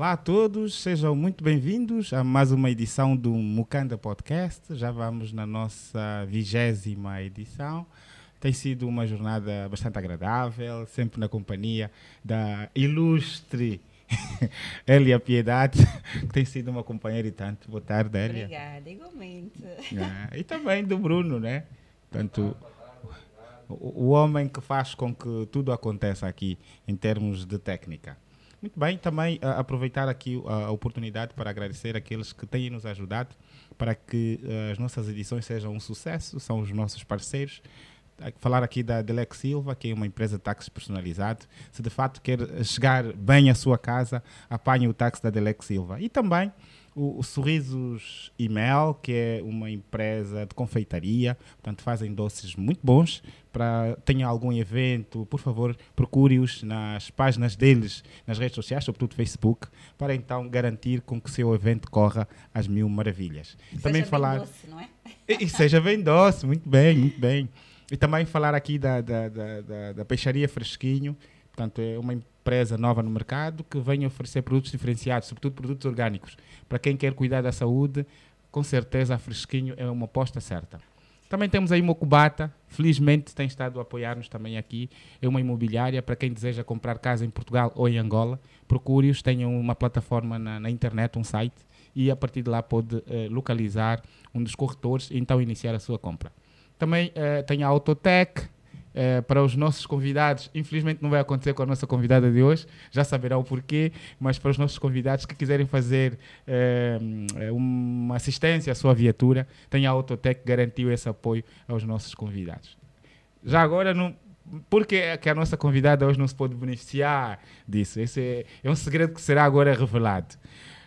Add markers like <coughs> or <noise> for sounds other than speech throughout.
Olá a todos, sejam muito bem-vindos a mais uma edição do Mukanda Podcast. Já vamos na nossa vigésima edição. Tem sido uma jornada bastante agradável, sempre na companhia da ilustre <laughs> Elia Piedade, que tem sido uma companheira e tanto. Boa tarde, Elia. Obrigada, igualmente. Ah, e também do Bruno, né? Tanto o, o homem que faz com que tudo aconteça aqui em termos de técnica. Muito bem, também uh, aproveitar aqui a oportunidade para agradecer aqueles que têm nos ajudado para que uh, as nossas edições sejam um sucesso, são os nossos parceiros. Falar aqui da Delex Silva, que é uma empresa de táxi personalizado. Se de fato quer chegar bem à sua casa, apanhe o táxi da Delex Silva. E também o, o Sorrisos Email, que é uma empresa de confeitaria, portanto fazem doces muito bons. Para tenha algum evento, por favor, procure-os nas páginas deles, nas redes sociais, sobretudo Facebook, para então garantir com que o seu evento corra às mil maravilhas. Seja também falar doce, não é? E, e, seja bem doce, muito bem, muito bem. E também falar aqui da, da, da, da, da Peixaria Fresquinho, portanto é uma empresa nova no mercado que vem oferecer produtos diferenciados, sobretudo produtos orgânicos. Para quem quer cuidar da saúde, com certeza a Fresquinho é uma aposta certa. Também temos aí Mocubata, felizmente tem estado a apoiar-nos também aqui. É uma imobiliária para quem deseja comprar casa em Portugal ou em Angola. Procure-os, tenham uma plataforma na, na, internet, um site, e a partir de lá pode eh, localizar um dos corretores e então iniciar a sua compra. Também eh, tem a Autotech, é, para os nossos convidados. Infelizmente não vai acontecer com a nossa convidada de hoje, já saberão o porquê, mas para os nossos convidados que quiserem fazer é, uma assistência à sua viatura, tem a Autotec que garantiu esse apoio aos nossos convidados. Já agora, não, por que, que a nossa convidada hoje não se pode beneficiar disso? Esse é, é um segredo que será agora revelado.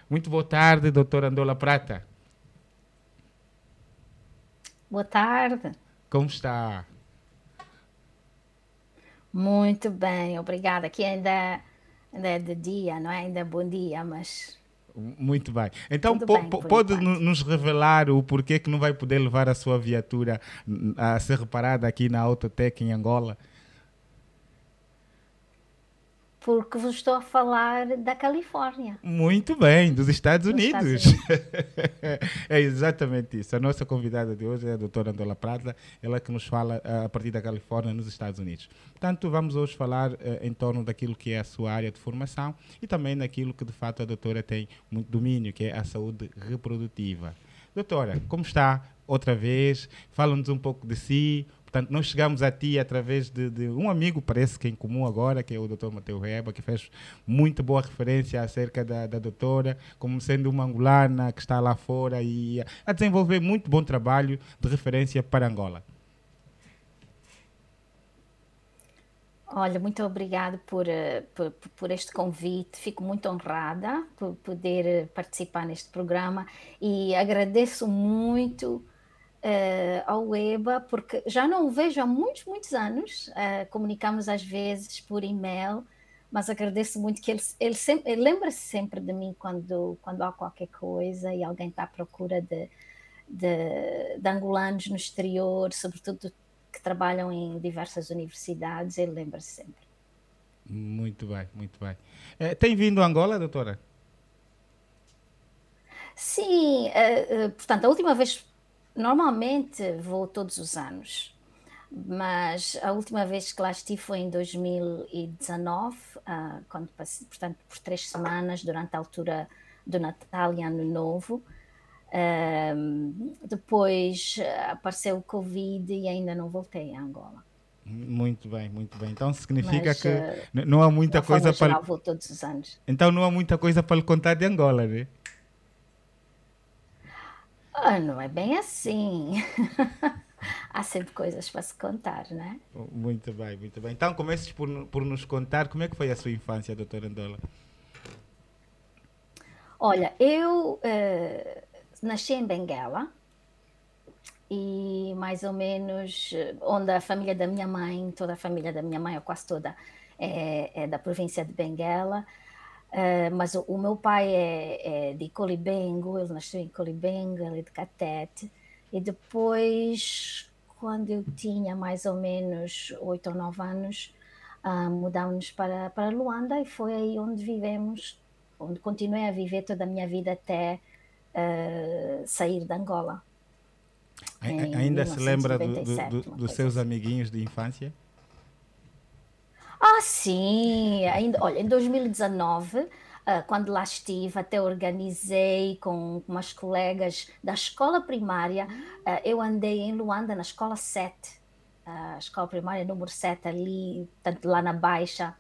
Muito boa tarde, doutora Andola Prata. Boa tarde. Como está? Muito bem, obrigada. Aqui ainda, ainda é de dia, não é? Ainda é bom dia, mas. Muito bem. Então, po bem, pode enquanto. nos revelar o porquê que não vai poder levar a sua viatura a ser reparada aqui na Autotec em Angola? Porque vos estou a falar da Califórnia. Muito bem, dos Estados Unidos. Dos Estados Unidos. <laughs> é exatamente isso. A nossa convidada de hoje é a doutora Andola Prata, ela que nos fala uh, a partir da Califórnia, nos Estados Unidos. Portanto, vamos hoje falar uh, em torno daquilo que é a sua área de formação e também daquilo que de fato a doutora tem muito domínio, que é a saúde reprodutiva. Doutora, como está? Outra vez, fala-nos um pouco de si, Portanto, nós chegamos a ti através de, de, um amigo, parece que em comum agora, que é o Dr. Mateu Reba, que fez muito boa referência acerca da, da doutora, como sendo uma angolana que está lá fora e a desenvolver muito bom trabalho de referência para Angola. Olha, muito obrigado por, eh, por, por, este convite. Fico muito honrada por poder participar neste programa e agradeço muito uh, ao EBA, porque já não o vejo há muitos, muitos anos. Uh, comunicamos às vezes por e-mail, mas agradeço muito que ele, ele, sempre, ele lembra-se sempre de mim quando, quando há qualquer coisa e alguém está à procura de, de, de angolanos no exterior, sobretudo que trabalham em diversas universidades, ele lembra-se sempre. Muito bem, muito bem. É, tem vindo a Angola, doutora? Sim, uh, uh, portanto, a última vez Normalmente vou todos os anos, mas a última vez que lá estive foi em 2019, uh, ah, quando passei, portanto, por três semanas, durante a altura do Natal e Ano Novo. Uh, depois apareceu o Covid e ainda não voltei a Angola. Muito bem, muito bem. Então significa Mas, que uh, não há muita coisa para. Vou todos os anos. Então não há muita coisa para lhe contar de Angola, né? Ah, não é bem assim. <laughs> Há sempre coisas para se contar, né? Muito bem, muito bem. Então comeces por, por nos contar como é que foi a sua infância, doutora Andola. Olha, eu uh, nasci em Benguela e mais ou menos eh, onde a família da minha mãe, toda a família da minha mãe, ou quase toda, é, é da província de Benguela. Uh, mas o, o, meu pai é, é, de Colibengo, ele nasceu em Colibengo, ele é de Catete, e depois, quando eu tinha mais ou menos oito ou nove anos, uh, mudámos para, para Luanda e foi aí onde vivemos onde continuei a viver toda a minha vida até uh, sair de Angola. Ainda se lembra do, do, do, dos seus amiguinhos de infância? Ah, sim! Ainda, olha, em 2019 Uh, quando lá estive, até organizei com umas colegas da escola primária. Uh, eu andei em Luanda, na escola 7, uh, a escola primária número 7, ali, tanto lá na Baixa.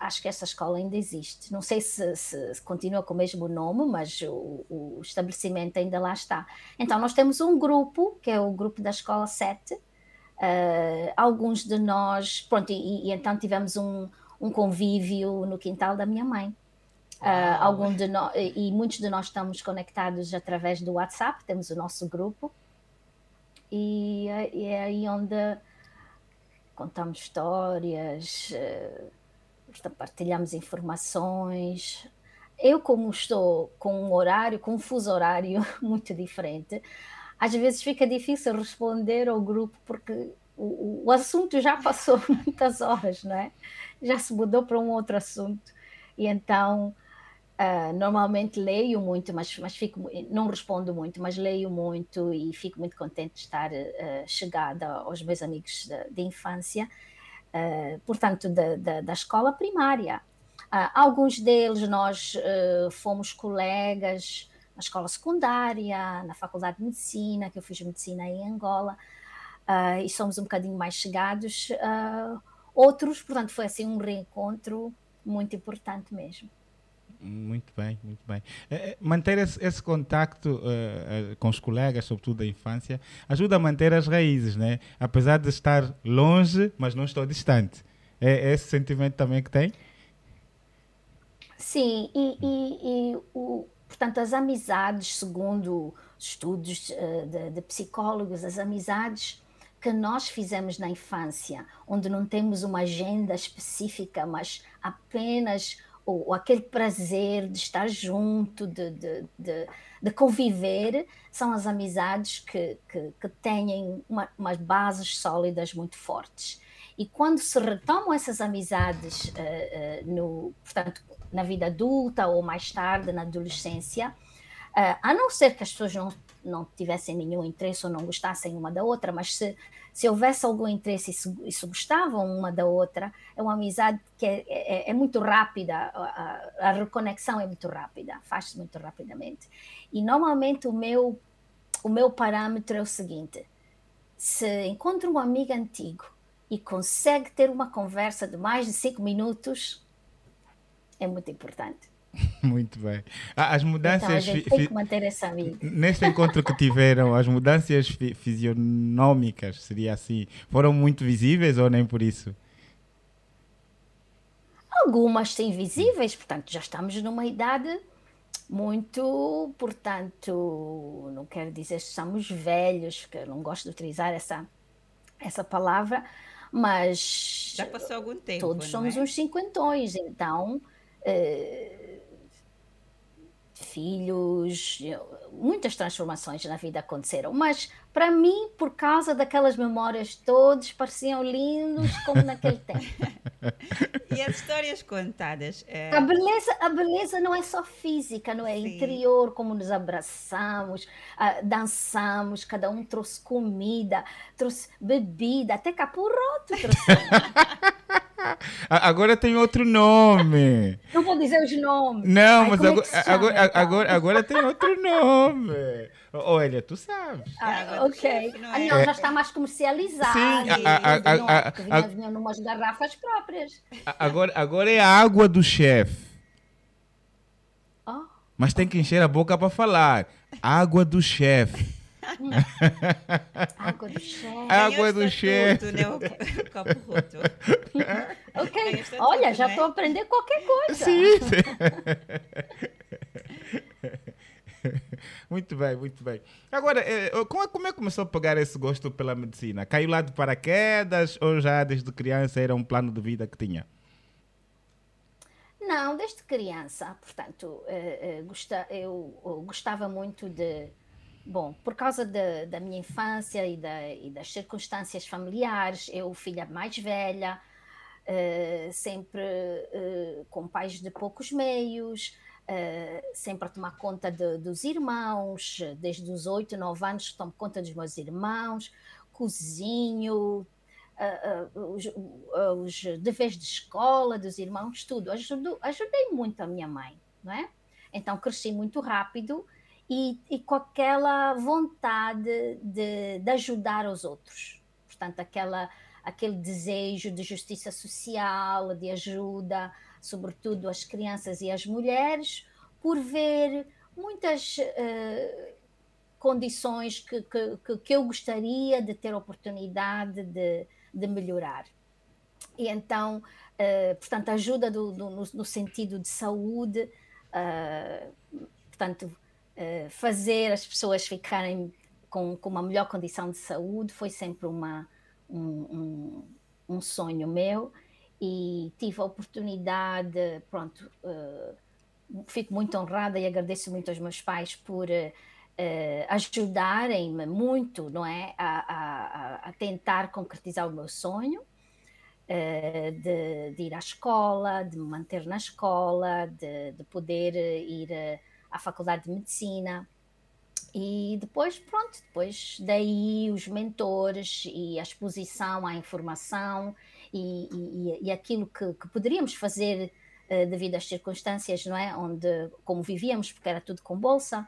acho que essa escola ainda existe. Não sei se, se, se continua com o mesmo nome, mas o, o, estabelecimento ainda lá está. Então, nós temos um grupo, que é o grupo da escola 7. Alguns de nós, pronto, e, e então tivemos um, um convívio no quintal da minha mãe. Uh, algum de nós e muitos de nós estamos conectados através do WhatsApp, temos o nosso grupo e, e é aí onde contamos histórias, uh, partilhamos informações. Eu, como estou com um horário, com um fuso horário <laughs> muito diferente, às vezes fica difícil responder ao grupo porque o, o assunto já passou <laughs> muitas horas, não é? já se mudou para um outro assunto. E então, uh, normalmente leio muito, mas, mas fico, não respondo muito, mas leio muito e fico muito contente de estar uh, chegada aos meus amigos de, de infância, uh, portanto, da, da, da, escola primária. alguns deles nós fomos colegas na escola secundária, na faculdade de medicina, que eu fiz medicina em Angola, e somos um bocadinho mais chegados. Outros, portanto, foi assim um reencontro muito importante mesmo. Muito bem, muito bem. É, manter esse, esse contacto uh, uh, com os colegas, sobretudo da infância, ajuda a manter as raízes, né? Apesar de estar longe, mas não estou distante. É, é esse sentimento também que tem? Sim, e, e, e o, portanto, as amizades, segundo estudos uh, de, de psicólogos, as amizades que nós fizemos na infância, onde não temos uma agenda específica, mas apenas o, aquele prazer de estar junto, de, de, de, de conviver, são as amizades que, que, que têm uma, umas bases sólidas muito fortes. E quando se retomam essas amizades, uh, uh, no, portanto, na vida adulta ou mais tarde, na adolescência, uh, a não ser que as pessoas não não tivessem nenhum interesse ou não gostassem uma da outra, mas se, se houvesse algum interesse e se, se gostavam uma da outra, é uma amizade que é, é, é muito rápida, a, a, reconexão é muito rápida, faz-se muito rapidamente. E normalmente o meu, o meu parâmetro é o seguinte: se encontro um amigo antigo e consegue ter uma conversa de mais de cinco minutos, é muito importante. <laughs> Muito bem. Ah, as mudanças. Então, a gente tem que manter amigo. Neste encontro que tiveram, as mudanças fi fisionômicas, seria assim, foram muito visíveis ou nem por isso? Algumas sim visíveis, portanto, já estamos numa idade muito, portanto, não quero dizer que estamos velhos, porque eu não gosto de utilizar essa, essa palavra, mas. Já passou algum tempo. Todos somos é? uns cinquentões, então. Uh, filhos, muitas transformações na vida aconteceram, mas para mim, por causa daquelas memórias, todos pareciam lindos como naquele tempo. <laughs> e as histórias contadas? É... A, beleza, a beleza não é só física, não é Sim. interior, como nos abraçamos, uh, dançamos, cada um trouxe comida, trouxe bebida, até capurroto trouxe. <laughs> <laughs> agora tem outro nome. Não vou dizer os nomes. Não, Ai, mas agora, é agora, então? agora, agora, tem outro nome. Olha, tu sabes. Ah, ok. Não é? não, já está mais comercializado. Sim, a, a, a, a, vinha, numas garrafas próprias. Agora, agora é a água do chefe. Oh. Mas tem que encher a boca para falar. Água do chefe. <laughs> Água do chefe. Água do chefe. Né? O copo roto. <laughs> ok. Olha, já estou né? aprendendo qualquer coisa. Sim. sim. <laughs> muito bem, muito bem. Agora, eh, como é, como é que começou a pegar esse gosto pela medicina? Caiu lá de paraquedas ou já desde criança era um plano de vida que tinha? Não, desde criança. Portanto, eh, eh, eu gostava muito de. Bom, por causa de, da minha infância e, da, e, das circunstâncias familiares, eu, filha mais velha, uh, sempre uh, com pais de poucos meios, sempre a tomar conta de, dos irmãos, desde os 8, 9 anos tomo conta dos meus irmãos, cozinho, os, os deveres de escola dos irmãos, tudo. Ajudo, ajudei muito a minha mãe, não é? Então cresci muito rápido e, e com aquela vontade de, de, ajudar os outros. Portanto, aquela, aquele desejo de justiça social, de ajuda, sobretudo às crianças e às mulheres, por ver muitas uh, condições que, que, que, eu gostaria de ter oportunidade de, de melhorar. E então, uh, portanto, ajuda do, do, no, no, sentido de saúde, uh, portanto, uh, fazer as pessoas ficarem com, com, uma melhor condição de saúde. Foi sempre uma, um, um, um sonho meu e tive a oportunidade, pronto, fico muito honrada e agradeço muito aos meus pais por uh, ajudarem-me muito, não é, a, a, a, tentar concretizar o meu sonho uh, de, de, ir à escola, de me manter na escola, de, de poder ir uh, à faculdade de medicina. E depois, pronto, depois daí os mentores e a exposição à informação e, e, e aquilo que, que, poderíamos fazer devido às circunstâncias, não é? Onde, como vivíamos, porque era tudo com bolsa,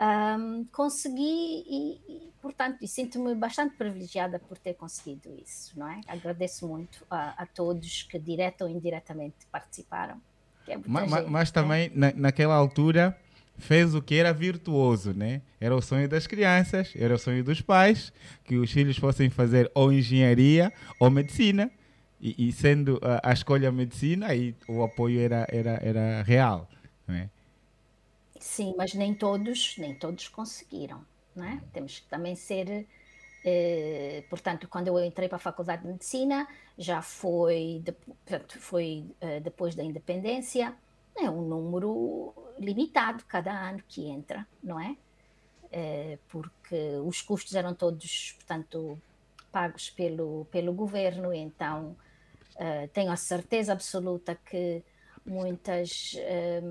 um, consegui e, e, portanto, e sinto-me bastante privilegiada por ter conseguido isso, não é? Agradeço muito a, a todos que direta ou indiretamente participaram. É mas, gente, mas, também, na, naquela altura, fez o que era virtuoso, né? Era o sonho das crianças, era o sonho dos pais, que os filhos fossem fazer ou engenharia ou medicina. E, e sendo a, a, escolha medicina, aí o apoio era, era, era real, né? Sim, mas nem todos, nem todos conseguiram, né? Temos que também ser, eh, portanto, quando eu entrei para a Faculdade de Medicina, já foi, de, portanto, foi eh, depois da independência, é um número limitado cada ano que entra, não é? Eh, porque os custos eram todos, portanto, pagos pelo, pelo governo, então tenho a certeza absoluta que muitas eh,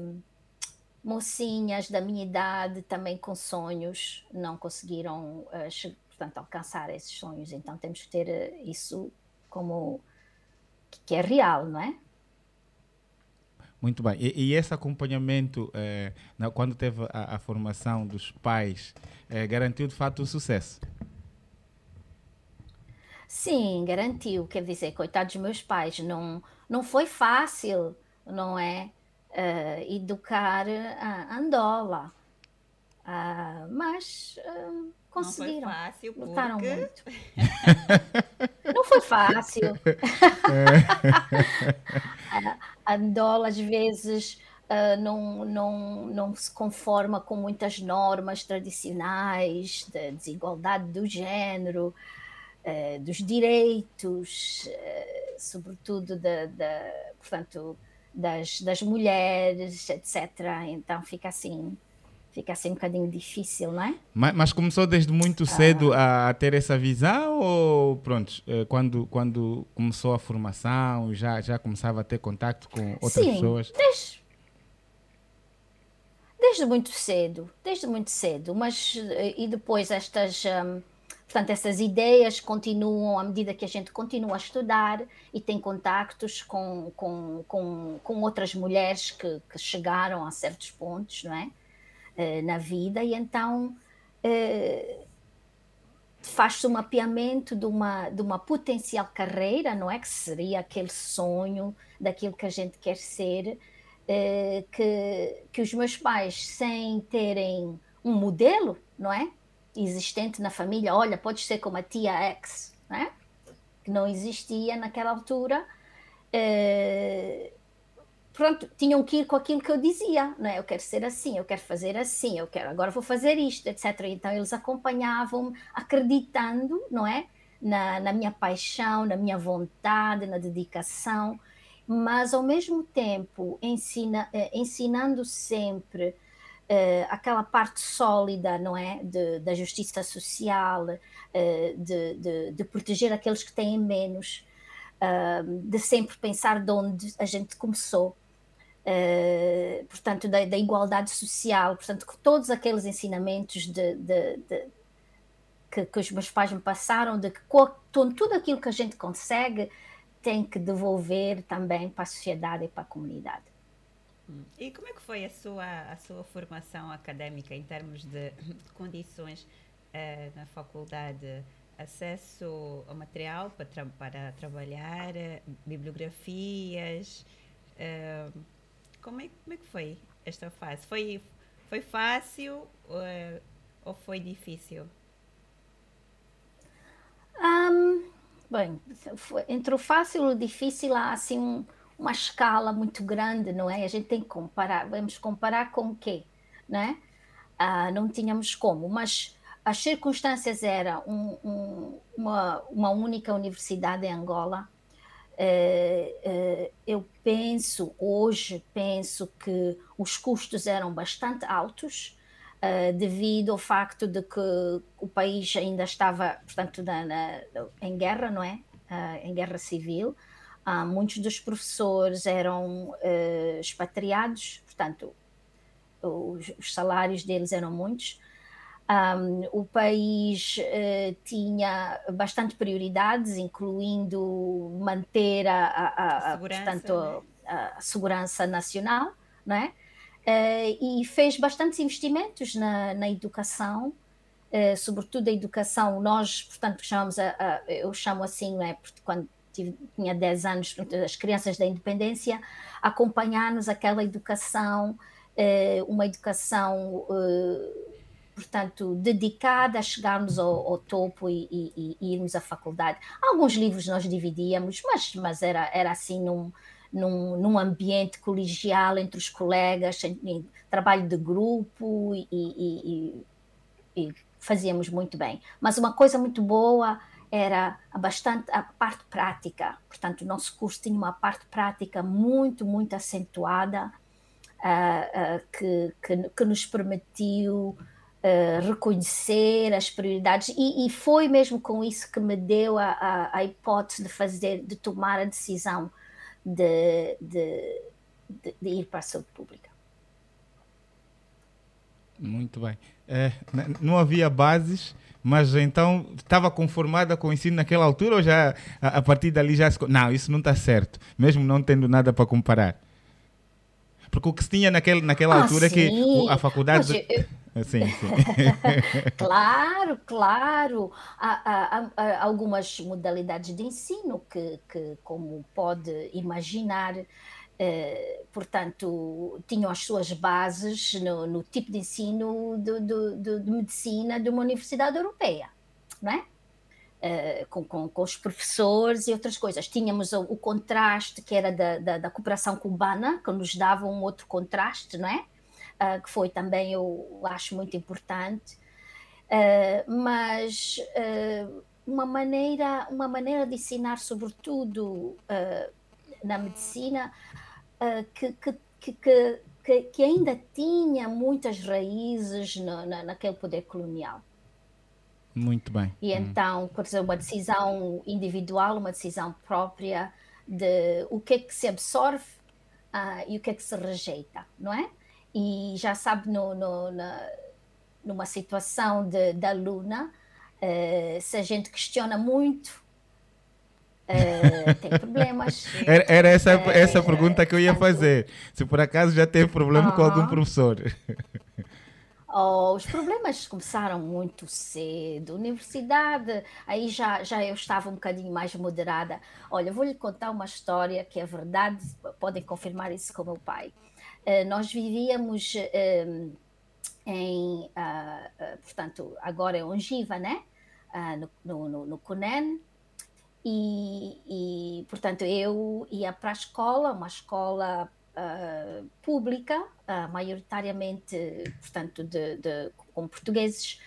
mocinhas da minha idade, também com sonhos, não conseguiram, uh, portanto, alcançar esses sonhos. Então temos que ter uh, isso como que é real, não é? Muito bem. E, e esse acompanhamento, eh, na, quando teve a, a, formação dos pais, eh, garantiu de fato o sucesso? Sim, garantiu. Quer dizer, coitados dos meus pais, não, não foi fácil, não é? uh, educar a Andola. Uh, mas uh, conseguiram. Não foi fácil, Lutaram porque... muito. <laughs> Não foi fácil. <laughs> Andola, às vezes, uh, não, não, não se conforma com muitas normas tradicionais da desigualdade do género, uh, dos direitos, uh, sobretudo da, da, portanto, das, das mulheres, etc. Então fica assim, fica assim um bocadinho difícil, não é? Mas, mas começou desde muito ah. cedo a, a, ter essa visão ou pronto, eh, quando, quando começou a formação já, já começava a ter contato com outras Sim, pessoas? Desde, desde muito cedo, desde muito cedo, mas eh, e depois estas um, Portanto, essas ideias continuam à medida que a gente continua a estudar e tem contactos com, com, com, com outras mulheres que, que, chegaram a certos pontos não é? Uh, na vida, e então uh, faz-se um mapeamento de uma, de uma potencial carreira, não é? Que seria aquele sonho daquilo que a gente quer ser, uh, que, que os meus pais, sem terem um modelo, não é? existente na família, olha, pode ser como a tia X, né? que não existia naquela altura. Eh, pronto, tinham que ir com aquilo que eu dizia, né? eu quero ser assim, eu quero fazer assim, eu quero, agora vou fazer isto, etc. Então eles acompanhavam-me, acreditando, não é? Na, na minha paixão, na minha vontade, na dedicação, mas ao mesmo tempo ensina, eh, ensinando sempre uh, aquela parte sólida, não é? De, da justiça social, uh, de, de, de, proteger aqueles que têm menos. uh, de sempre pensar de onde a gente começou. Uh, portanto, da, da, igualdade social, portanto, todos aqueles ensinamentos de, de, de que, que, os meus pais me passaram, de que tudo aquilo que a gente consegue tem que devolver também para a sociedade e para a comunidade. Hum. E como é que foi a sua, a sua formação académica em termos de, de condições uh, na faculdade? Acesso ao material para, tra para trabalhar, bibliografias, uh, como é, como é que foi esta fase? Foi, foi fácil ou, eh, ou foi difícil? Um, bem, foi, entre o fácil e o difícil há assim um, uma escala muito grande, não é? A gente tem que comparar, vamos comparar com o quê? Né? Ah, não tínhamos como, mas as circunstâncias eram um, um, uma, uma única universidade em Angola, é, é, eu penso, hoje, penso que os custos eram bastante altos, é, devido ao facto de que o país ainda estava, portanto, na, na, em guerra, não é? em guerra civil. Ah, muitos dos professores eram expatriados, portanto, os, os salários deles eram muitos. Um, o país uh, tinha bastante prioridades, incluindo manter a, a, a, a segurança, portanto, né? a segurança nacional, né? Uh, e fez bastantes investimentos na, na educação, uh, sobretudo a educação. Nós, portanto, chamamos a, eu chamo assim, né? Porque quando tive, tinha 10 anos, as crianças da independência, acompanhar-nos aquela educação, uma educação portanto, dedicada a chegarmos ao, ao topo e, e, e, irmos à faculdade. Alguns livros nós dividíamos, mas, mas era, era assim num, num, num ambiente colegial entre os colegas, em, em trabalho de grupo e, e, fazíamos muito bem. Mas uma coisa muito boa era bastante a parte prática. Portanto, o nosso curso tinha uma parte prática muito, muito acentuada uh, uh, que, que, que nos permitiu uh, reconhecer as prioridades e, e, foi mesmo com isso que me deu a, a, a hipótese de fazer, de tomar a decisão de, de, de, de ir para a saúde pública. Muito bem. É, não havia bases, mas então estava conformada com o ensino naquela altura ou já a, a partir dali já se... Não, isso não está certo, mesmo não tendo nada para comparar. Porque o que se tinha naquele, naquela ah, altura sim. é que a faculdade. Mas, eu Sim, sim. <laughs> claro, claro. Há, há, há, algumas modalidades de ensino que, que como pode imaginar, eh, portanto, tinham as suas bases no, no tipo de ensino de, de, de, de, medicina de uma universidade europeia, não é? Eh, com, com, com, os professores e outras coisas. Tínhamos o, o contraste que era da, da, da cooperação cubana, que nos dava um outro contraste, não é? Uh, que foi também, eu acho muito importante, uh, mas uh, uma, maneira, uma maneira de ensinar, sobretudo na medicina, que, que, que, que, que ainda tinha muitas raízes no, na, naquele poder colonial. Muito bem. E hum. então, por exemplo, uma decisão individual, uma decisão própria de o que é que se absorve uh, e o que é que se rejeita, não é? E já sabe, no, no, na, numa situação de, da aluna, uh, se a gente questiona muito, uh, tem <laughs> problemas. Era, era essa, uh, essa pergunta que eu ia fazer. Se por acaso já teve problema com algum professor. <laughs> Oh, os problemas começaram muito cedo. Universidade, aí já, já eu estava um bocadinho mais moderada. Olha, vou lhe contar uma história que é verdade, podem confirmar isso com o meu pai. Eh, nós vivíamos ehm, em, ah, ah, portanto, agora é Ongiva, né? Ah, no, no, no Cunen, e, e, portanto, eu ia para a escola, uma escola uh, pública, uh, maioritariamente, portanto, de, de, com portugueses,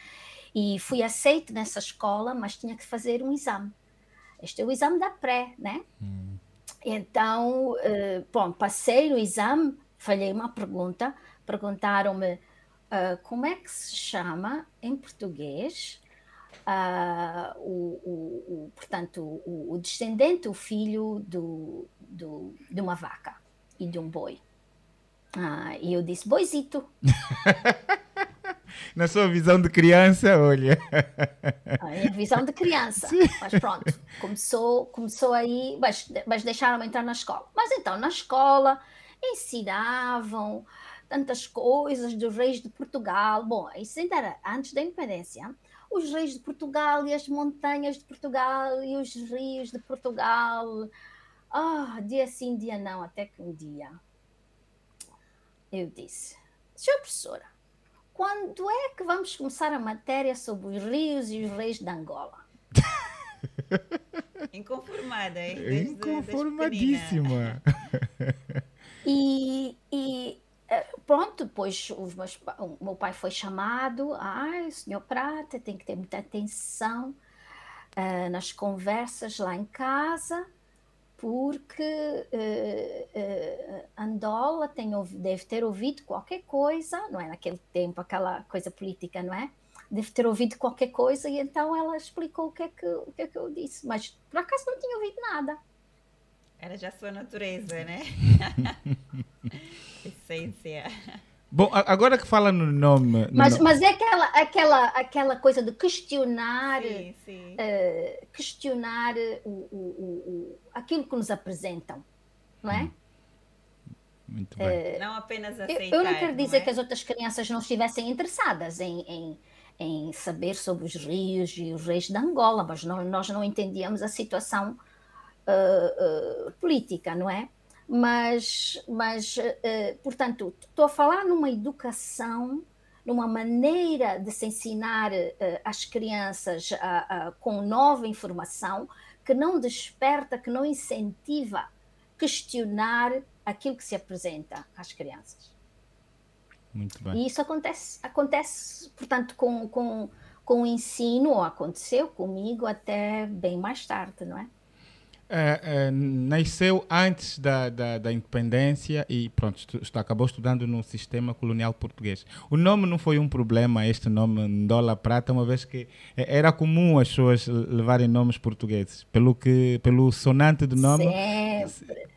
e fui aceite nessa escola, mas tinha que fazer um exame. Este é o exame da pré, né? Hum. Então, uh, bom, passei no exame, falhei uma pergunta, perguntaram-me uh, como é que se chama em português uh, o, o, o, portanto, o, o, descendente, o filho do, do, de uma vaca e de um boi. Ah, e eu disse, boizito. <laughs> Na sua visão de criança, olha. A minha visão de criança. Sim. Mas pronto, começou, começou aí, mas, mas deixaram-me entrar na escola. Mas então, na escola, ensinavam tantas coisas dos reis de Portugal. Bom, isso ainda era antes da independência. Os reis de Portugal e as montanhas de Portugal e os rios de Portugal. Ah, oh, dia sim, dia não, até que um dia eu disse: Senhor professora, quando é que vamos começar a matéria sobre os rios e os reis de Angola? <laughs> Inconformada, hein? Desde, Inconformadíssima. <laughs> e, e eh, pronto, depois os meus, o meu pai foi chamado. Ai, senhor Prata, tem que ter muita atenção uh, nas conversas lá em casa porque uh, uh, Andola tem, deve ter ouvido qualquer coisa, não é? Naquele tempo, aquela coisa política, não é? Deve ter ouvido qualquer coisa e então ela explicou o que é que, o que, é que eu disse, mas por acaso não tinha ouvido nada. Era já sua natureza, né? <laughs> Essência. Bom, agora que fala no nome. No mas, mas é aquela, aquela, aquela coisa de questionar, sim, sim. Uh, questionar o, o, o, aquilo que nos apresentam, não é? Hum. Muito bem. Uh, não apenas aceitar. Eu, eu não quero dizer não é? que as outras crianças não estivessem interessadas em, em, em, saber sobre os rios e os reis de Angola, mas não, nós não entendíamos a situação uh, política, não é? mas, mas uh, portanto, estou a falar numa educação, numa maneira de se ensinar às crianças uh, com nova informação que não desperta, que não incentiva questionar aquilo que se apresenta às crianças. Muito bem. E isso acontece, acontece portanto, com, com, com o ensino, ou aconteceu comigo até bem mais tarde, não é? É, é, nasceu antes da, da, da, independência e pronto, estu, acabou estudando no sistema colonial português. O nome não foi um problema, este nome Ndola Prata, uma vez que é, era comum as pessoas levarem nomes portugueses, pelo, que, pelo sonante do nome. Sempre.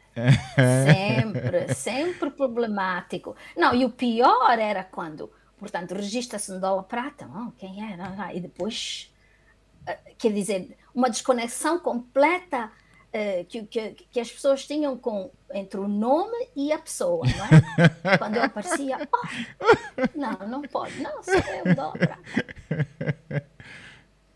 sempre, <laughs> sempre problemático. Não, e o pior era quando, portanto, registra-se Ndola Prata, oh, quem era? E depois, eh, quer dizer, uma desconexão completa uh, que, que, que, as pessoas tinham com, entre o nome e a pessoa, não é? <laughs> Quando eu aparecia, oh, não, não pode, não, sou eu, dobra. <laughs>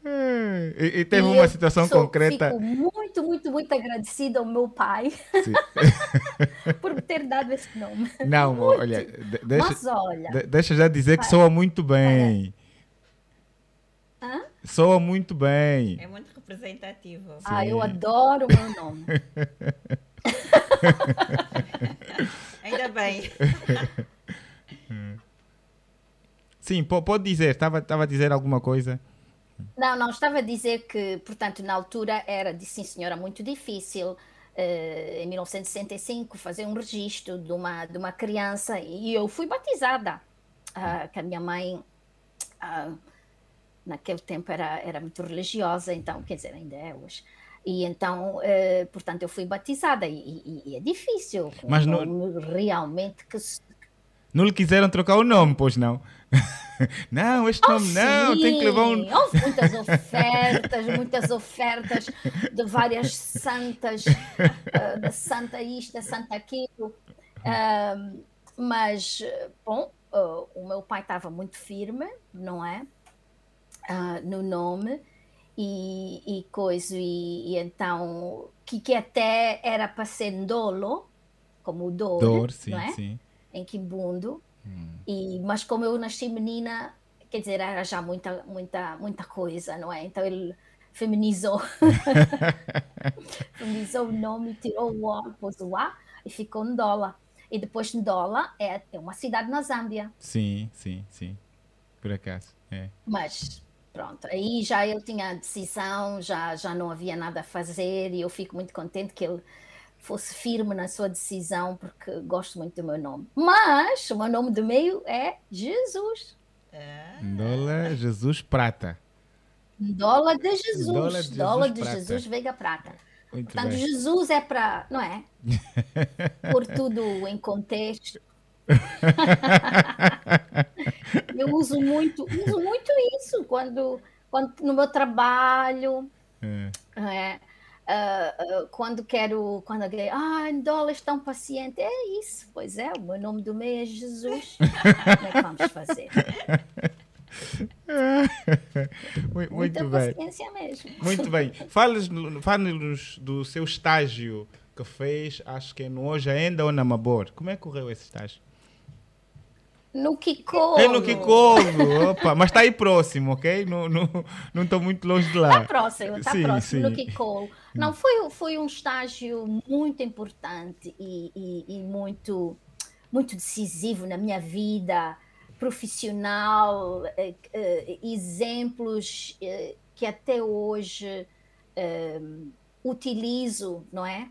E, e teve e uma situação sou, concreta. Fico muito, muito, muito agradecida ao meu pai <laughs> por me ter dado esse nome. Não, muito. olha, deixa, Mas olha, deixa já dizer que soa muito bem. Hã? Soa muito bem. É muito representativo. Sim. Ah, eu adoro o meu nome. <laughs> Ainda bem. <laughs> Sim, pode dizer, estava, estava a dizer alguma coisa? Não, não, estava a dizer que, portanto, na altura era, de sim senhora, muito difícil, uh, em 1965, fazer um registro de uma, de uma criança e eu fui batizada, uh, que a minha mãe... Uh, naquele tempo era, era muito religiosa, então, quer dizer, ainda é hoje. E então, uh, portanto, eu fui batizada e, e, e é difícil. Mas não, realmente que não lhe quiseram trocar o nome, pois não? <laughs> não, este oh, nome não, sim. tem que levar um. Houve muitas ofertas, muitas ofertas de várias santas, uh, da santa isto, da santa aquilo. Uh, mas, bom, uh, o meu pai estava muito firme, não é? Uh, no nome e, e coisa, e, e, então que, que até era para ser Ndolo, como o Dor, Dor sim, não é? sim. em Kimbundo, hum. e, mas como eu nasci menina, quer dizer, era já muita, muita, muita coisa, não é? Então ele feminizou, <laughs> feminizou o nome, tirou o O, pôs o A e ficou Ndola. E depois Ndola é, é uma cidade na Zâmbia. Sim, sim, sim. Por acaso, é. Mas Pronto, aí já ele tinha a decisão, já, já não havia nada a fazer e eu fico muito contente que ele fosse firme na sua decisão, porque gosto muito do meu nome. Mas o meu nome do meio é Jesus. Ah. Ndola Jesus Prata. Dólar de Jesus. Dólar de Jesus, de Jesus Veiga Prata. Muito Portanto, bem. Jesus é para, não é? <laughs> Por tudo em contexto. <laughs> eu uso muito, uso muito isso quando, quando no meu trabalho. É. Uh, uh, quando quero, quando alguém, ah, em dólares tão paciente, é isso, pois é, o meu nome do meio é Jesus. Como é que vamos fazer? <laughs> muito, Muita bem. paciência mesmo. Muito bem. Fale-nos fale do seu estágio que fez, acho que é no Hoje Ainda ou na Mabor. Como é que correu esse estágio? No Kikolo. É no Kikolo, opa, mas está aí próximo, ok? Não estou não, não muito longe de lá. Está próximo, está próximo, sim. no Kikolo. Não, foi, foi um estágio muito importante e, e, e muito, muito decisivo na minha vida profissional, eh, eh, exemplos eh, que até hoje utilizo, não é?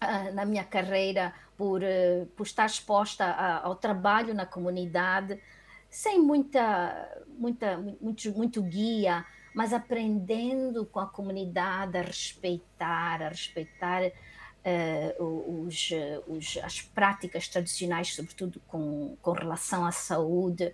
Ah, na minha carreira, por, por estar exposta ao trabalho na comunidade, sem muita, muita, muito, muito guia, mas aprendendo com a comunidade a respeitar, a respeitar uh, os, os, as práticas tradicionais, sobretudo com, com relação à saúde,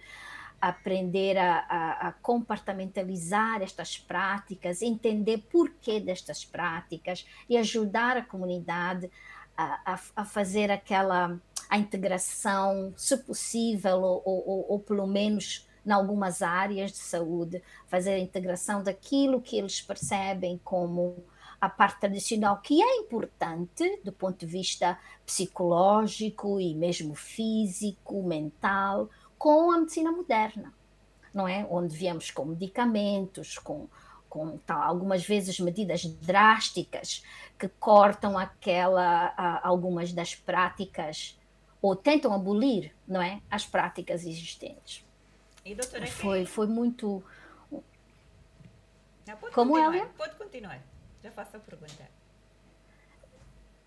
aprender a, a, a, compartimentalizar estas práticas, entender porquê destas práticas e ajudar a comunidade a, a, fazer aquela a integração, se possível, ou, ou, ou pelo menos em algumas áreas de saúde, fazer a integração daquilo que eles percebem como a parte tradicional, que é importante do ponto de vista psicológico e mesmo físico, mental, com a medicina moderna, não é? Onde viemos com medicamentos, com, com tal, algumas vezes medidas drásticas que cortam aquela a, algumas das práticas ou tentam abolir, não é, as práticas existentes. E doutora, foi foi muito Não, pode Como continuar, Pode continuar. Já faço a pergunta.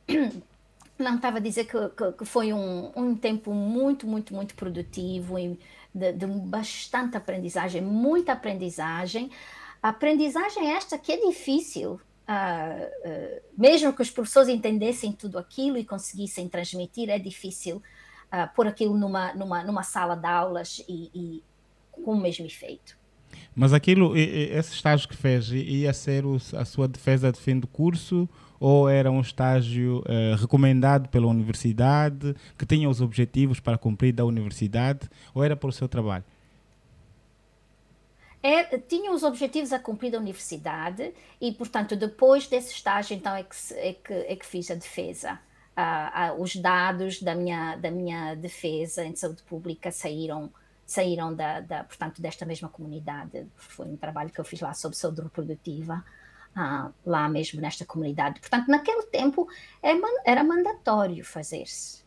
<coughs> Não, estava a dizer que, que, que, foi um, um tempo muito, muito, muito produtivo e de, de bastante aprendizagem, muita aprendizagem. Aprendizagem esta que é difícil, uh, uh, mesmo que os professores entendessem tudo aquilo e conseguissem transmitir, é difícil uh, pôr aquilo numa, numa, numa sala de aulas e, e com o mesmo efeito. Mas aquilo, esse estágio que fez, ia ser a sua defesa de fim de curso ou era um estágio uh, recomendado pela universidade, que tinha os objetivos para cumprir da universidade, ou era para o seu trabalho? É, tinha os objetivos a cumprir da universidade e, portanto, depois desse estágio, então, é que, é que, é que fiz a defesa. Ah, ah, os dados da minha, da minha defesa em saúde pública saíram saíram da, da, portanto, desta mesma comunidade. Foi um trabalho que eu fiz lá sobre saúde reprodutiva, ah, lá mesmo nesta comunidade. Portanto, naquele tempo é, era mandatório fazer-se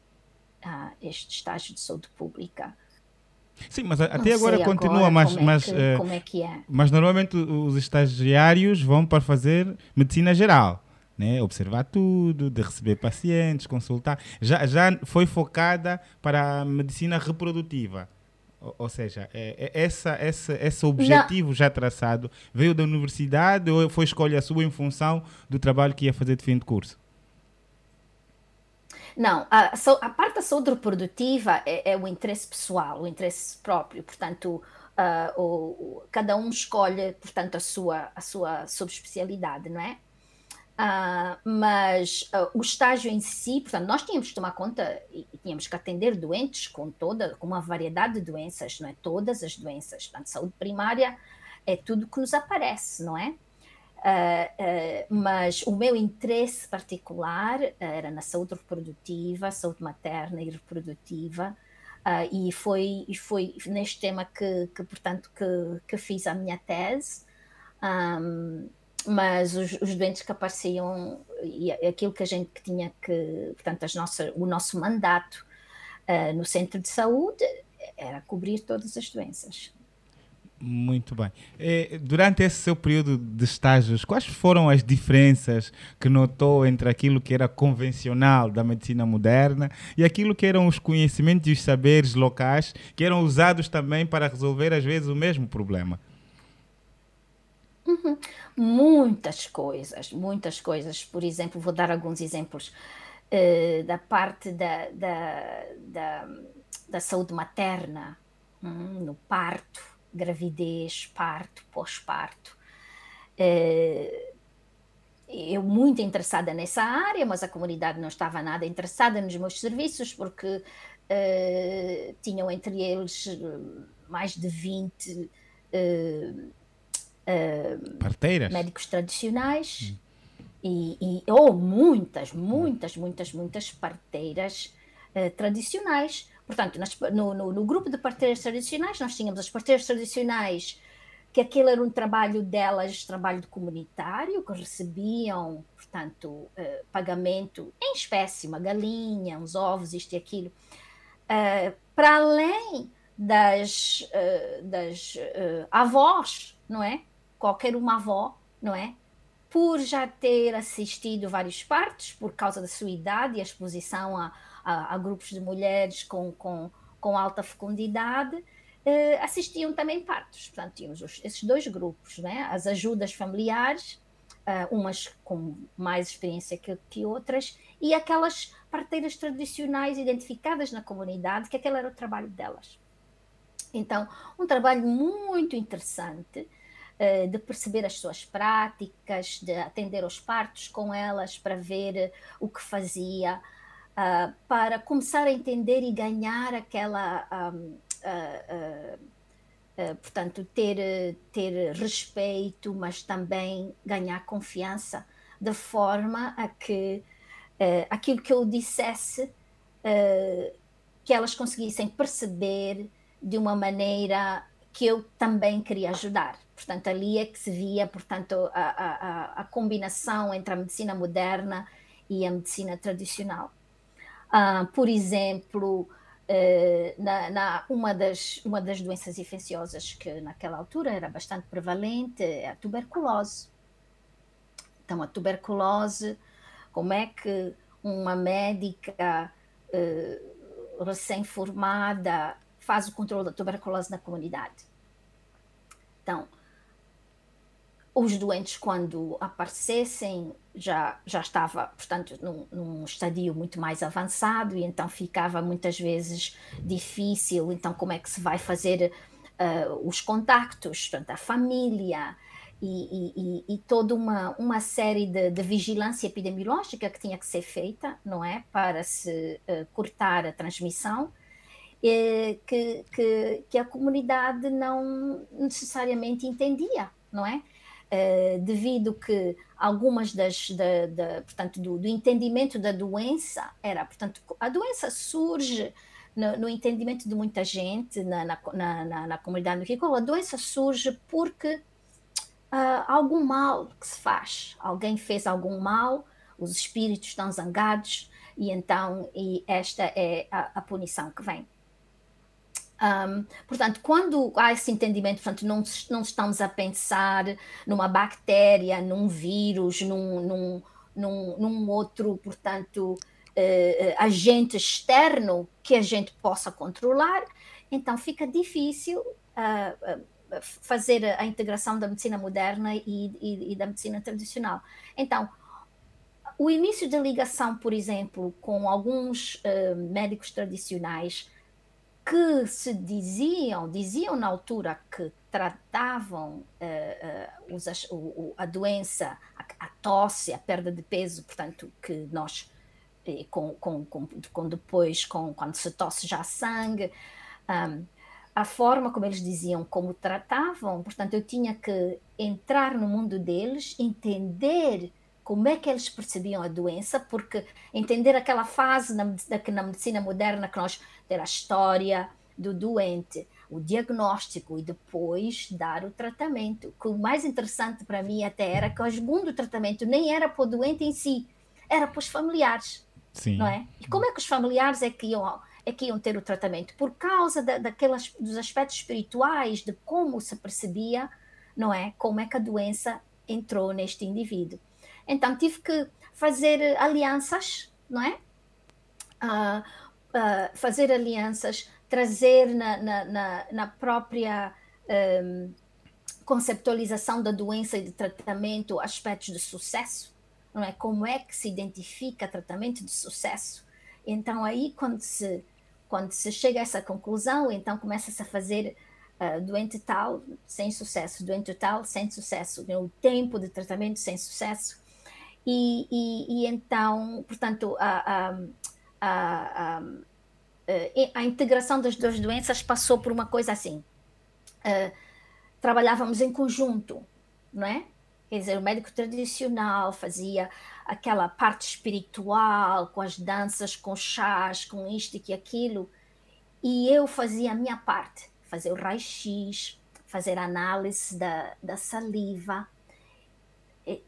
ah, este estágio de saúde pública. Sim, mas até agora continua, agora mas, mas, é que, uh, como é é? mas normalmente os estagiários vão para fazer medicina geral. Né? observar tudo, de receber pacientes, consultar. Já, já foi focada para a medicina reprodutiva. Ou, seja, é, é, essa, essa, esse objetivo Não. já traçado veio da universidade ou foi escolha sua em função do trabalho que ia fazer de fim de curso? Não, a, a parte da saúde reprodutiva é, é, o interesse pessoal, o interesse próprio. Portanto, uh, o, cada um escolhe, portanto, a sua, a sua subespecialidade, não é? Uh, mas uh, o estágio em si, portanto, nós tínhamos que tomar conta e, e, tínhamos que atender doentes com toda, com uma variedade de doenças, não é? Todas as doenças, portanto, saúde primária é tudo que nos aparece, não é? Uh, mas o meu interesse particular era na saúde reprodutiva, saúde materna e reprodutiva, e foi, e foi neste tema que, que portanto, que, que fiz a minha tese. Um, mas os, os, doentes que apareciam e aquilo que a gente tinha que, portanto, as nossas, o nosso mandato uh, no centro de saúde era cobrir todas as doenças. Muito bem. E, durante esse seu período de estágios, quais foram as diferenças que notou entre aquilo que era convencional da medicina moderna e aquilo que eram os conhecimentos e os saberes locais que eram usados também para resolver, às vezes, o mesmo problema? Muitas coisas, muitas coisas. Por exemplo, vou dar alguns exemplos uh, da parte da, da, da, da saúde materna, hum, no parto, gravidez, parto, pós-parto. Uh, eu muito interessada nessa área, mas a comunidade não estava nada interessada nos meus serviços, porque uh, tinham entre eles mais de 20 uh, Parteiras? médicos tradicionais. Hum. E, e, ou muitas, muitas, muitas, muitas parteiras tradicionais. Portanto, nas, no, no, no, grupo de parteiras tradicionais, nós tínhamos as parteiras tradicionais que aquele era um trabalho delas, trabalho comunitário, que recebiam, portanto, uh, pagamento em espécie, uma galinha, uns ovos, isto e aquilo, uh, para além das, uh, das avós, não é? Qualquer uma avó, não é? Por já ter assistido vários partos, por causa da sua idade e a exposição a, a, a grupos de mulheres com, com, com alta fecundidade, uh, assistiam também partos. Portanto, tínhamos esses dois grupos, né? as ajudas familiares, uh, umas com mais experiência que, que outras, e aquelas parteiras tradicionais identificadas na comunidade, que aquele era o trabalho delas. Então, um trabalho muito interessante uh, de perceber as suas práticas, de atender aos partos com elas para ver o que fazia, uh, para começar a entender e ganhar aquela um, uh, uh, portanto, ter, ter respeito, mas também ganhar confiança, de forma a que aquilo que eu dissesse, que elas conseguissem perceber de uma maneira que eu também queria ajudar. Portanto, ali é que se via, portanto, a, a, a combinação entre a medicina moderna e a medicina tradicional. Uh, por exemplo, eh, na, na, uma, das, uma das doenças infecciosas que naquela altura era bastante prevalente é a tuberculose. Então, a tuberculose, como é que uma médica uh, recém-formada faz o controle da tuberculose na comunidade? Então, os doentes, quando aparecessem, já, já estava, portanto, num, num estadio muito mais avançado e então ficava muitas vezes difícil, então como é que se vai fazer uh, os contactos, portanto, a família e, e, e, toda uma, uma série de, de, vigilância epidemiológica que tinha que ser feita, não é, para se uh, cortar a transmissão, que, que, que a comunidade não necessariamente entendia, não é? Uh, devido que algumas das, da, da, portanto, do, do, entendimento da doença era, portanto, a doença surge no, no entendimento de muita gente na, na, na, na comunidade Kiko, a doença surge porque uh, algum mal que se faz, alguém fez algum mal, os espíritos estão zangados e então e esta é a, a punição que vem. Um, portanto, quando há esse entendimento, portanto, não, não estamos a pensar numa bactéria, num vírus, num, num, num, num outro, portanto, uh, agente externo que a gente possa controlar, então fica difícil uh, fazer a integração da medicina moderna e, e, e da medicina tradicional. Então, o início da ligação, por exemplo, com alguns uh, médicos tradicionais que se diziam, diziam na altura que tratavam uh, uh, os, o, a doença, a, a, tosse, a perda de peso, portanto, que nós, eh, com, com, com, com, depois, com, quando se tosse já sangue, um, a forma como eles diziam como tratavam, portanto, eu tinha que entrar no mundo deles, entender como é que eles percebiam a doença, porque entender aquela fase na, na medicina moderna que nós ter a história do doente, o diagnóstico e depois dar o tratamento. O mais interessante para mim até era que o segundo tratamento nem era para o doente em si, era para os familiares. Sim. Não é? E como é que os familiares é que iam, é que iam ter o tratamento? Por causa da, daquelas, dos aspectos espirituais, de como se percebia, não é? Como é que a doença entrou neste indivíduo. Então tive que fazer alianças, não é? Uh, uh, fazer alianças, trazer na, na, na, na própria um, conceptualização da doença e de tratamento, aspectos de sucesso, não é? Como é que se identifica tratamento de sucesso? Então aí quando se quando se chega a essa conclusão, então começa-se a fazer uh, doente tal sem sucesso, doente tal sem sucesso, o tempo de tratamento sem sucesso. E, e, e então, portanto, a, a, a, a, integração das duas doenças passou por uma coisa assim. Uh, trabalhávamos em conjunto, não é? Quer dizer, o médico tradicional fazia aquela parte espiritual, com as danças, com chás, com isto e aquilo, e eu fazia a minha parte, fazer o raio-x, fazer análise da, da saliva,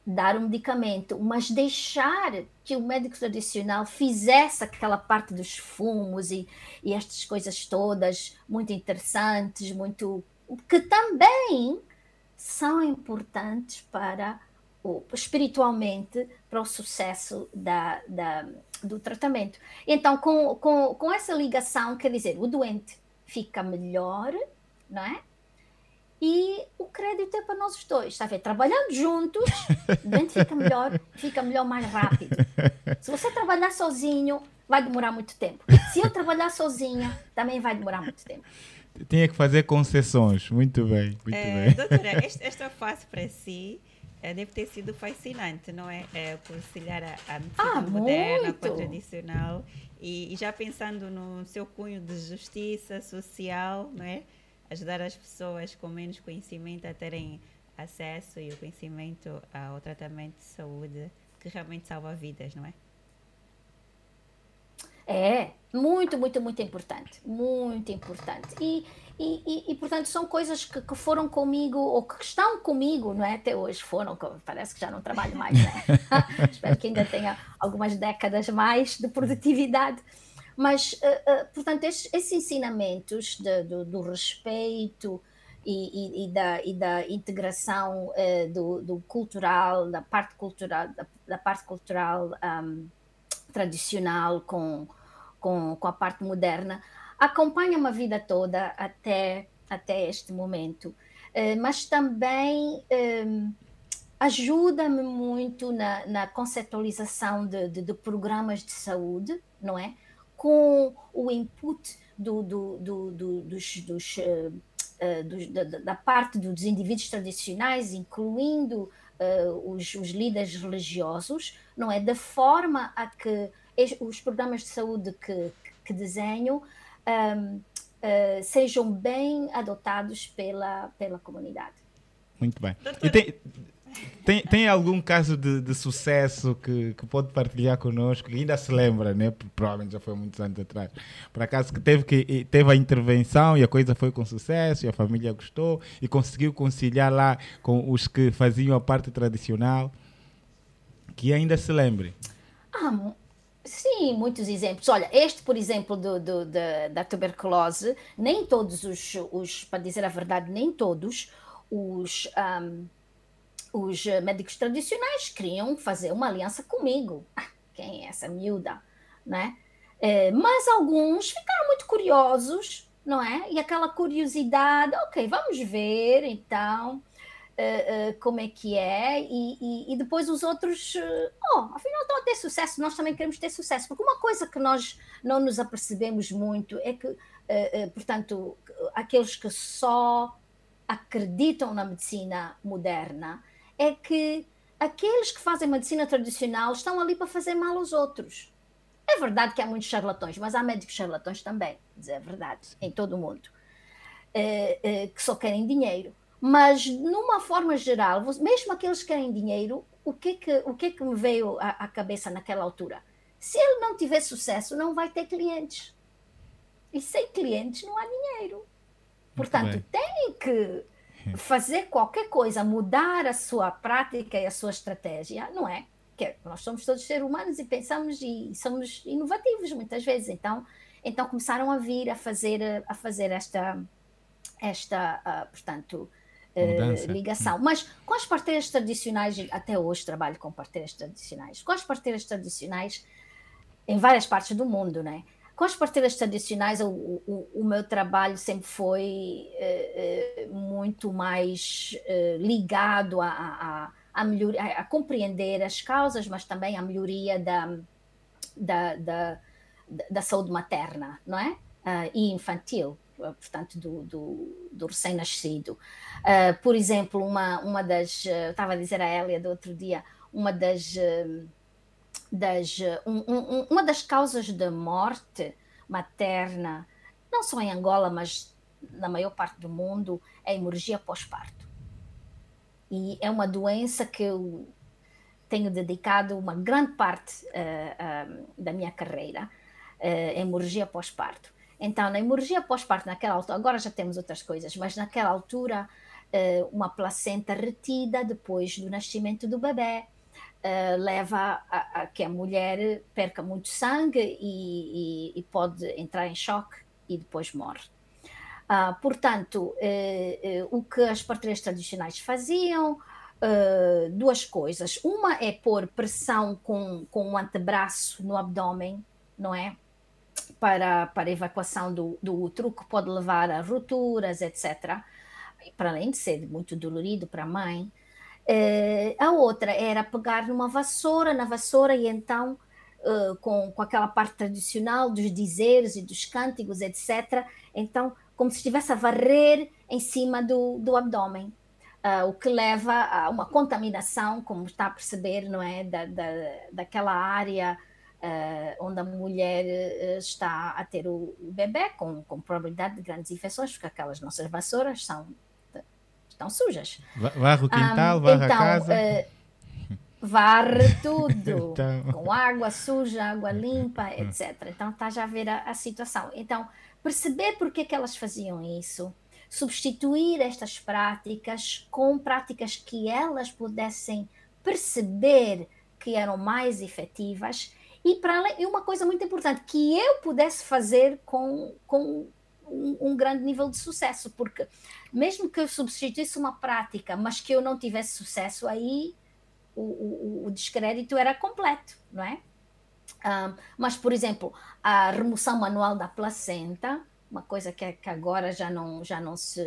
dar um medicamento, mas deixar que o médico tradicional fizesse aquela parte dos fumos e, e estas coisas todas muito interessantes, muito que também são importantes para o, espiritualmente para o sucesso da, da, do tratamento. Então, com, com, com essa ligação, quer dizer, o doente fica melhor, não é? E o crédito é para nós dois, está a ver? Trabalhando juntos, o doente fica melhor, fica melhor mais rápido. Se você trabalhar sozinho, vai demorar muito tempo. Se eu trabalhar sozinha, também vai demorar muito tempo. Tinha que fazer concessões. Muito bem, muito é, bem. Doutora, <laughs> esta fase para si é, deve ter sido fascinante, não é? é conciliar a, a medicina ah, moderna muito. com a tradicional. E, e, já pensando no seu cunho de justiça social, não é? Ajudar as pessoas com menos conhecimento a terem acesso e o conhecimento ao tratamento de saúde que realmente salva vidas, não é? É, muito, muito, muito importante. Muito importante. E, e, e, e portanto, são coisas que, que, foram comigo, ou que estão comigo, não é? Até hoje foram, parece que já não trabalho mais, né? <laughs> Espero que ainda tenha algumas décadas mais de produtividade. Mas, uh, uh, portanto, esses, esses ensinamentos de, do, do, respeito e, e, da, e, da, integração uh, do, do, cultural, da parte cultural, da, da parte cultural um, tradicional com, com, com a parte moderna, acompanha uma vida toda até, até este momento. Mas também uh, ajuda-me muito na, na conceptualização de, de, de, programas de saúde, não é? Com o input do, do, do, do dos, dos, uh, dos da, da, parte dos indivíduos tradicionais, incluindo uh, os, os, líderes religiosos, não é? Da forma a que os programas de saúde que, que desenho um, uh, sejam bem adotados pela, pela comunidade. Muito bem. E tem, tem, tem algum caso de, de sucesso que, que pode partilhar connosco, que ainda se lembra, né? provavelmente já foi muitos anos atrás, por acaso que teve, que teve a intervenção e a coisa foi com sucesso e a família gostou e conseguiu conciliar lá com os que faziam a parte tradicional, que ainda se lembre? Ah, sim, muitos exemplos. Olha, este, por exemplo, do, do da, da tuberculose, nem todos os, os, para dizer a verdade, nem todos os... Um, os eh, médicos tradicionais queriam fazer uma aliança comigo. Ah, quem é essa miúda? Né? É, mas alguns ficaram muito curiosos, não é? E aquela curiosidade, ok, vamos ver então uh, uh, como é que é. E, e, e depois os outros, uh, oh, afinal estão a ter sucesso, nós também queremos ter sucesso. Porque uma coisa que nós não nos apercebemos muito é que, portanto, aqueles que só acreditam na medicina moderna, é que aqueles que fazem medicina tradicional estão ali para fazer mal aos outros. É verdade que há muitos charlatões, mas há médicos charlatões também, dizer a verdade, em todo o mundo, é, é, que só querem dinheiro. Mas, numa forma geral, mesmo aqueles que querem dinheiro, o que que, o que, que me veio à, à cabeça naquela altura? Se ele não tiver sucesso, não vai ter clientes. E sem clientes não há dinheiro. Portanto, tem que fazer qualquer coisa, mudar a sua prática e a sua estratégia, não é? Que nós somos todos seres humanos e pensamos e somos inovativos muitas vezes. Então, então começaram a vir a fazer a fazer esta esta, uh, portanto, uh, ligação. Mas com as parteiras tradicionais, até hoje trabalho com parteiras tradicionais. Com as parteiras tradicionais em várias partes do mundo, né? Com as parteiras tradicionais, o, o, o meu trabalho sempre foi uh, uh, muito mais uh, ligado a, a, a, a, compreender as causas, mas também a melhoria da, da, da, da saúde materna não é? e infantil, portanto, do, do, do recém-nascido. por exemplo, uma, uma das. estava a dizer a Elia do outro dia, uma das das, um, um, uma das causas da morte materna, não só em Angola, mas na maior parte do mundo, é a hemorragia pós-parto. E é uma doença que eu tenho dedicado uma grande parte uh, uh, da minha carreira, uh, hemorragia pós-parto. Então, na hemorragia pós-parto, naquela altura, agora já temos outras coisas, mas naquela altura, uma placenta retida depois do nascimento do bebê, uh, leva a, a, que a mulher perca muito sangue e, e, e pode entrar em choque e depois morre. Uh, portanto, uh, o que as parteiras tradicionais faziam, duas coisas. Uma é pôr pressão com, com o antebraço no abdômen, não é? Para, para evacuação do, do útero, que pode levar a rupturas, etc. Para além de ser muito dolorido para a mãe, Uh, a outra era pegar numa vassoura, na vassoura, e então, uh, com, com aquela parte tradicional dos dizeres e dos cânticos, etc., então, como se estivesse a varrer em cima do, do abdômen. Uh, o que leva a uma contaminação, como está a perceber, não é, da, da, daquela área onde a mulher está a ter o, o bebê, com, com probabilidade de grandes infecções, porque aquelas nossas vassouras são estão sujas. Varre o quintal, um, varre então, a casa. Uh, varre <laughs> tudo, então... com água suja, água limpa, hum. etc. Então está já a ver a, a situação. Então, perceber por que, que elas faziam isso, substituir estas práticas com práticas que elas pudessem perceber que eram mais efetivas e para e uma coisa muito importante que eu pudesse fazer com, com um, um, grande nível de sucesso, porque mesmo que eu substituísse uma prática, mas que eu não tivesse sucesso, aí o, o, o descrédito era completo, não é? Um, mas, por exemplo, a remoção manual da placenta, uma coisa que, que agora já não, já não se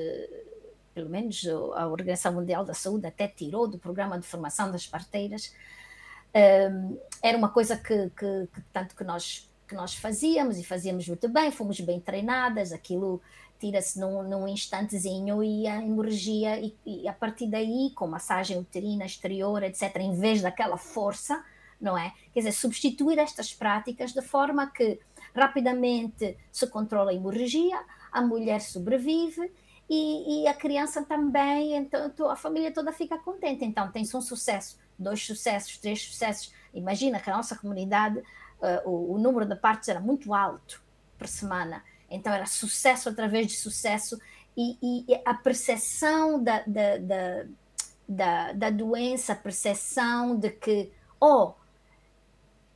pelo menos a Organização Mundial da Saúde até tirou do programa de formação das parteiras, era uma coisa que, que, que, tanto que nós que nós fazíamos e fazíamos muito bem, fomos bem treinadas, aquilo tira-se num, num, instantezinho e a hemorragia, e, e, a partir daí, com massagem uterina exterior, etc., em vez daquela força, não é? Quer dizer, substituir estas práticas de forma que rapidamente se controla a hemorragia, a mulher sobrevive e, e a criança também, então a família toda fica contente. Então tem-se um sucesso, dois sucessos, três sucessos. Imagina que a nossa comunidade uh, o, o, número de partos era muito alto por semana. Então era sucesso através de sucesso. E, e a percepção da, da, da, da, da doença, a percepção de que, oh,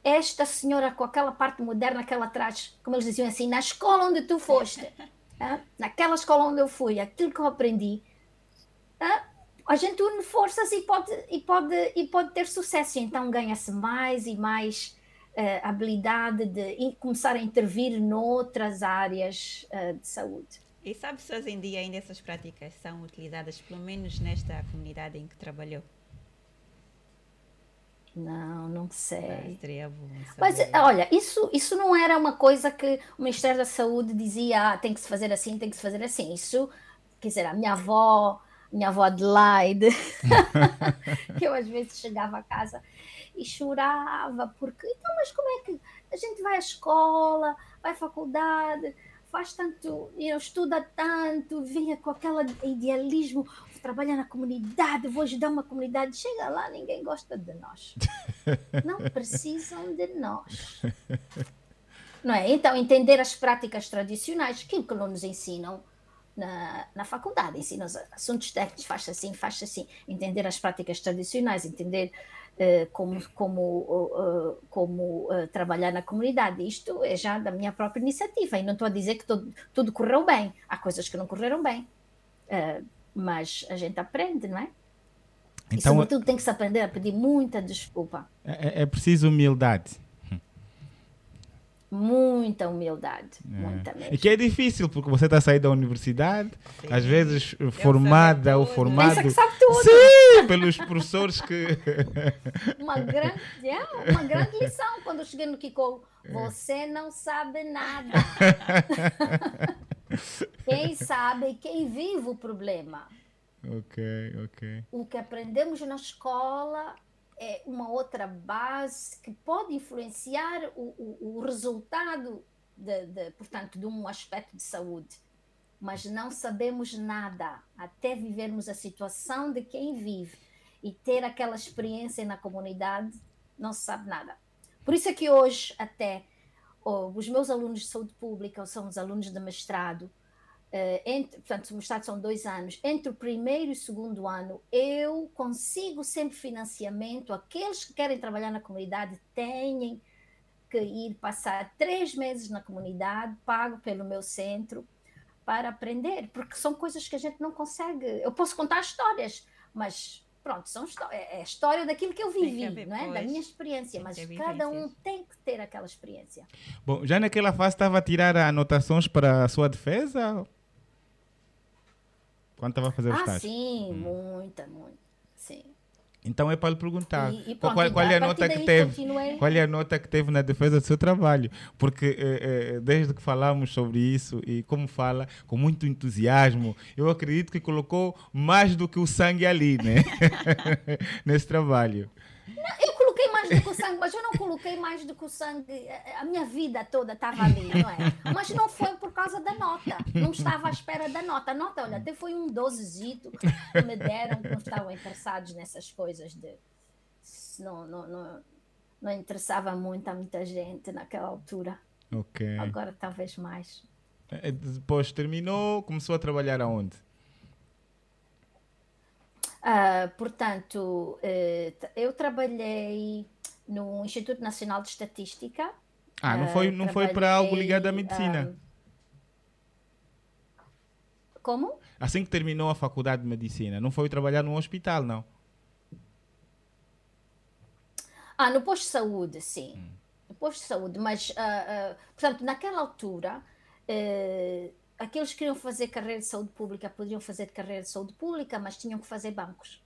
esta senhora com aquela parte moderna que ela traz, como eles diziam assim, na escola onde tu foste, <laughs> naquela escola onde eu fui, aquilo que eu aprendi, a gente une forças e pode, e pode, e pode ter sucesso. Então ganha-se mais e mais uh, habilidade de começar a intervir noutras áreas uh, de saúde. E sabe se hoje em dia ainda essas práticas são utilizadas, pelo menos nesta comunidade em que trabalhou? Não, não sei. Mas, Mas olha, isso, isso não era uma coisa que o Ministério da Saúde dizia, ah, tem que se fazer assim, tem que se fazer assim. Isso, quer dizer, a minha avó, minha avó Adelaide, <laughs> que eu às vezes chegava a casa e chorava, porque então, mas como é que a gente vai à escola, vai à faculdade, faz tanto, estuda tanto, vinha com aquele idealismo, trabalha na comunidade, vou ajudar uma comunidade, chega lá, ninguém gosta de nós. <laughs> Não precisam de nós. Não é? Então, entender as práticas tradicionais, que não nos ensinam na, na faculdade, ensinam os assuntos técnicos, faz assim, faz assim, entender as práticas tradicionais, entender como, como, eh, como eh, trabalhar na comunidade. Isto é já da minha própria iniciativa e não estou a dizer que todo, tudo correu bem. Há coisas que não correram bem, mas a gente aprende, não é? Então, e sobretudo tem que se aprender a pedir muita desculpa. É, é, é preciso humildade. Muita humildade, É. muita mesmo. E que é difícil, porque você está sair da universidade, Sim. às vezes saber formada ou formado. Pensa que sabe tudo. Sim, pelos professores que. <laughs> Uma grande, é, uma grande lição quando eu cheguei no Kiko. Você não sabe nada. <laughs> quem sabe, quem vive o problema. ok, ok. O que aprendemos na escola é uma outra base que pode influenciar o, o, o resultado, de, de, portanto, de um aspecto de saúde. Mas não sabemos nada até vivermos a situação de quem vive e ter aquela experiência na comunidade, não se sabe nada. Por isso é que hoje, até, oh, os meus alunos de saúde pública, ou são os alunos de mestrado, Uh, entre, portanto, o mestrado são dois anos, entre o primeiro e o segundo ano, eu consigo sempre financiamento. Aqueles que querem trabalhar na comunidade têm que ir passar três meses na comunidade, pago pelo meu centro, para aprender, porque são coisas que a gente não consegue. Eu posso contar histórias, mas pronto, são é a história daquilo que eu vivi, ver, não é? pois. da minha experiência, Tem mas que cada um tem que ter aquela experiência. Bom, já naquela fase estava a tirar anotações para a sua defesa? Quando estava a fazer o Ah, estágio? sim, muita, muita, sim. Então é para lhe perguntar. E- e qual, pronto, qual e é a nota que teve? continuei. Qual é a nota que teve na defesa do seu trabalho? Porque eh, eh, desde que falamos sobre isso e como fala, com muito entusiasmo, eu acredito que colocou mais do que o sangue ali, né? <laughs> Nesse trabalho. Eu coloquei mais do que o sangue, mas eu não coloquei mais do que o sangue. A minha vida toda estava ali, não é? Mas não foi por causa da nota. Não estava à espera da nota. A nota, olha, até foi um dozezito que me deram, que não estavam interessados nessas coisas de. Não, não, não, não interessava muito a muita gente naquela altura. Ok. Agora talvez mais. Eh, Depois terminou, começou a trabalhar aonde? Ah, portanto, t- eu trabalhei no Instituto Nacional de Estatística. Ah, não Ah, foi, não foi para algo ligado à medicina. Como? Assim que terminou a faculdade de medicina, não foi trabalhar num hospital, não? Ah, no posto de saúde, sim. No posto de saúde, mas, ah, ah, portanto, naquela altura, eh, aqueles que queriam fazer carreira de saúde pública podiam fazer carreira de saúde pública, mas tinham que fazer bancos.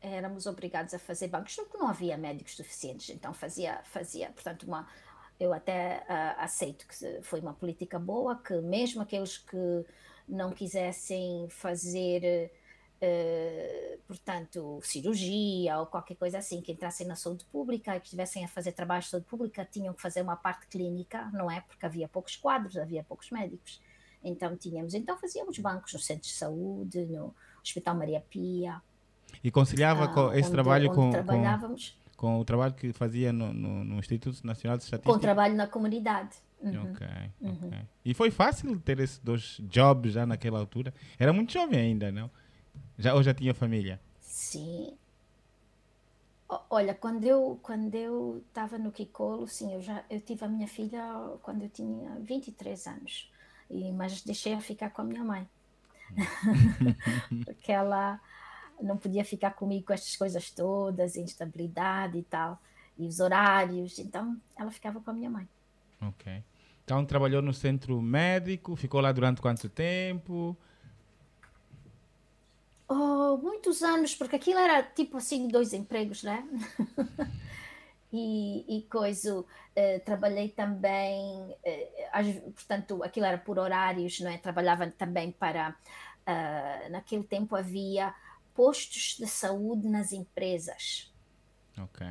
Éramos obrigados a fazer bancos, porque não havia médicos suficientes, então fazia, fazia, portanto, uma, eu até ah, aceito que foi uma política boa, que mesmo aqueles que não quisessem fazer eh, portanto, cirurgia ou qualquer coisa assim, que entrassem na saúde pública e que estivessem a fazer trabalho de saúde pública, tinham que fazer uma parte clínica, não é? Porque havia poucos quadros, havia poucos médicos. Então tínhamos, então fazíamos bancos no centro de saúde, no Hospital Maria Pia. E conciliava ah, com esse onde- trabalho onde com, com, trabalhávamos com o trabalho que fazia no, no, no Instituto Nacional de com Estatística? trabalho na comunidade. Uhum. Ok, ok. E foi fácil ter esses dois jobs já naquela altura? Era muito jovem ainda, não? Já, ou já tinha família? Sim. Olha, quando eu quando eu estava no Kikolo, sim, eu já eu tive a minha filha quando eu tinha 23 anos. E mas deixei a ficar com a minha mãe. <laughs> Porque ela não podia ficar comigo com estas coisas todas, instabilidade e tal, e os horários, então ela ficava com a minha mãe. Ok. Então trabalhou no centro médico, ficou lá durante quanto tempo? Oh, muitos anos, porque aquilo era tipo assim, dois empregos, né? <laughs> e, e coisa, eh, trabalhei também, às- portanto, aquilo era por horários, não é? Trabalhava também para, ah, naquele tempo havia postos de saúde nas empresas Ok.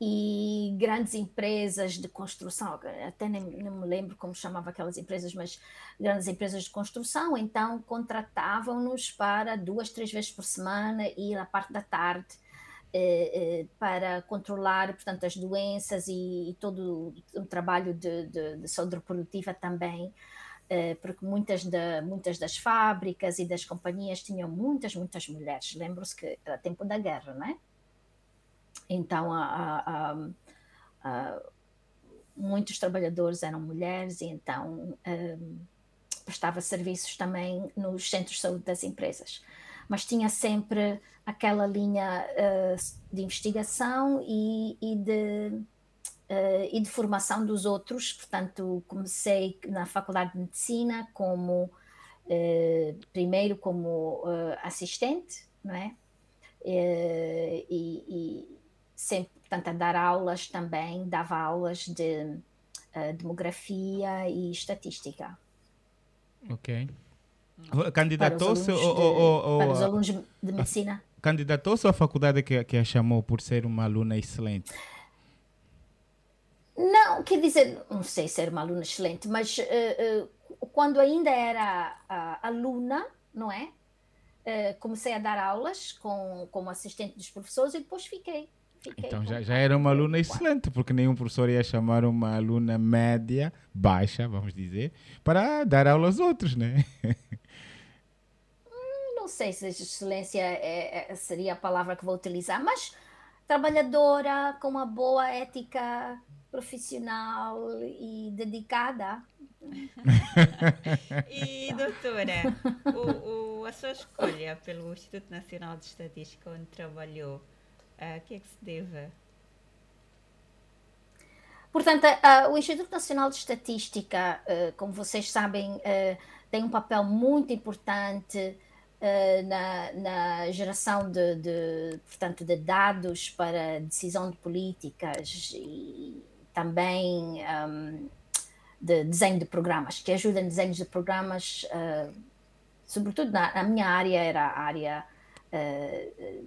E grandes empresas de construção, até nem, nem me lembro como chamava aquelas empresas, mas grandes empresas de construção, então contratavam-nos para duas, três vezes por semana ir à parte da tarde eh, eh, para controlar, portanto, as doenças e, e todo o trabalho de, de, de saúde reprodutiva também, eh, porque muitas, da, muitas das fábricas e das companhias tinham muitas, muitas mulheres. Lembro-se que era tempo da guerra, não é? Então, a, a- a- muitos trabalhadores eram mulheres e então hum, prestava serviços também nos centros de saúde das empresas. mas tinha sempre aquela linha uh, de investigação e, e de, uh, e de formação dos outros. Portanto, comecei na Faculdade de Medicina como uh, primeiro como assistente, não é? E, e, sempre, portanto, a dar aulas também, dava aulas de demografia e estatística. Ok. Candidatou-se para, os ou, para os alunos de medicina? Candidatou-se à faculdade que, que a chamou por ser uma aluna excelente? Não, quer dizer, não sei ser uma aluna excelente, mas uh, uh, quando ainda era uh, aluna, não é? Comecei a dar aulas com, como assistente dos professores e depois fiquei. Fiquei então já, já era uma aluna excelente, porque nenhum professor ia chamar uma aluna média, baixa, vamos dizer, para dar aula aos outros, né? não sei se excelência é, é, seria a palavra que vou utilizar, mas trabalhadora, com uma boa ética profissional e dedicada. <laughs> e doutora, o, o, a sua escolha pelo Instituto Nacional de Estatística, onde trabalhou, a uh, que é que se deve? Portanto, uh, o Instituto Nacional de Estatística, como vocês sabem, tem um papel muito importante eh, na, na, geração de, de, portanto, de dados para decisão de políticas e também um, ehm, de desenho de programas, que ajuda em desenhos de programas, sobretudo na, na, minha área, era a área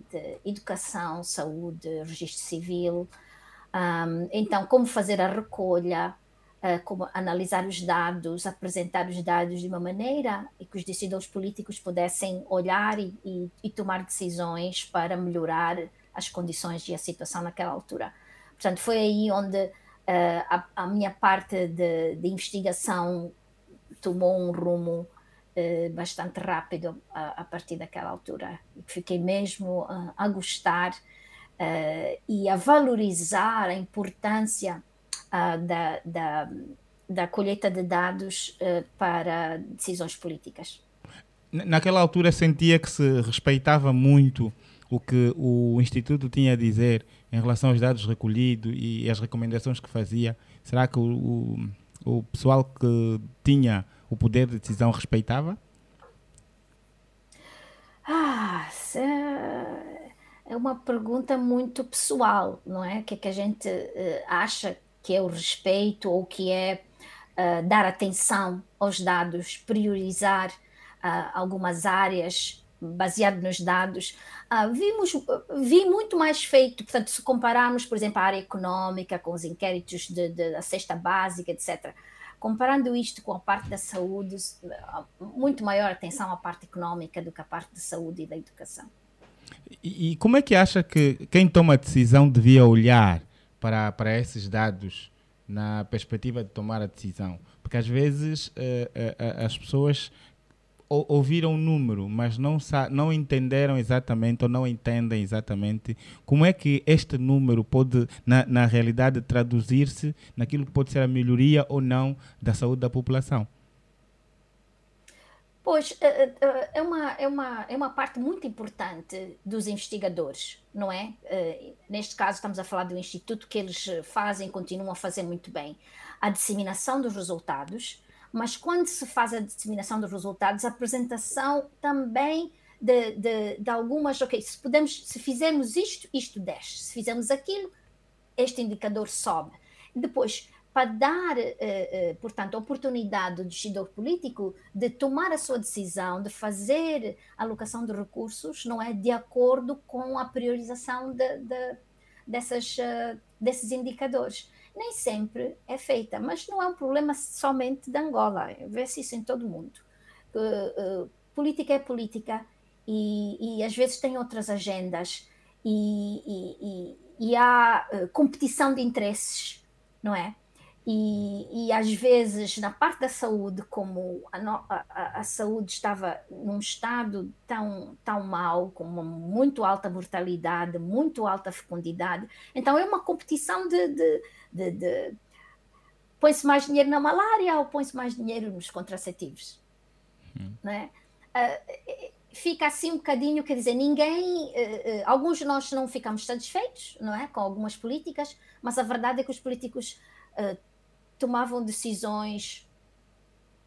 de educação, saúde, registro civil. Então, como fazer a recolha, uh, como analisar os dados, apresentar os dados de uma maneira e que os decisores políticos pudessem olhar e, e, e tomar decisões para melhorar as condições e a situação naquela altura. Portanto, foi aí onde uh, a, a, minha parte de, de, investigação tomou um rumo bastante rápido a, a, partir daquela altura. Fiquei mesmo uh, a gostar e a valorizar a importância uh, da, da, da, colheita de dados uh, para decisões políticas. Naquela altura sentia que se respeitava muito o que o Instituto tinha a dizer em relação aos dados recolhidos e as recomendações que fazia. Será que o, o, o pessoal que tinha o poder de decisão respeitava? Ah, é uma pergunta muito pessoal, não é? O que é que a gente uh, acha que é o respeito ou que é uh, dar atenção aos dados, priorizar uh, algumas áreas baseado nos dados. Uh, vimos, vi muito mais feito, portanto, se compararmos, por exemplo, a área econômica com os inquéritos da cesta básica, etc., comparando isto com a parte da saúde, muito maior atenção à parte econômica do que à parte da saúde e da educação. E, e como é que acha que quem toma a decisão devia olhar para, para esses dados na perspectiva de tomar a decisão. Porque às vezes uh, uh, as pessoas ouviram o número, mas não, não entenderam exatamente ou não entendem exatamente como é que este número pode, na, na realidade, traduzir-se naquilo que pode ser a melhoria ou não da saúde da população. Pois, é, é, é, é uma, é, uma, é uma parte muito importante dos investigadores, não é? Eh, neste caso, estamos a falar do instituto que eles fazem, continuam a fazer muito bem. A disseminação dos resultados, mas quando se faz a disseminação dos resultados, a apresentação também de, de, de algumas, ok, se, podemos, se fizermos isto, isto desce, se fizermos aquilo, este indicador sobe. Depois, para dar, eh, eh, portanto, oportunidade do decisor político de tomar a sua decisão, de fazer a alocação de recursos, não é, de acordo com a priorização de, de, dessas, uh, desses indicadores. Nem sempre é feita, mas não é um problema somente de Angola, vê-se isso em todo o mundo. Uh, uh, política é política e, e, às vezes tem outras agendas e, e, e há competição de interesses, não é? E, às vezes na parte da saúde, como a, a, a, saúde estava num estado tão, tão mau, com uma muito alta mortalidade, muito alta fecundidade, então é uma competição de, de, de, de põe-se mais dinheiro na malária ou põe-se mais dinheiro nos contraceptivos. Hum. Né? Uh, fica assim um bocadinho, quer dizer, ninguém, uh, uh, alguns de nós não ficamos satisfeitos, não é, com algumas políticas, mas a verdade é que os políticos uh, tomavam decisões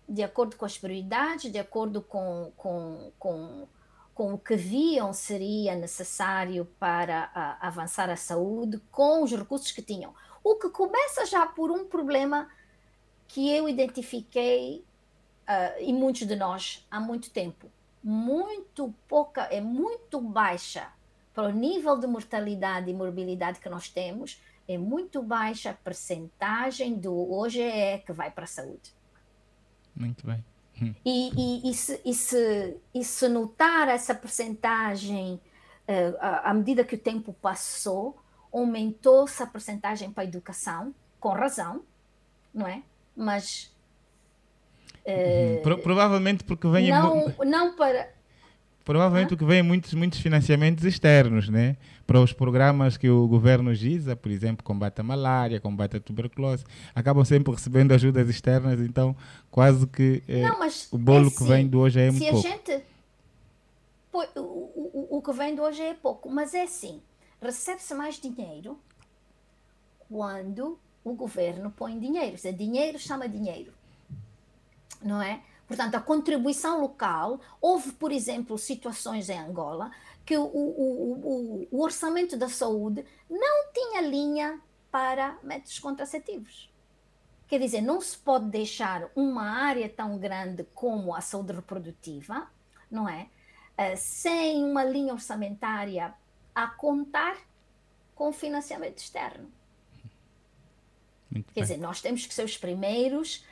de acordo com as prioridades, de acordo com, com, com, com o que viam seria necessário para avançar a saúde, com os recursos que tinham. O que começa já por um problema que eu identifiquei e muitos de nós há muito tempo muito pouca, é muito baixa para o nível de mortalidade e morbilidade que nós temos, é muito baixa a percentagem do OGE que vai para a saúde. Muito bem. E, e, e, se, e, se, e se notar essa percentagem uh, à medida que o tempo passou, aumentou-se a percentagem para a educação, com razão, não é? Mas Pro, provavelmente porque vem. Não, não para. Provavelmente porque vem muitos, muitos financiamentos externos, né? Para os programas que o governo giza, por exemplo, combate a malária, combate a tuberculose, acabam sempre recebendo ajudas externas, então quase que é, não, o bolo é que vem do hoje é muito pouco. Gente. O, o, o que vem do hoje é pouco, mas é assim: recebe-se mais dinheiro quando o governo põe dinheiro. Se dinheiro chama dinheiro não é? Portanto, a contribuição local, houve, por exemplo, situações em Angola que o, o, o, o orçamento da saúde não tinha linha para métodos contraceptivos. Quer dizer, não se pode deixar uma área tão grande como a saúde reprodutiva, não é? Uh, sem uma linha orçamentária a contar com financiamento externo. Muito Quer bem. dizer, nós temos que ser os primeiros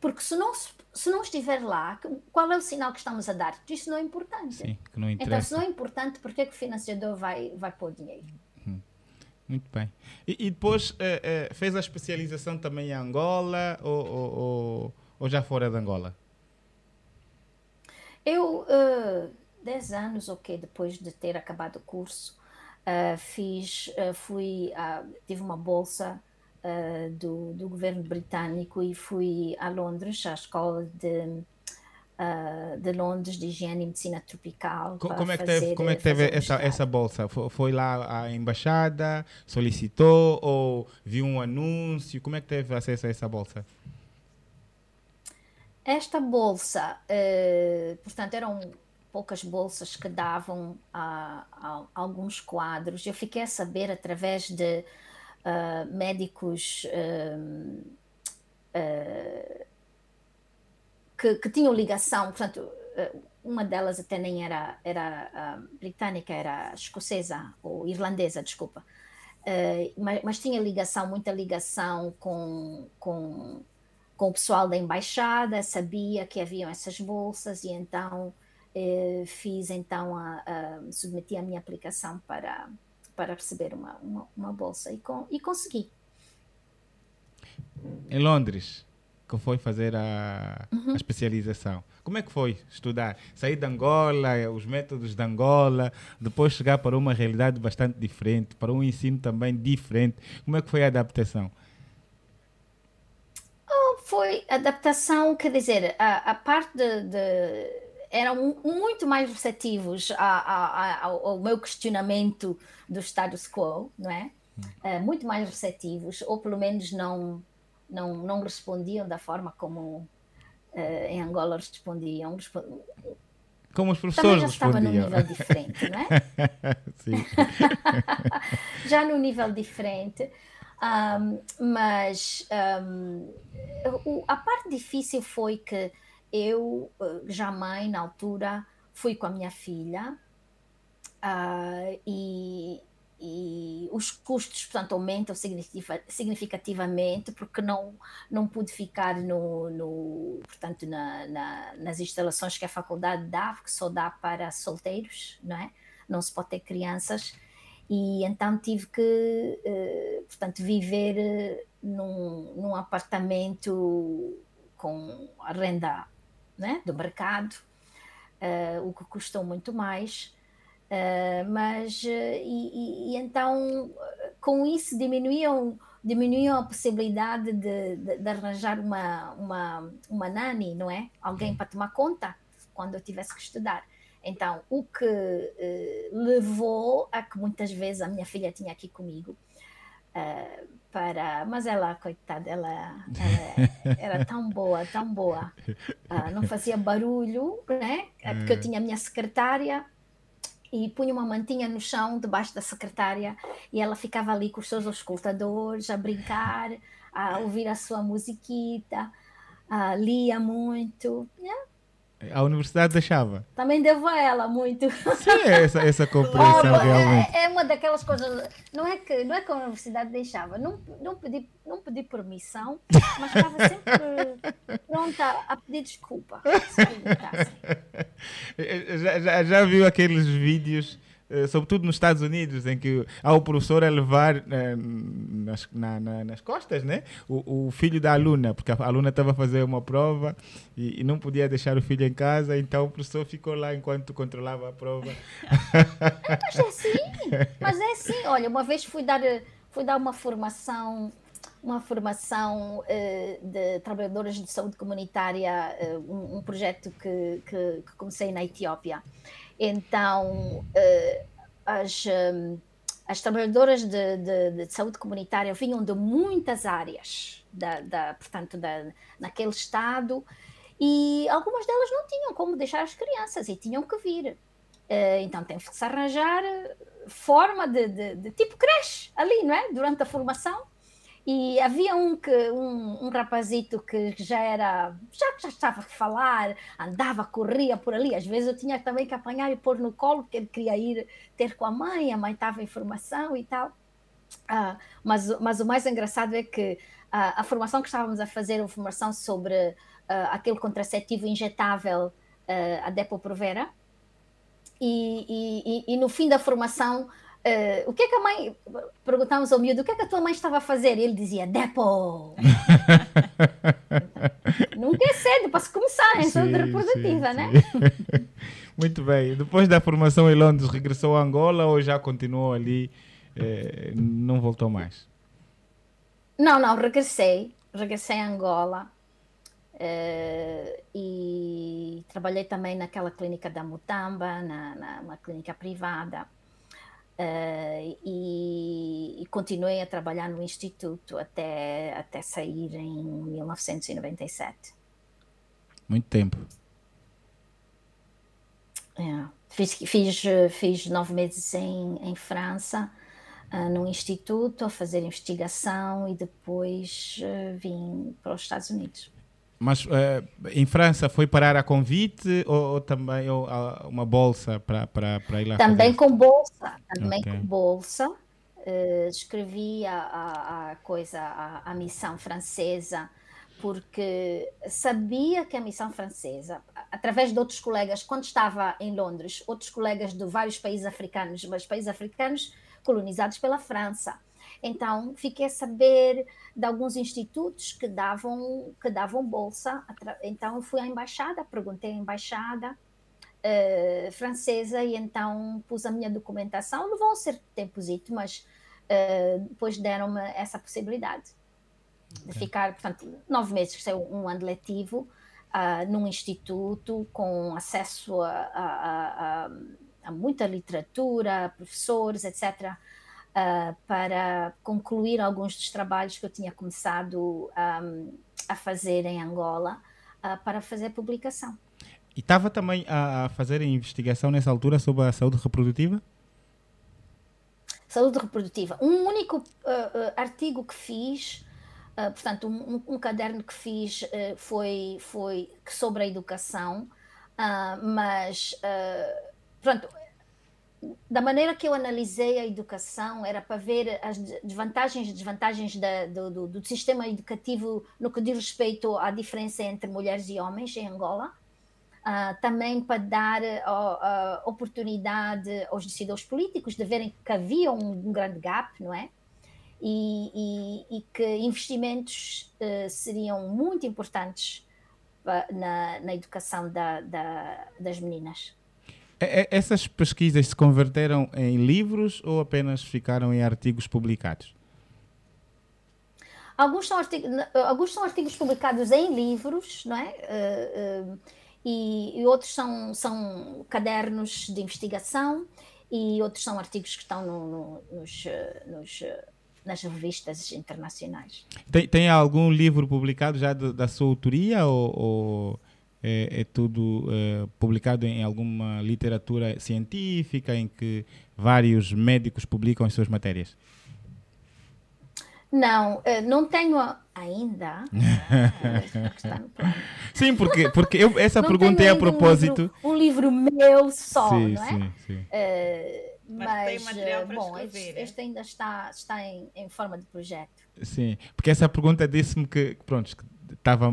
porque se não, se não estiver lá, qual é o sinal que estamos a dar? Isso não é importante. Sim, que não interessa. Então, se não é importante, por que, que o financiador vai, vai pôr dinheiro? Hum, muito bem. E, e depois eh, eh, fez a especialização também em Angola ou, ou, ou, ou já fora de Angola? Eu, uh, 10 anos, ok, depois de ter acabado o curso, uh, fiz, uh, fui, uh, tive uma bolsa uh, do, do governo britânico e fui a Londres, à escola de, de Londres de Higiene e Medicina Tropical. Co como, é que teve, como é que teve essa, essa bolsa? Foi, foi, lá à embaixada, solicitou ou viu um anúncio? Como é que teve acesso a essa bolsa? Esta bolsa, portanto, eram poucas bolsas que davam a, a, alguns quadros. Eu fiquei a saber através de uh, médicos uh, uh, que, que, tinham ligação, portanto, uma delas até nem era, era britânica, era escocesa ou irlandesa, desculpa, mas, mas, tinha ligação, muita ligação com, com, com o pessoal da embaixada, sabia que haviam essas bolsas e então fiz então a, a submeti a minha aplicação para para receber uma, uma, uma bolsa e, com, e consegui. Em Londres, que foi fazer a, uhum. a, especialização. Como é que foi estudar? Sair de Angola, os métodos de Angola, depois chegar para uma realidade bastante diferente, para um ensino também diferente. Como é que foi a adaptação? Oh, foi adaptação, quer dizer, a, a parte de, de eram muito mais receptivos a, a, a, ao meu questionamento do status quo, não é? Uh, muito mais receptivos, ou pelo menos não, não, não respondiam da forma como uh, em Angola respondiam. Como os professores Também já estava num nível diferente, não é? <laughs> Sim. <laughs> já num nível diferente. Um, mas um, a parte difícil foi que eu eh, já mãe na altura fui com a minha filha uh, e, e, os custos portanto aumentam significativamente porque não não pude ficar no, no portanto na, na, nas instalações que a faculdade dá que só dá para solteiros não é? Não se pode ter crianças. E então tive que uh, portanto viver num, num apartamento com a renda né, do mercado, uh, o que custou muito mais. Uh, mas uh, e, e, e, então com isso diminuíam diminuíam a possibilidade de, de, de, arranjar uma, uma, uma nani, não é? Alguém para tomar conta quando eu tivesse que estudar. Então, o que levou a que muitas vezes a minha filha tinha aqui comigo uh, para. Mas ela, coitada, ela, ela era tão boa, tão boa. Uh, não fazia barulho, né? Porque eu tinha a minha secretária e punha uma mantinha no chão debaixo da secretária e ela ficava ali com os seus escutadores a brincar, a ouvir a sua musiquita, lia muito. Yeah. A universidade deixava? Também devo a ela muito. Sim, essa, essa <laughs> compreensão oh, realmente. É, é, uma daquelas coisas. Não é que, não é que a universidade deixava. Não, não, pedi, não pedi permissão, mas estava sempre pronta a pedir desculpa. <laughs> já, já, já viu aqueles vídeos sobretudo nos Estados Unidos, em que há o professor a levar eh, nas, na, na, nas costas né? O, o, filho da aluna, porque a aluna estava a fazer uma prova e, e, não podia deixar o filho em casa, então o professor ficou lá enquanto controlava a prova. mas é assim, mas é assim. Olha, uma vez fui dar, fui dar uma formação uma formação uh, de trabalhadoras de saúde comunitária, uh, um, um, projeto que, que, que comecei na Etiópia. Então, uh, as, um, as trabalhadoras de, de, de, saúde comunitária vinham de muitas áreas, da, da, portanto, da, naquele estado, e algumas delas não tinham como deixar as crianças e tinham que vir. Uh, então, tem que se arranjar forma de, de, de tipo creche ali, não é? Durante a formação e havia um, que, um, um rapazito que já era, já, já estava a falar, andava, corria por ali. Às vezes eu tinha também que apanhar e pôr no colo, porque ele queria ir ter com a mãe, a mãe estava em formação e tal. Ah, mas, mas o mais engraçado é que ah, a formação que estávamos a fazer, uma formação sobre ah, aquele contraceptivo injetável, a Depo-Provera, e, e, e, e no fim da formação Uh, o que é que a mãe. Perguntámos ao miúdo o que é que a tua mãe estava a fazer? E ele dizia: Depo! <laughs> Nunca é cedo para se começar em saúde reprodutiva, sim, né? Sim. <laughs> Muito bem. Depois da formação em Londres, regressou a Angola ou já continuou ali? Eh, não voltou mais? Não, não, regressei. Regressei a Angola. Uh, e trabalhei também naquela clínica da Mutamba, na, na uma clínica privada. Uh, e, e, continuei a trabalhar no Instituto até, até sair em 1997. Muito tempo. É. Fiz, fiz, fiz nove meses em, em França, uh, no Instituto, a fazer investigação e depois uh, vim para os Estados Unidos. Mas uh, em França foi parar a convite ou, ou também ou, uh, uma bolsa para ir lá? Também com bolsa, também okay. com bolsa. Uh, escrevi a, a, a coisa, a, a, missão francesa, porque sabia que a missão francesa, através de outros colegas, quando estava em Londres, outros colegas de vários países africanos, mas países africanos colonizados pela França, então, fiquei a saber de alguns institutos que davam, que davam bolsa. Então, fui à embaixada, perguntei à embaixada uh, francesa e então pus a minha documentação. Não vão ser tempozito, mas uh, depois deram-me essa possibilidade okay. de ficar, portanto, nove meses, que é um ano letivo, uh, num instituto com acesso a, a, a, a muita literatura, professores, etc., uh, para concluir alguns dos trabalhos que eu tinha começado um, a fazer em Angola uh, para fazer publicação. E estava também a, fazer investigação nessa altura sobre a saúde reprodutiva? Saúde reprodutiva. Um único uh, artigo que fiz, portanto, um, um, caderno que fiz foi, foi sobre a educação, mas pronto, da maneira que eu analisei a educação, era para ver as desvantagens e desvantagens da, do, do, do, sistema educativo no que diz respeito à diferença entre mulheres e homens em Angola. Uh, também para dar uh, uh, oportunidade aos decisores políticos de verem que havia um, um grande gap, não é? E, e, e que investimentos eh, seriam muito importantes na, na educação da, da, das meninas. É, é, essas pesquisas se converteram em livros ou apenas ficaram em artigos publicados? Alguns são artigos, alguns são artigos publicados em livros, não é? Uh, uh, e, e outros são, são cadernos de investigação e outros são artigos que estão no, no, nos, nos, nas revistas internacionais. Tem, tem algum livro publicado já da sua autoria ou, ou é, é, tudo é, publicado em alguma literatura científica em que vários médicos publicam as suas matérias? Não, eh, não tenho ainda. <laughs> sim, porque, porque eu, essa não pergunta é a propósito. Um livro, um livro meu só, sim, não é? Sim, sim. Uh, mas, mas tem material para bom, escrever, este, este, ainda está, está em, em forma de projeto. Sim, porque essa pergunta disse-me que, pronto, que tava,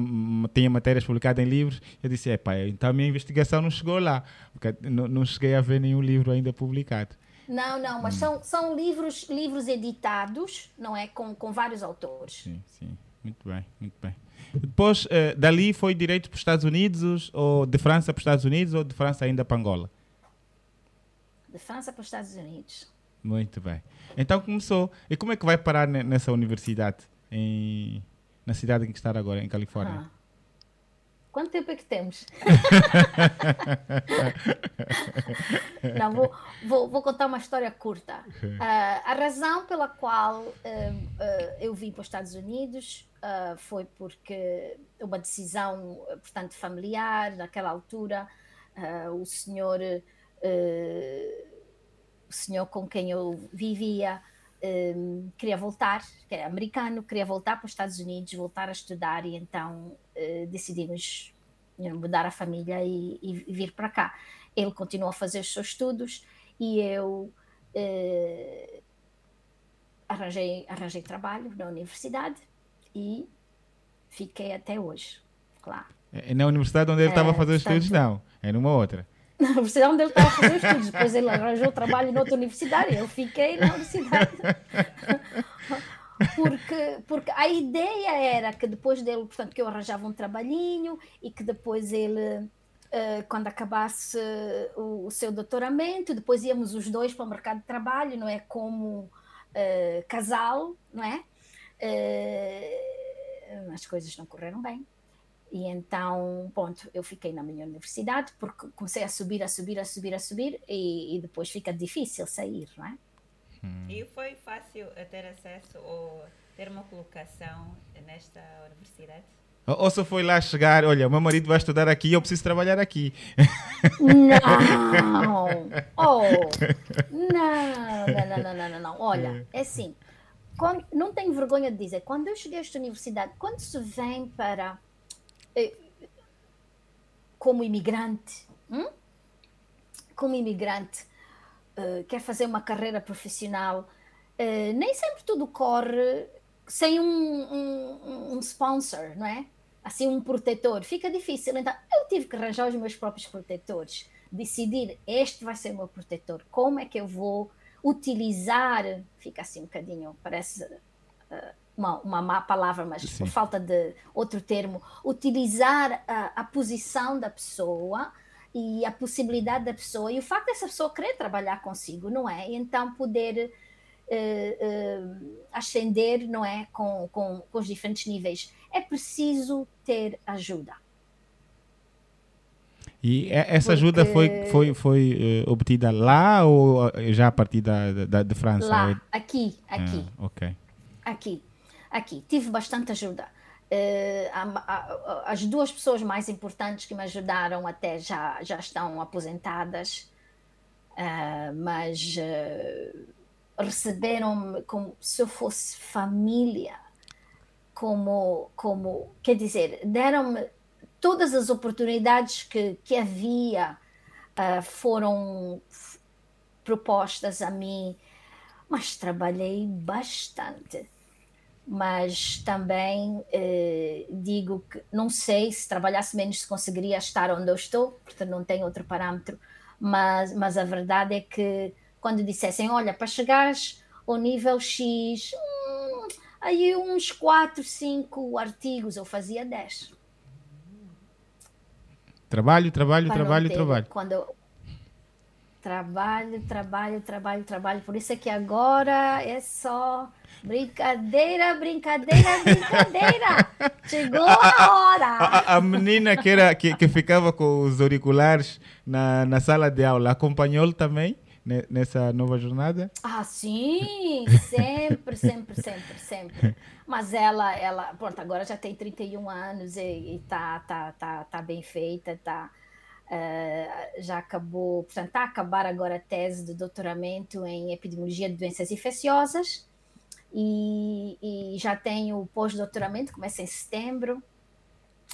tinha matérias publicadas em livros. Eu disse, é pá, então a minha investigação não chegou lá, porque não, não cheguei a ver nenhum livro ainda publicado. Não, não, mas hum. são, são livros, livros editados, não é? Com, com vários autores. Sim, sim. Muito bem, muito bem. Depois, uh, dali foi direito para os Estados Unidos, ou de França para os Estados Unidos, ou de França ainda para Angola? De França para os Estados Unidos. Muito bem. Então começou. E como é que vai parar nessa universidade, em, na cidade em que está agora, em Califórnia? Ah. Quanto tempo é que temos? <laughs> Não, vou, vou, vou, contar uma história curta. Uh, a razão pela qual uh, uh, eu vim para os Estados Unidos foi porque uma decisão, portanto, familiar, naquela altura, o senhor, o senhor com quem eu vivia, um, queria voltar, que era americano, queria voltar para os Estados Unidos, voltar a estudar e então uh, decidimos know, mudar a família e, e, vir para cá. Ele continuou a fazer os seus estudos e eu uh, arranjei, arranjei trabalho na universidade e fiquei até hoje, claro. É na universidade onde ele estava a fazer os estudos, não, é numa outra na universidade onde ele estava a fazer os estudos. Depois ele arranjou trabalho noutra universidade. Eu fiquei na universidade. Porque, porque a ideia era que depois dele, portanto, que eu arranjava um trabalhinho e que depois ele, Uh, quando acabasse o, seu doutoramento, depois íamos os dois para o mercado de trabalho, não é? Como uh, casal, não é? Uh, as coisas não correram bem. E então, ponto, eu fiquei na minha universidade porque comecei a subir, a subir, a subir, a subir e, e depois fica difícil sair, não é? Hum. E foi fácil ter acesso ou ter uma colocação nesta universidade? Ou só foi lá chegar, olha, meu marido vai estudar aqui, eu preciso trabalhar aqui. Não! <laughs> Oh! Não, não, não, não, não, não. Olha, é assim, quando, não tenho vergonha de dizer, quando eu cheguei a esta universidade, quando se vem para como imigrante, hum? como imigrante, uh, quer fazer uma carreira profissional, uh, nem sempre tudo corre sem um, um, um, sponsor, não é? Assim, um protetor. Fica difícil. Então, eu tive que arranjar os meus próprios protetores. Decidir, este vai ser o meu protetor. Como é que eu vou utilizar? Fica assim um bocadinho, parece. Uh, uma, uma má palavra, mas Sim. por falta de outro termo, utilizar a, a, posição da pessoa e a possibilidade da pessoa e o facto dessa pessoa querer trabalhar consigo, não é? E então poder uh, uh, ascender, não é? Com, com, com os diferentes níveis. É preciso ter ajuda. E essa ajuda foi, foi, foi uh, obtida lá ou já a partir da, da, de França? Lá, aqui, aqui. Ah, ok. Aqui aqui. Tive bastante ajuda. Uh, as duas pessoas mais importantes que me ajudaram até já, já estão aposentadas, uh, mas uh, receberam-me como se eu fosse família, como, como quer dizer, deram-me todas as oportunidades que, que havia foram propostas a mim, mas trabalhei bastante mas também eh, digo que não sei se trabalhasse menos se conseguiria estar onde eu estou, portanto não tenho outro parâmetro, mas, mas a verdade é que quando dissessem, olha, para chegares ao nível X, hum, aí uns 4, 5 artigos, eu fazia 10. Trabalho, trabalho, quando trabalho, trabalho. Quando Trabalho, trabalho, trabalho, trabalho. Por isso é que agora é só brincadeira, brincadeira, <laughs> brincadeira. Chegou a hora. A, a menina que, era, que, que ficava com os auriculares na, na sala de aula acompanhou-lhe também? nessa nova jornada? Ah, sim, sempre, sempre, sempre, sempre. Mas ela, ela, pronto, agora já tem 31 anos e, está tá, tá, tá bem feita, tá, uh, já acabou, portanto, está a acabar agora a tese de doutoramento em epidemiologia de doenças infecciosas e, e já tem o pós-doutoramento, começa em setembro.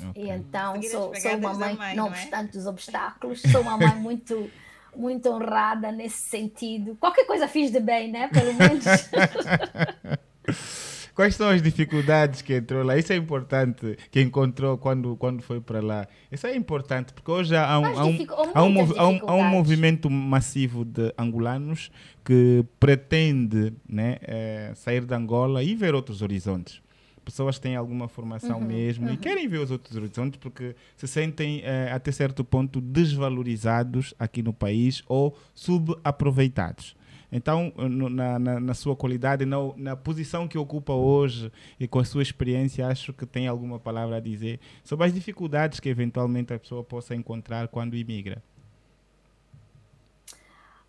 Okay. E então sou, sou uma mãe, mãe, não, não é? obstante os obstáculos, sou uma mãe muito muito honrada nesse sentido. Qualquer coisa fiz de bem, né? Pelo menos. <laughs> Quais são as dificuldades que entrou lá? Isso é importante, que encontrou quando, quando foi para lá. Isso é importante, porque hoje há um, há um, há um, há um, há um movimento massivo de angolanos que pretende né, é, sair de Angola e ver outros horizontes pessoas têm alguma formação uhum, mesmo uhum. e querem ver os outros horizontes porque se sentem eh, até certo ponto desvalorizados aqui no país ou subaproveitados. Então, no, na, na, na, sua qualidade, na, na, posição que ocupa hoje e com a sua experiência, acho que tem alguma palavra a dizer sobre as dificuldades que eventualmente a pessoa possa encontrar quando imigra.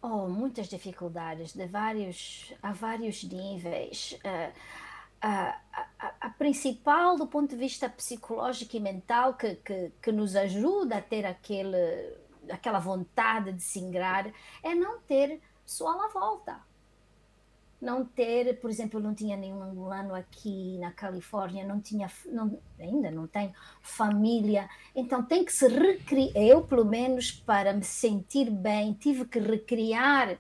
Oh, muitas dificuldades de vários, a vários níveis. Uh, a, a, a, principal do ponto de vista psicológico e mental que, que, que nos ajuda a ter aquele, aquela vontade de se ingrar é não ter pessoal à volta. Não ter, por exemplo, eu não tinha nenhum angolano aqui na Califórnia, não tinha, não, ainda não tenho família, então tem que se recriar, eu pelo menos para me sentir bem, tive que recriar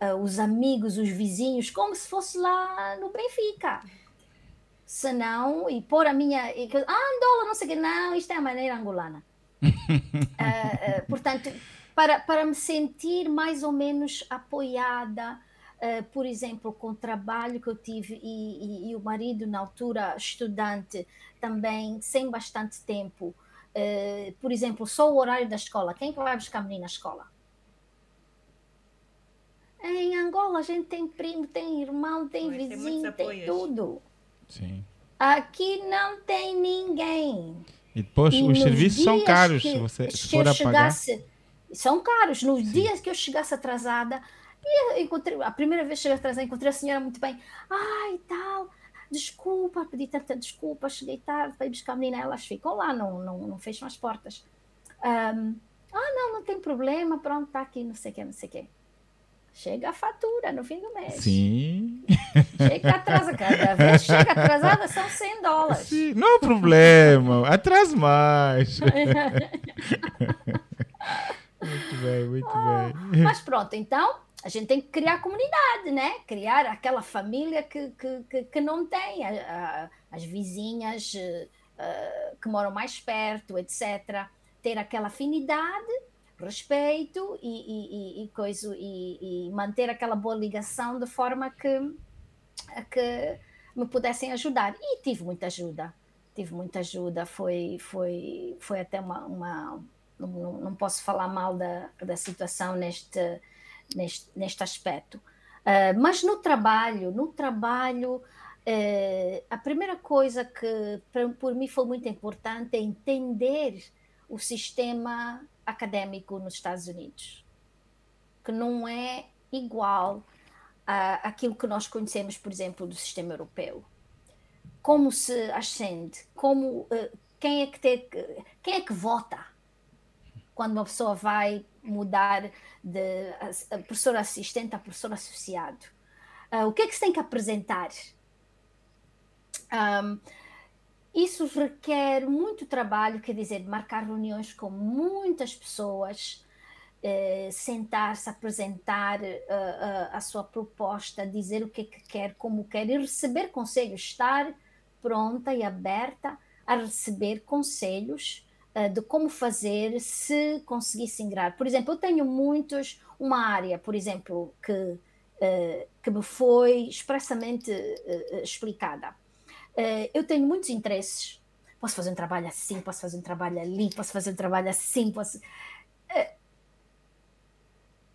uh, os amigos, os vizinhos, como se fosse lá no Benfica senão, e pôr a minha. E, ah, Angola, não sei o que, não, isto é a maneira angolana. uh, <laughs> uh, portanto, para, para me sentir mais ou menos apoiada, uh, por exemplo, com o trabalho que eu tive e, e, e, o marido, na altura, estudante, também sem bastante tempo. por exemplo, só o horário da escola. Quem vai buscar a menina na escola? Em Angola a gente tem primo, tem irmão, tem vizinho, tem tudo. Sim. Aqui não tem ninguém. E depois e os serviços são caros. Que, você, se for a chegasse, pagar. São caros. Nos Sim. dias que eu chegasse atrasada, e encontrei, a primeira vez que cheguei atrasada, encontrei a senhora muito bem. Ai, tal, desculpa, pedi tanta desculpa, cheguei tarde para ir buscar a menina. Elas ficam lá, não, não, não fecham as portas. Um, ah, não, não tem problema, pronto, está aqui, não sei o que, não sei o que chega a fatura no fim do mês. Sim. Chega atrasa, cada vez chega atrasada são 100 dólares. Sim, não há problema, atrás mais. <laughs> muito bem, muito ah, bem. Mas pronto, então a gente tem que criar comunidade, né? Criar aquela família que, que, que, que não tem, a, a, as vizinhas uh, que moram mais perto, etc. Ter aquela afinidade respeito e, e, e, coisa, e, e, manter aquela boa ligação de forma que, que me pudessem ajudar. E tive muita ajuda, tive muita ajuda, foi, foi, foi até uma. uma não, não posso falar mal da, da situação neste, neste, neste aspecto. Uh, mas no trabalho, no trabalho, uh, a primeira coisa que para, por mim foi muito importante é entender o sistema académico nos Estados Unidos, que não é igual àquilo que nós conhecemos, por exemplo, do sistema europeu. Como se ascende, como uh, quem é que quem é que vota quando uma pessoa vai mudar de professor assistente a professor associado? Uh, o que é que se tem que apresentar? Um, isso requer muito trabalho, quer dizer, marcar reuniões com muitas pessoas, eh, sentar-se, apresentar eh, eh, a sua proposta, dizer o que, é que quer, como quer e receber conselhos, estar pronta e aberta a receber conselhos eh, de como fazer se conseguisse ingrar. Por exemplo, eu tenho muitos, uma área, por exemplo, que, eh, que me foi expressamente eh, explicada Uh, eu tenho muitos interesses. Posso fazer um trabalho assim, posso fazer um trabalho ali, posso fazer um trabalho assim, posso. Uh,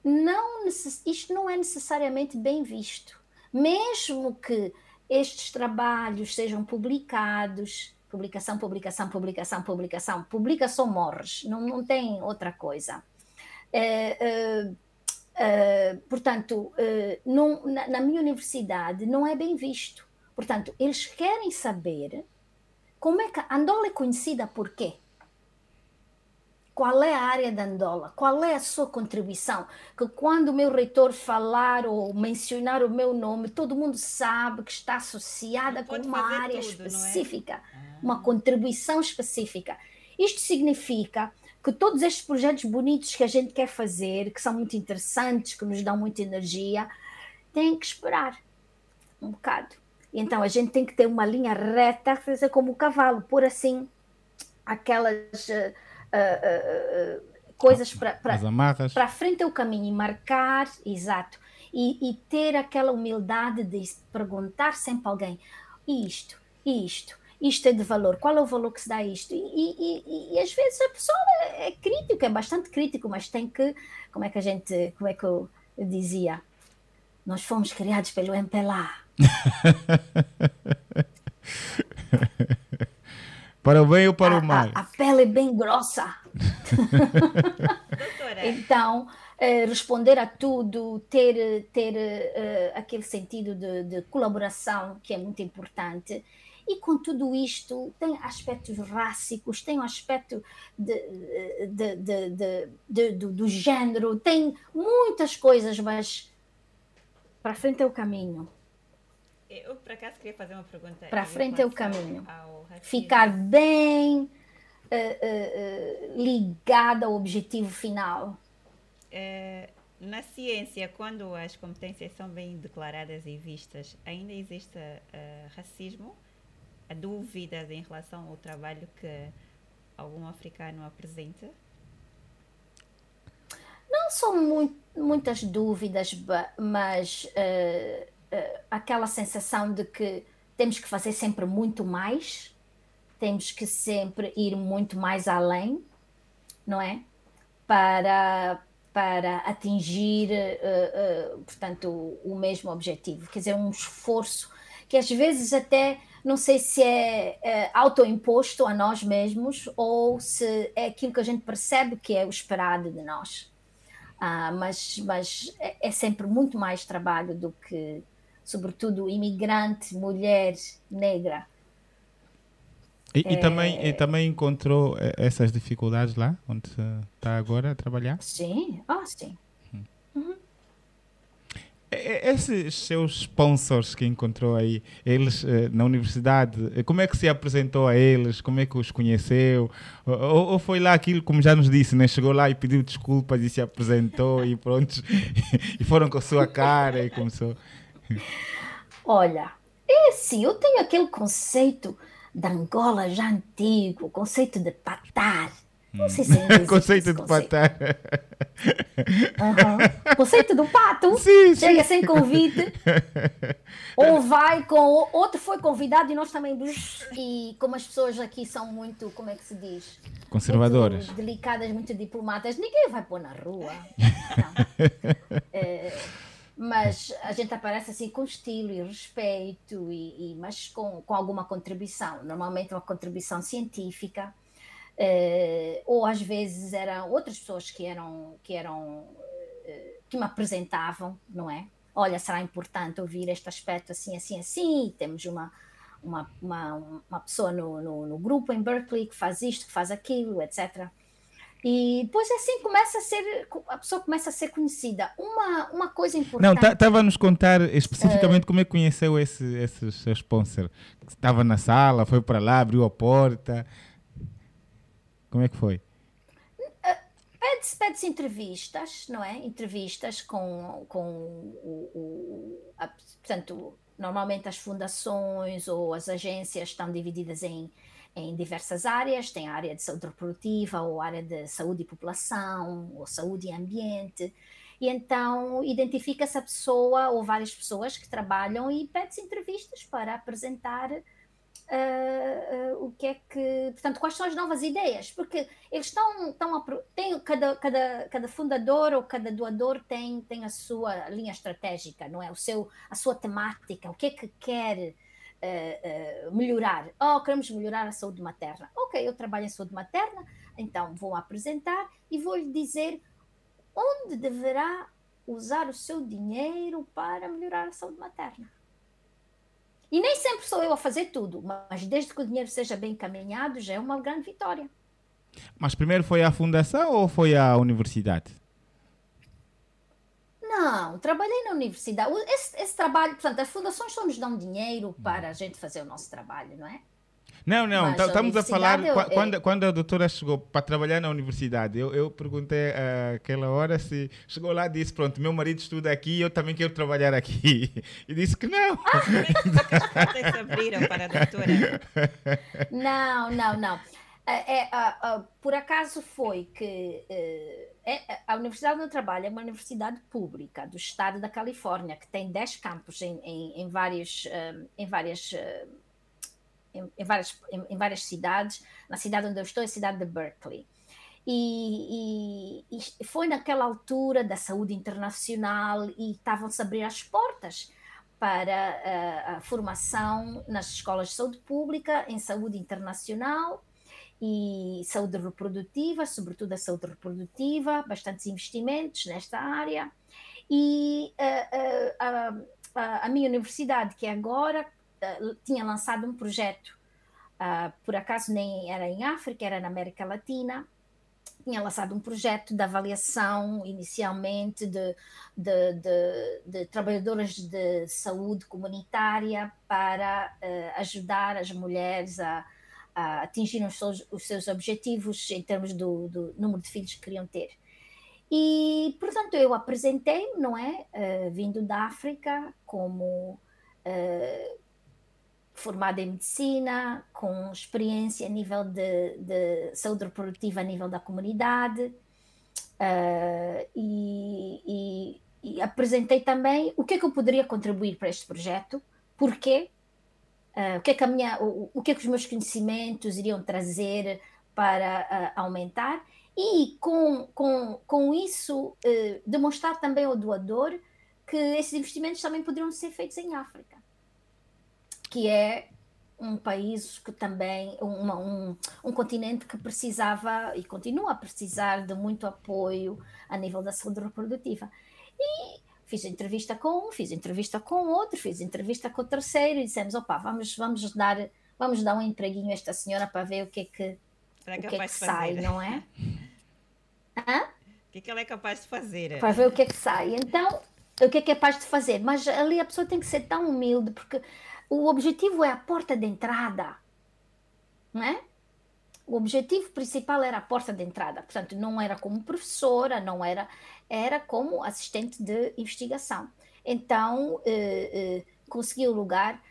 não, isto não é necessariamente bem visto. Mesmo que estes trabalhos sejam publicados, publicação, publicação, publicação, publicação, publica só morres, não, não tem outra coisa. É, é, portanto, não, na, na minha universidade não é bem visto. Portanto, eles querem saber como é que a Andola é conhecida por quê? Qual é a área da Andola, qual é a sua contribuição, que quando o meu reitor falar ou mencionar o meu nome, todo mundo sabe que está associada com uma área tudo, é? específica, é? ah. uma contribuição específica. Isto significa que todos estes projetos bonitos que a gente quer fazer, que são muito interessantes, que nos dão muita energia, têm que esperar um bocado. Então a gente tem que ter uma linha reta, fazer como o cavalo, por assim aquelas uh, uh, coisas para frente é o caminho e marcar, exato, e, e, ter aquela humildade de perguntar sempre a alguém: isto, isto, isto é de valor, qual é o valor que se dá a isto? E, e, e, às vezes a pessoa é, é crítica, é bastante crítico, mas tem que, como é que a gente, como é que eu dizia? Nós fomos criados pelo MPLA. <laughs> Para o bem ou para a, o mal? A, a, pele é bem grossa. <laughs> então, eh, responder a tudo, ter, ter eh, aquele sentido de, de, colaboração que é muito importante. E com tudo isto, tem aspectos rássicos, tem o um aspecto de, de, do, do género, tem muitas coisas, mas para frente é o caminho. Eu, por acaso, queria fazer uma pergunta. Para frente é o caminho. Ficar bem uh, uh, uh, ligado ao objetivo final. na ciência, quando as competências são bem declaradas e vistas, ainda existe racismo? Dúvidas em relação ao trabalho que algum africano apresenta? Não são muito, muitas dúvidas, mas uh, aquela sensação de que temos que fazer sempre muito mais, temos que sempre ir muito mais além, não é? Para, para atingir, uh, uh, portanto, o, o, mesmo objetivo. Quer dizer, um esforço que às vezes até não sei se é, é autoimposto a nós mesmos ou se é aquilo que a gente percebe que é o esperado de nós. Ah, mas mas é, é sempre muito mais trabalho do que sobretudo imigrante, mulher, negra. E, é... e, também, e também encontrou eh, essas dificuldades lá, onde está agora a trabalhar? Sim, ah, sim. Hum. Uhum. Esses seus sponsors que encontrou aí, eles eh, na universidade, eh, como é que se apresentou a eles? Como é que os conheceu? Ou, ou foi lá aquilo, como já nos disse, né? chegou lá e pediu desculpas e se apresentou e pronto, <laughs> e foram com a sua cara e começou. Olha, é assim, eu tenho aquele conceito da Angola já antigo, conceito de patar. Não sei se <laughs> conceito de conceito. patar. Uhum. Conceito do pato. <laughs> Sim, Chega sim. sem convite. <laughs> ou vai com. Outro foi convidado e nós também. E como as pessoas aqui são muito. Como é que se diz? Conservadoras. Muito delicadas, muito diplomatas. Ninguém vai pôr na rua. É, mas a gente aparece assim com estilo e respeito, e, e mas com, com alguma contribuição, normalmente uma contribuição científica, eh, ou às vezes eram outras pessoas que eram, que eram, eh, que me apresentavam, não é? Olha, será importante ouvir este aspecto assim, assim, assim, temos uma, uma, uma, uma pessoa no, no, no grupo em Berkeley que faz isto, que faz aquilo, etc., e depois assim começa a ser, a pessoa começa a ser conhecida. Uma, uma coisa importante. Não, estava tá, a nos contar especificamente uh, como é que conheceu esse, esse seu sponsor. Estava na sala, foi para lá, abriu a porta. Como é que foi? Eh, pede-se pede entrevistas, não é? Entrevistas com, com o, o a, portanto, normalmente as fundações ou as agências estão divididas em em diversas áreas, tem a área de saúde reprodutiva, ou área de saúde e população, ou saúde e ambiente. E então identifica-se a pessoa ou várias pessoas que trabalham e pede-se entrevistas para apresentar uh, uh, o que é que, portanto, quais são as novas ideias, porque eles estão, estão a, tem, cada, cada, cada fundador ou cada doador tem, tem a sua linha estratégica, não é? O seu, a sua temática, o que é que quer uh, melhorar. Oh, queremos melhorar a saúde materna. Ok, eu trabalho em saúde materna, então vou apresentar e vou lhe dizer onde deverá usar o seu dinheiro para melhorar a saúde materna. E nem sempre sou eu a fazer tudo, mas desde que o dinheiro seja bem encaminhado, já é uma grande vitória. Mas primeiro foi a fundação ou foi a universidade? Não, trabalhei na universidade. Esse, esse trabalho, portanto, as fundações só nos dão dinheiro para a gente fazer o nosso trabalho, não é? Não, não, estamos a falar. Eu, quando, eu... quando a doutora chegou para trabalhar na universidade, eu, eu perguntei uh, aquela hora se chegou lá e disse: Pronto, meu marido estuda aqui eu também quero trabalhar aqui. <laughs> E disse que não. Ah, vocês abriram para a doutora? Não, não, não. É, é, por acaso foi que é, a Universidade onde eu trabalho é uma universidade pública do estado da Califórnia, que tem 10 campos em, em, em vários, em várias em, em várias, em, várias cidades. Na cidade onde eu estou é a cidade de Berkeley. E, e, e foi naquela altura da saúde internacional e estavam-se a abrir as portas para a, a, formação nas escolas de saúde pública em saúde internacional e saúde reprodutiva, sobretudo a saúde reprodutiva, bastantes investimentos nesta área. E a, a, a minha universidade, que é agora uh, tinha lançado um projeto, uh, por acaso nem era em África, era na América Latina, tinha lançado um projeto de avaliação inicialmente de, de, de, de trabalhadoras de saúde comunitária para uh, ajudar as mulheres a, a os seus, os seus, objetivos em termos do, do, número de filhos que queriam ter. E, portanto, eu apresentei, não é, uh, vindo da África, como uh, formada em medicina, com experiência a nível de, de saúde reprodutiva a nível da comunidade, uh, e, e, e, apresentei também o que é que eu poderia contribuir para este projeto, porquê, uh, o, que é que minha, o, o, que é que os meus conhecimentos iriam trazer para uh, aumentar, e com, com, com isso demonstrar também ao doador que esses investimentos também poderiam ser feitos em África que é um país que também, uma, um, um continente que precisava e continua a precisar de muito apoio a nível da saúde reprodutiva. E fiz entrevista com um, fiz entrevista com outro, fiz entrevista com o terceiro e dissemos, opa, vamos, vamos, dar, vamos dar um empreguinho a esta senhora para ver o que é que, o que, é que sai, não é? <laughs> Hã? O que é que ela é capaz de fazer? Para ver o que é que sai. Então, o que é capaz de fazer? Mas ali a pessoa tem que ser tão humilde, porque o objetivo é a porta de entrada, não é? O objetivo principal era a porta de entrada, portanto, não era como professora, não era, era como assistente de investigação. Então, eh, eh, consegui o lugar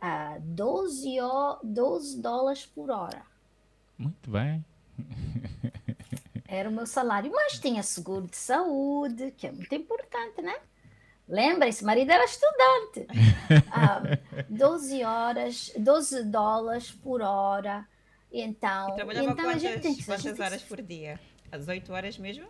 a 12, 12 dólares por hora. Muito bem. Era o meu salário, mas tinha seguro de saúde, que é muito importante, né? Lembrem-se, marido era estudante. <laughs> Ah, 12 horas, 12 dólares por hora. Então, e trabalhava então quantas, a gente tem que, quantas gente horas por dia? Às 8 horas mesmo?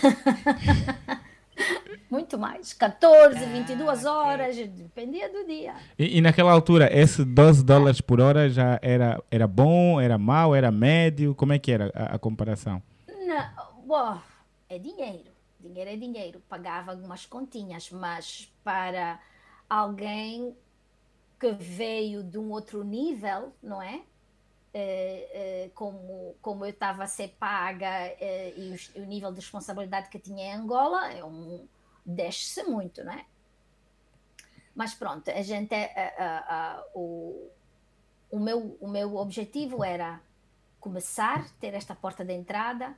<laughs> Muito mais. 14, ah, 22 horas, okay. dependia do dia. E, e, naquela altura, esse 12 dólares por hora já era, era bom, era mau, era médio? Como é que era a, a comparação? Não, bom, é dinheiro dinheiro é dinheiro, pagava algumas continhas, mas para alguém que veio de um outro nível, não é? É, é como, como eu estava a ser paga é, e o, o, nível de responsabilidade que tinha em Angola, é um, desce-se muito, não é? Mas pronto, a gente, a, a, o, o, meu, o meu objetivo era começar, ter esta porta de entrada,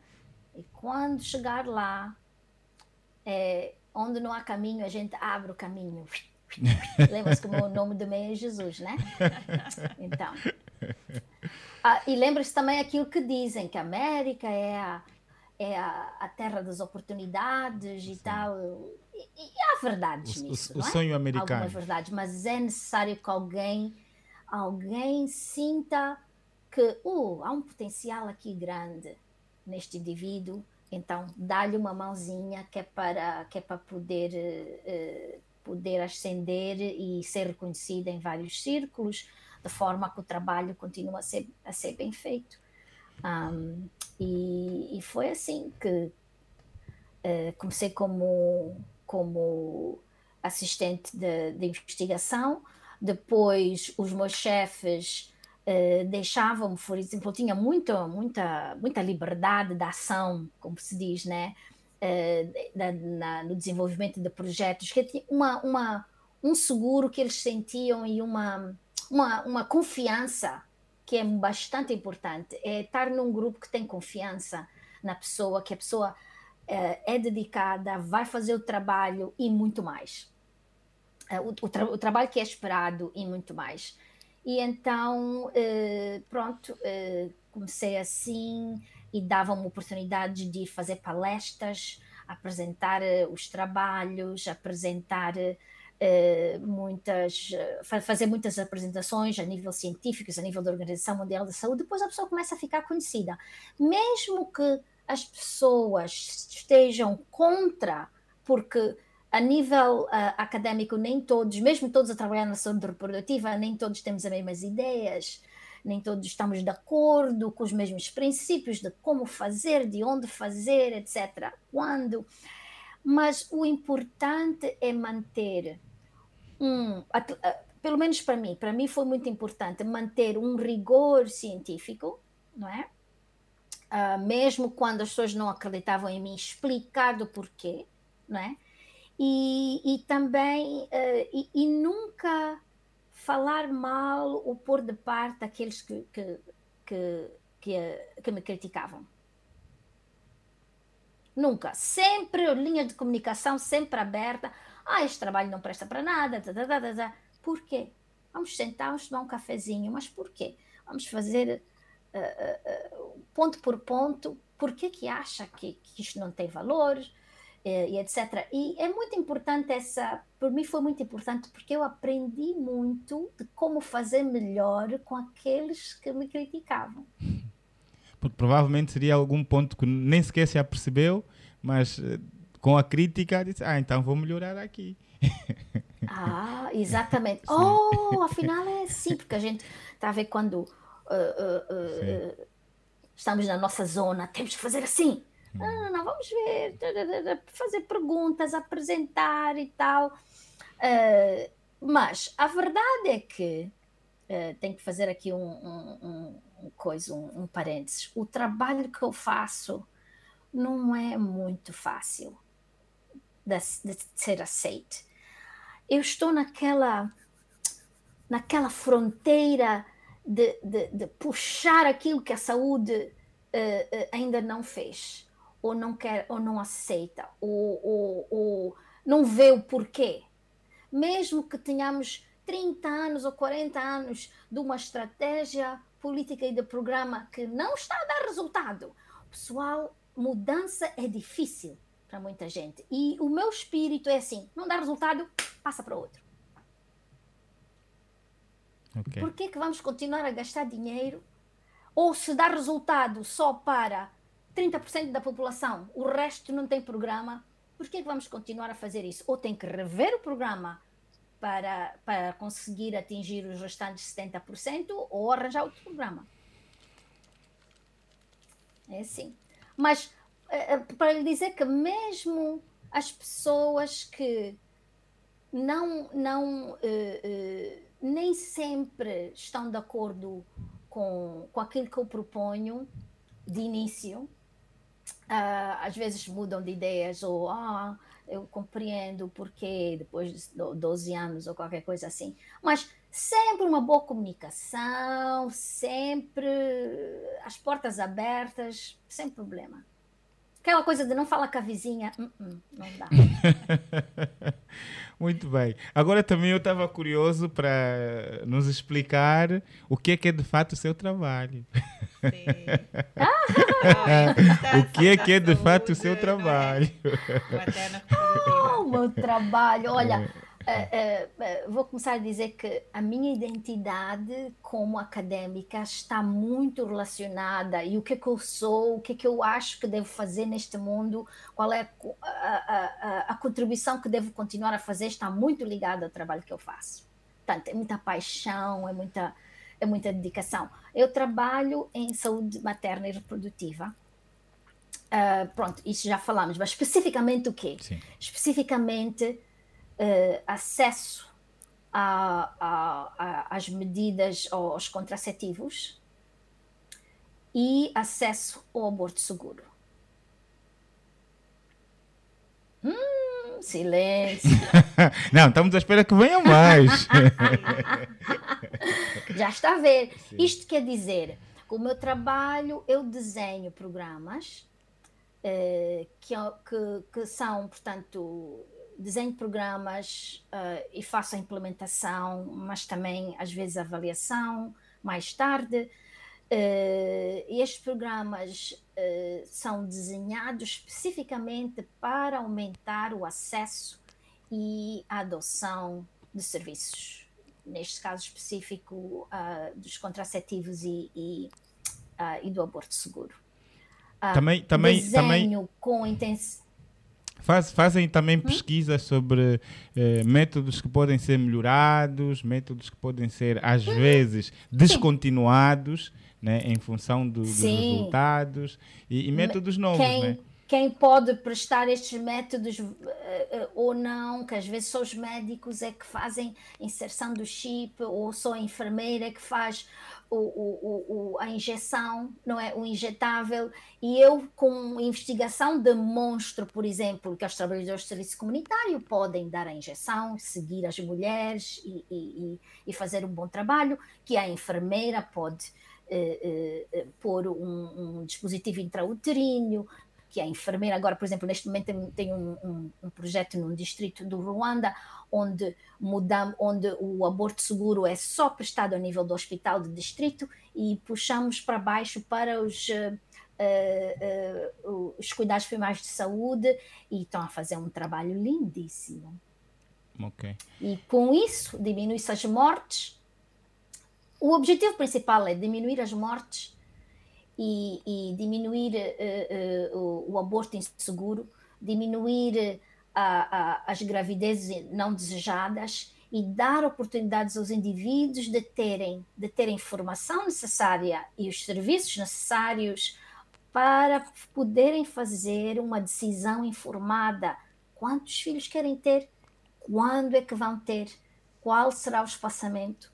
e quando chegar lá, é, onde não há caminho, a gente abre o caminho. <laughs> Lembra-se que o nome do meio é Jesus, né? Então. Ah, e lembra-se também aquilo que dizem, que a América é a, é a, a terra das oportunidades e Sim. tal. E, e há verdades o, nisso. O, o é? sonho americano. Algumas verdades, mas é necessário que alguém, alguém sinta que uh, há um potencial aqui grande neste indivíduo, então dá-lhe uma mãozinha que é para, que é para poder, uh, poder ascender e ser reconhecida em vários círculos, de forma que o trabalho continue a ser, a ser bem feito. Um, e, e, foi assim que uh, comecei como, como assistente de, de investigação, depois os meus chefes uh, deixavam-me, por exemplo, eu tinha muita, muita, muita liberdade de ação, como se diz, né? Uh, na, no desenvolvimento de projetos, que tinha uma, uma, um seguro que eles sentiam e uma, uma, uma confiança que é bastante importante, é estar num grupo que tem confiança na pessoa, que a pessoa é, é dedicada, vai fazer o trabalho e muito mais. É, o, o, tra o, trabalho que é esperado e muito mais. E então, eh, pronto, eh, comecei assim e dava-me oportunidade de fazer palestras, apresentar os trabalhos, apresentar Uh, muitas, uh, fazer muitas apresentações a nível científico, a nível da Organização Mundial da Saúde, depois a pessoa começa a ficar conhecida. Mesmo que as pessoas estejam contra, porque a nível uh, académico nem todos, mesmo todos a trabalhar na saúde reprodutiva, nem todos temos as mesmas ideias, nem todos estamos de acordo com os mesmos princípios de como fazer, de onde fazer, etc. Quando. Mas o importante é manter um, pelo menos para mim, para mim foi muito importante manter um rigor científico, não é? Uh, mesmo quando as pessoas não acreditavam em mim, explicar do porquê, não é? E, e também, uh, e, e, nunca falar mal ou pôr de parte aqueles que, que, que, que, que me criticavam. Nunca. Sempre linha de comunicação sempre aberta. Ah, este trabalho não presta para nada. Tá, tá, tá, tá. Por quê? Vamos sentar, vamos tomar um cafezinho. Mas por quê? Vamos fazer uh, uh, ponto por ponto. Por que, que acha que, que isto não tem valor? e etc. E é muito importante essa, por mim foi muito importante porque eu aprendi muito de como fazer melhor com aqueles que me criticavam. <laughs> Porque provavelmente seria algum ponto que nem sequer se apercebeu, mas com a crítica, disse: Ah, então vou melhorar aqui. <laughs> Ah, exatamente. Sim. Oh, afinal é <laughs> assim, porque a gente está a ver quando uh, uh, uh, estamos na nossa zona, temos que fazer assim. Hum. Não, não, não, vamos ver, fazer perguntas, apresentar e tal. mas a verdade é que tenho que fazer aqui um, um, um coisa, um, um parênteses. O trabalho que eu faço não é muito fácil de, de ser aceito. Eu estou naquela, naquela fronteira de, de, de puxar aquilo que a saúde uh, uh, ainda não fez, ou não quer, ou não aceita, ou, ou, ou não vê o porquê. Mesmo que tenhamos 30 anos ou 40 anos de uma estratégia política e de programa que não está a dar resultado, pessoal, mudança é difícil para muita gente. E o meu espírito é assim: não dá resultado, passa para outro. Okay. Por que, que vamos continuar a gastar dinheiro? Ou se dá resultado só para 30% da população, o resto não tem programa, por que, que vamos continuar a fazer isso? Ou tem que rever o programa para, para conseguir atingir os restantes 70% ou arranjar outro programa. É assim. Mas para lhe dizer que mesmo as pessoas que não, não uh, uh, nem sempre estão de acordo com, com aquilo que eu proponho de início, uh, às vezes mudam de ideias ou ah, eu compreendo o porquê depois de 12 anos ou qualquer coisa assim. Mas sempre uma boa comunicação, sempre as portas abertas, sem problema. Aquela coisa de não falar com a vizinha, uh -uh, não dá. <laughs> Muito bem. Agora também eu estava curioso para nos explicar o que é que é de fato o seu trabalho. <laughs> o que é que é de fato o seu trabalho? <laughs> Oh, meu trabalho, olha, uh, uh, vou começar a dizer que a minha identidade como académica está muito relacionada e o que é que eu sou, o que é que eu acho que devo fazer neste mundo, qual é a, a, a, a contribuição que devo continuar a fazer, está muito ligada ao trabalho que eu faço. Portanto, é muita paixão, é muita, é muita dedicação. Eu trabalho em saúde materna e reprodutiva. Pronto, isso já falamos, mas especificamente o quê? Sim. Especificamente uh, acesso a, a, a, às medidas, aos contraceptivos e acesso ao aborto seguro. Hum, silêncio. <laughs> Não, estamos à espera que venham mais. <laughs> Já está a ver. Sim. Isto quer dizer, com o meu trabalho, eu desenho programas uh, que, que, que são, portanto, desenho programas uh, e faço a implementação, mas também às vezes a avaliação mais tarde. Uh, estes programas uh, são desenhados especificamente para aumentar o acesso e a adoção de serviços, neste caso específico dos contraceptivos e, e, e, do aborto seguro. também, também, desenho também... com intensidade Faz, fazem também hum? pesquisas sobre eh, métodos que podem ser melhorados, métodos que podem ser, às hum. vezes, descontinuados né, em função do, dos resultados e, e métodos novos. Quem, né? Quem pode prestar estes métodos uh, uh, ou não, que às vezes só os médicos é que fazem inserção do chip, ou só a enfermeira que faz o, o, o, a injeção, não é? O injetável. E eu, com investigação, demonstro, por exemplo, que os trabalhadores de serviço comunitário podem dar a injeção, seguir as mulheres e, e, e fazer um bom trabalho, que a enfermeira pode. Uh, uh, pôr um, um dispositivo intrauterino, que a enfermeira, agora, por exemplo, neste momento tem, tem um, um, um, projeto num distrito do Ruanda, onde, mudam, onde o aborto seguro é só prestado a nível do hospital de distrito e puxamos para baixo para os, uh, uh, os cuidados primários de saúde e estão a fazer um trabalho lindíssimo. Okay. E com isso diminui-se as mortes. O objetivo principal é diminuir as mortes e, e diminuir uh, uh, o, aborto inseguro, diminuir as gravidezes não desejadas e dar oportunidades aos indivíduos de terem, de terem informação necessária e os serviços necessários para poderem fazer uma decisão informada. Quantos filhos querem ter? Quando é que vão ter? Qual será o espaçamento?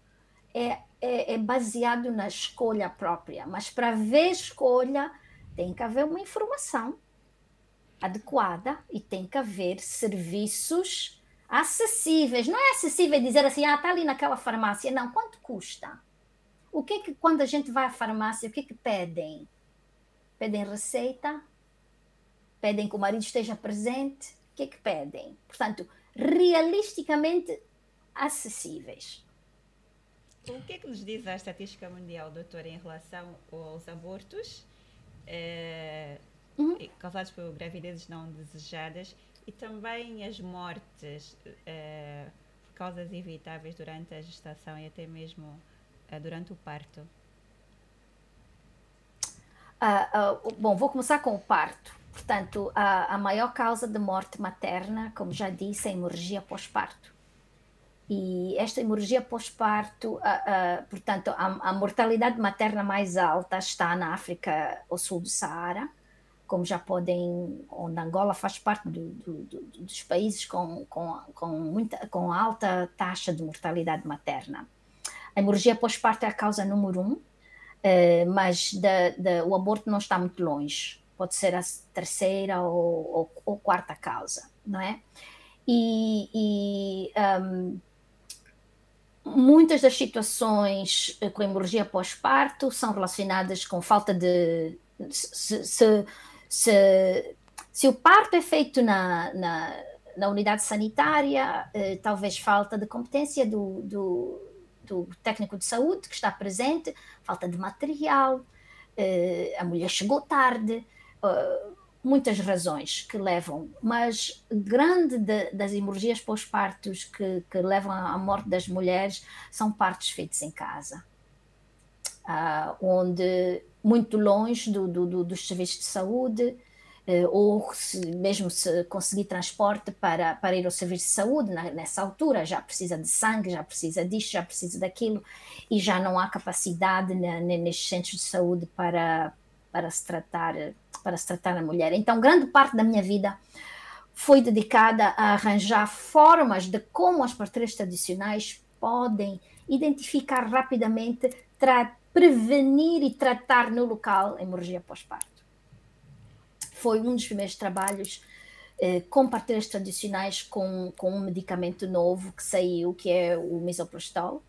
É é, é baseado na escolha própria, mas para haver escolha tem que haver uma informação adequada e tem que haver serviços acessíveis. Não é acessível dizer assim, ah, está ali naquela farmácia. Não, quanto custa? O que é que quando a gente vai à farmácia, o que é que pedem? Pedem receita? Pedem que o marido esteja presente? O que é que pedem? Portanto, realisticamente acessíveis. O que é que nos diz a estatística mundial, doutora, em relação aos abortos eh, uhum. causados por gravidezes não desejadas e também as mortes eh, por causas evitáveis durante a gestação e até mesmo eh, durante o parto? Uh, uh, bom, vou começar com o parto. Portanto, a, a maior causa de morte materna, como já disse, é a hemorragia pós-parto. E esta hemorragia pós-parto, portanto, a, a, mortalidade materna mais alta está na África ao sul do Saara, como já podem, onde Angola faz parte do, do, do, dos países com, com, com, muita, com alta taxa de mortalidade materna. A hemorragia pós-parto é a causa número um, uh, mas da, da, o aborto não está muito longe, pode ser a terceira ou, ou, ou quarta causa, não é? E, e um, Muitas das situações eh, com hemorragia pós-parto são relacionadas com falta de. Se, se, se, se o parto é feito na, na, na unidade sanitária, eh, talvez falta de competência do, do, do, técnico de saúde que está presente, falta de material, eh, a mulher chegou tarde, muitas razões que levam, mas grande de, das hemorragias pós-partos que, que, levam à morte das mulheres são partos feitos em casa, uh, onde muito longe do, do, dos serviços de saúde, uh, ou se, mesmo se conseguir transporte para, para ir ao serviço de saúde, na, nessa altura já precisa de sangue, já precisa disto, já precisa daquilo, e já não há capacidade na, nestes centros de saúde para, para se tratar para se tratar a mulher. Então, grande parte da minha vida foi dedicada a arranjar formas de como as parteiras tradicionais podem identificar rapidamente, prevenir e tratar no local hemorragia pós-parto. Foi um dos primeiros trabalhos eh, com parteiras tradicionais com, com um medicamento novo que saiu, que é o misoprostol.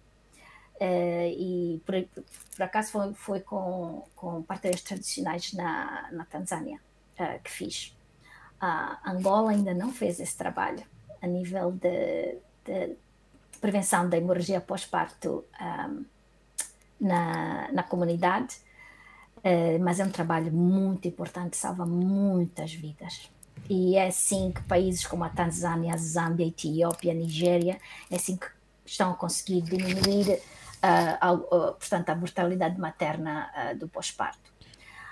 Uh, e por, por, acaso foi, foi com, com parteiras tradicionais na, na Tanzânia uh, que fiz. A Angola ainda não fez esse trabalho a nível de, de prevenção da hemorragia pós-parto um, na, na comunidade, uh, mas é um trabalho muito importante, salva muitas vidas. E é assim que países como a Tanzânia, a Zâmbia, a Etiópia, a Nigéria, é assim que estão a conseguir diminuir uh, portanto, a mortalidade materna do pós-parto.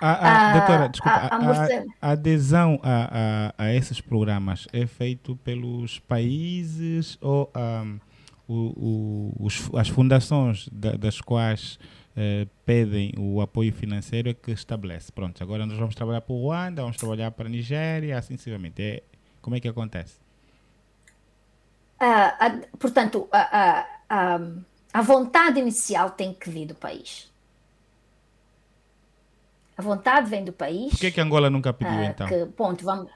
A, a, doutora, desculpa, a, a, a adesão a, a, esses programas é feito pelos países ou um, o, o, os, as fundações da, das quais eh, pedem o apoio financeiro é que estabelece? Pronto, agora nós vamos trabalhar para o Ruanda, vamos trabalhar para a Nigéria, assim sucessivamente. É, como é que acontece? Portanto, uh, a vontade inicial tem que vir do país. A vontade vem do país. Por que, que Angola nunca pediu, uh, então? Que, ponto, vamos...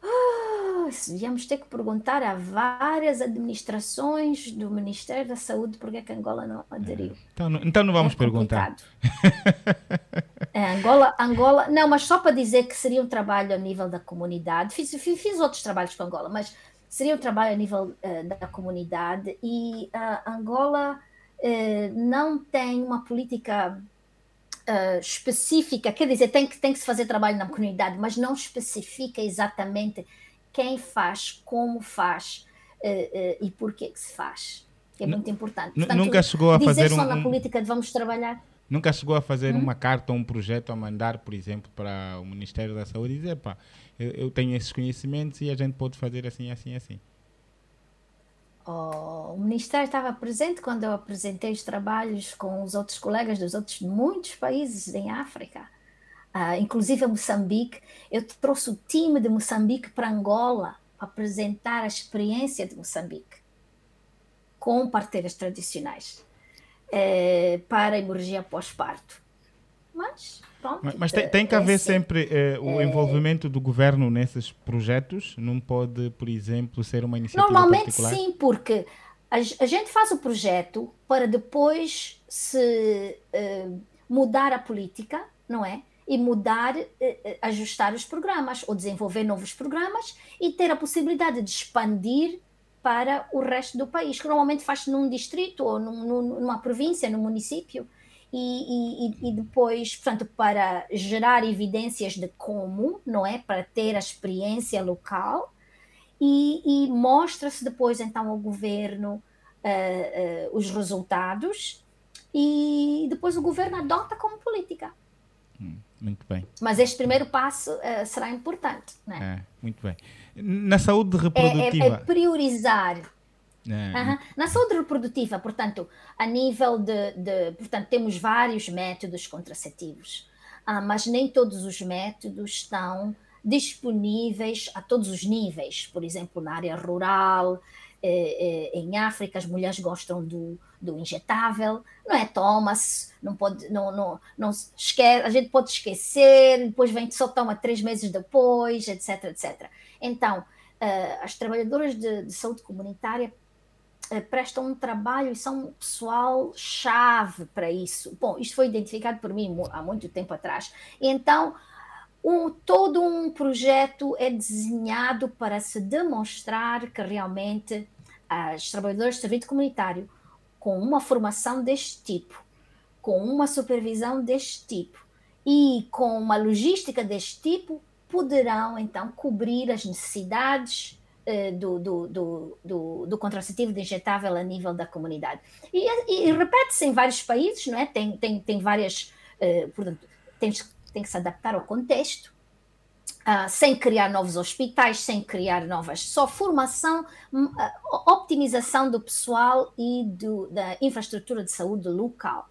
Uh, íamos ter que perguntar a várias administrações do Ministério da Saúde por que Angola não aderiu. Então, não, então não vamos é perguntar. é, Angola, Angola... Não, mas só para dizer que seria um trabalho a nível da comunidade. Fiz, fiz, fiz outros trabalhos com Angola, mas seria um trabalho a nível uh, da comunidade e uh, Angola uh, não tem uma política específica, quer dizer, tem que, tem que se fazer trabalho na comunidade, mas não especifica exatamente quem faz, como faz e por que se faz. É muito importante. Portanto, nunca chegou a fazer só um, na política de vamos trabalhar. Nunca chegou a fazer hum? uma carta ou um projeto a mandar, por exemplo, para o Ministério da Saúde e dizer, pá, eu, eu, tenho esses conhecimentos e a gente pode fazer assim, assim, assim. Oh, o Ministério estava presente quando eu apresentei os trabalhos com os outros colegas dos outros muitos países em África, uh, inclusive Moçambique. Eu trouxe o time de Moçambique para Angola para apresentar a experiência de Moçambique com parteiras tradicionais eh, para a hemorragia pós-parto. Mas Pronto, mas, mas tem, tem, que haver é sempre eh, o é... envolvimento do governo nesses projetos? Não pode, por exemplo, ser uma iniciativa Normalmente particular? sim, porque a, a, gente faz o projeto para depois se uh, mudar a política, não é? E mudar, uh, ajustar os programas, ou desenvolver novos programas e ter a possibilidade de expandir para o resto do país, que normalmente faz num distrito ou num, numa província, num município e, e, e, depois, portanto, para gerar evidências de como, não é? Para ter a experiência local e, e mostra-se depois então ao governo uh, uh, os resultados e depois o governo adota como política. Hum, muito bem. Mas este primeiro passo uh, será importante, é? é? Muito bem. Na saúde reprodutiva. É, é, é priorizar é. Na saúde reprodutiva, portanto, a nível de, de, portanto, temos vários métodos contraceptivos, ah, mas nem todos os métodos estão disponíveis a todos os níveis. Por exemplo, na área rural, eh, eh, em África, as mulheres gostam do, do injetável, não é? Toma-se, não pode, não, não, não esquece, a gente pode esquecer, depois vem só toma três meses depois, etc, etc. Então, uh, as trabalhadoras de, de saúde comunitária eh, prestam um trabalho e são um pessoal chave para isso. Bom, isto foi identificado por mim há muito tempo atrás. Então, todo um projeto é desenhado para se demonstrar que realmente as trabalhadoras de serviço comunitário, com uma formação deste tipo, com uma supervisão deste tipo, e com uma logística deste tipo poderão então cobrir as necessidades do, do, do, do, do contraceptivo injetável a nível da comunidade. E, e repete-se em vários países, não é? Tem, tem, tem várias, uh, portanto, tem, tem que se adaptar ao contexto, Uh, sem criar novos hospitais, sem criar novas, só formação, uh, optimização do pessoal e do, da infraestrutura de saúde local.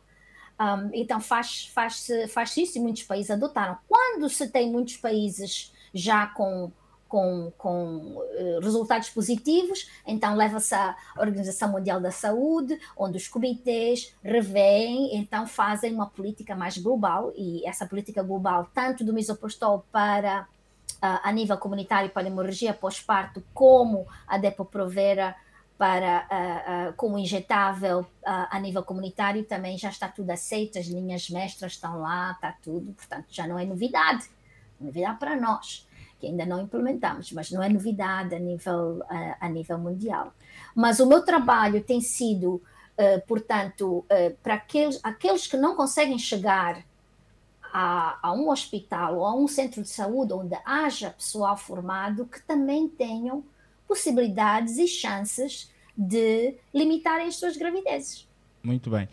Um, então faz, faz, faz isso e muitos países adotaram. Quando se tem muitos países já com, com, com uh, resultados positivos, então leva-se à Organização Mundial da Saúde, onde os comitês revêem, então fazem uma política mais global, e essa política global, tanto do misopostol para a nível comunitário para a hemorragia pós-parto, como a Depo-Provera para uh, como injetável a nível comunitário também já está tudo aceito, as linhas mestras estão lá, está tudo, portanto já não é novidade, novidade para nós que ainda não implementamos, mas não é novidade a nível a nível mundial. Mas o meu trabalho tem sido, portanto, para aqueles aqueles que não conseguem chegar a, a, um hospital ou a um centro de saúde onde haja pessoal formado que também tenham possibilidades e chances de limitarem as suas gravidezes. Muito bem.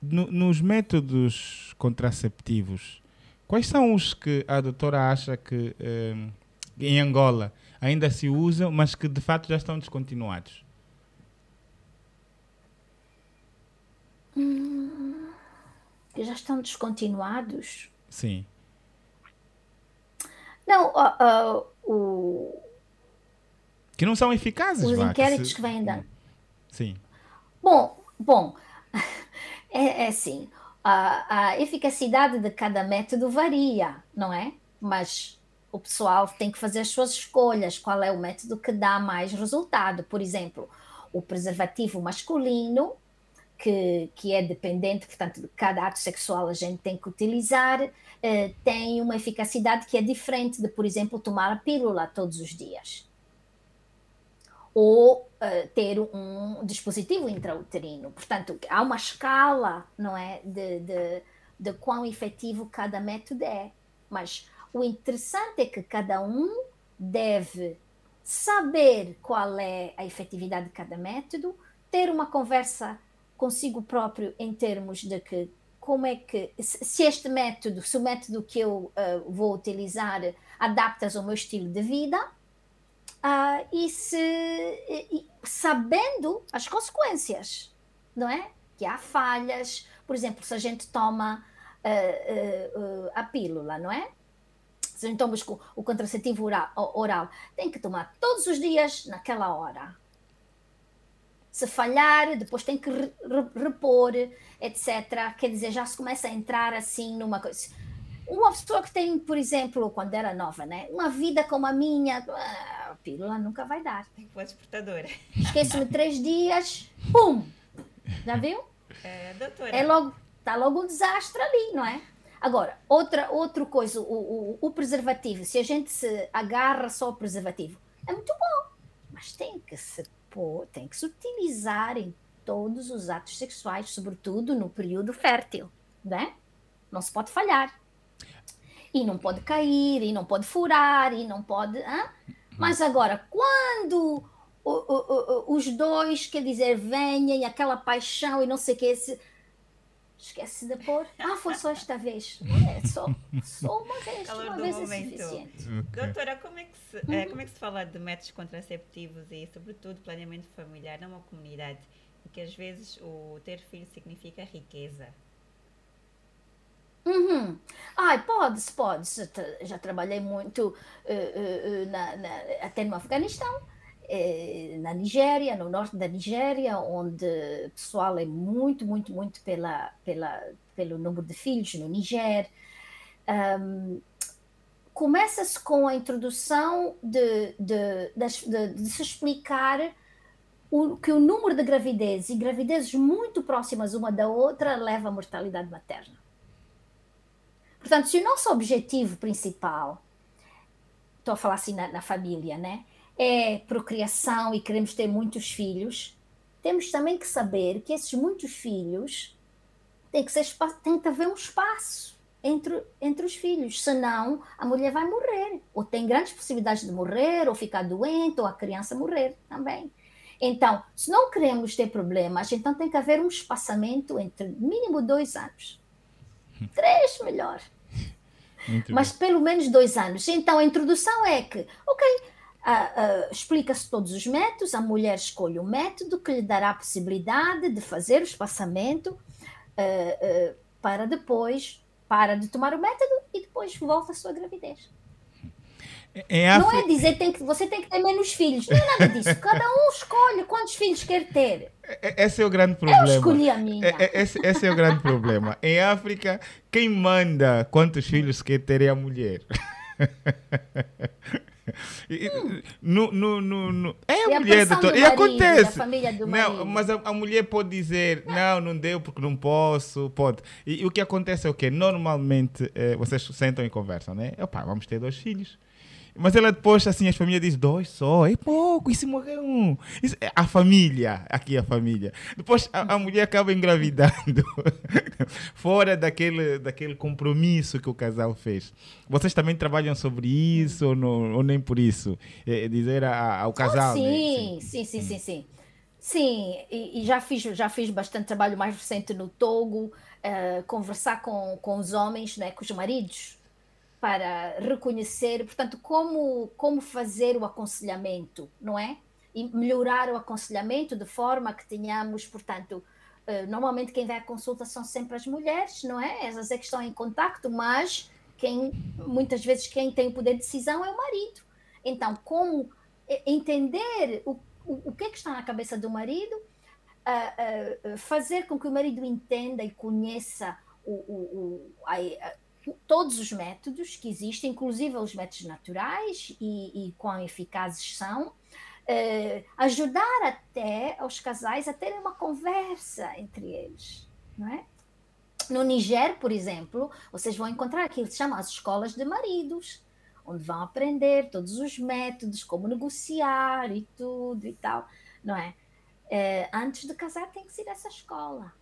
No, nos métodos contraceptivos, quais são os que a doutora acha que é, em Angola ainda se usam, mas que de fato já estão descontinuados? Hum que já estão descontinuados? Sim. Não, uh, uh, o... Que não são eficazes, Os vá, inquéritos que, se... que vêm dando. Sim. Bom, bom, <laughs> é, é assim, a, a eficacidade de cada método varia, não é? Mas o pessoal tem que fazer as suas escolhas, qual é o método que dá mais resultado. Por exemplo, o preservativo masculino que, que é dependente, portanto, de cada ato sexual a gente tem que utilizar, eh, tem uma eficacidade que é diferente de, por exemplo, tomar a pílula todos os dias. Ou uh, ter um dispositivo intrauterino. Portanto, há uma escala, não é, de, de, de quão efetivo cada método é. Mas o interessante é que cada um deve saber qual é a efetividade de cada método, ter uma conversa consigo próprio em termos de que como é que se este método, se o método que eu uh, vou utilizar adapta-se ao meu estilo de vida uh, e se e, sabendo as consequências, não é? Que há falhas, por exemplo, se a gente toma uh, a pílula, não é? Se a gente toma o contraceptivo oral, oral, tem que tomar todos os dias naquela hora se falhar, depois tem que repor, etc. Quer dizer, já se começa a entrar assim numa coisa. Uma pessoa que tem, por exemplo, quando era nova, né? Uma vida como a minha, pílula nunca vai dar. Uma exportadora. Esqueço-me três dias, pum! Já viu? É, doutora. É logo, tá logo um desastre ali, não é? Agora, outra, outra coisa, o, o, o preservativo, se a gente se agarra só ao preservativo, é muito bom, mas tem que se pô, tem que se utilizar em todos os atos sexuais, sobretudo no período fértil, né? Não se pode falhar. E não pode cair, e não pode furar, e não pode. Hein? Mas agora, quando o, o, o, os dois, quer dizer, venham, aquela paixão e não sei o que, esse, esquece de pôr. Ah, foi só esta vez. É, só, só uma vez. Calor uma vez é momento. é suficiente. Doutora, como é, que se, uhum. é, como é que se fala de métodos contraceptivos e, sobretudo, planeamento familiar numa comunidade em que, às vezes, o ter filho significa riqueza? Uhum. Ai, pode-se, pode. -se. Já trabalhei muito uh, uh, na, na, até no Afeganistão é, na Nigéria, no norte da Nigéria, onde o pessoal é muito, muito, muito pela, pela, pelo número de filhos no Niger. Um, Começa-se com a introdução de, de, de, de, se explicar o, que o número de gravidezes e gravidezes muito próximas uma da outra leva à mortalidade materna. Portanto, se o nosso objetivo principal, estou a falar assim na, na família, né? é procriação e queremos ter muitos filhos, temos também que saber que esses muitos filhos tem que, ser, tem que haver um espaço entre, entre os filhos, senão a mulher vai morrer, ou tem grandes possibilidades de morrer, ou ficar doente, ou a criança morrer também. Então, se não queremos ter problemas, então tem que haver um espaçamento entre mínimo dois anos. Três, melhor. Muito Mas bem. pelo menos dois anos. Então, a introdução é que, ok, uh, uh, explica-se todos os métodos, a mulher escolhe o método que lhe dará a possibilidade de fazer o espaçamento uh, para depois, para de tomar o método e depois volta à sua gravidez. É não é dizer tem que você tem que ter menos filhos, não é nada disso. Cada um escolhe quantos filhos quer ter. É, é, esse é o grande problema. Eu escolhi a minha. Esse, esse é o grande problema. <laughs> Em África, quem manda quantos filhos quer ter é a mulher. Hum. <laughs> No, no, no, no, É a, a mulher, doutor. E acontece. não, mas a, a, mulher pode dizer: não, não deu porque não posso. Pode. E, e o que acontece é o quê? Normalmente eh, vocês sentam e conversam, né? Opa, vamos ter dois filhos. Mas ela depois, assim, as famílias dizem dois só, é pouco, e se morrer um? Isso, é a família, aqui a família. Depois a, a mulher acaba engravidando, <laughs> fora daquele, daquele compromisso que o casal fez. Vocês também trabalham sobre isso ou, não, ou nem por isso? É, é dizer a, ao casal. Oh, sim, né? sim, sim, sim, sim, sim. Sim, e, e, já, fiz, já fiz bastante trabalho mais recente no Togo, uh, conversar com, com os homens, né, com os maridos, para reconhecer, portanto, como, como fazer o aconselhamento, não é? E melhorar o aconselhamento de forma que tenhamos, portanto, uh, normalmente quem vai à consulta são sempre as mulheres, não é? Essas é que estão em contacto, mas quem, muitas vezes quem tem o poder de decisão é o marido. Então, como entender o, o, o que é que está na cabeça do marido, uh, uh, fazer com que o marido entenda e conheça o, a, todos os métodos que existem, inclusive os métodos naturais e, e quão eficazes são, uh, ajudar até os casais a terem uma conversa entre eles, não é? No Niger, por exemplo, vocês vão encontrar aquilo que se chama as escolas de maridos, onde vão aprender todos os métodos, como negociar e tudo e tal, não é? Uh, antes de casar tem que ser essa escola.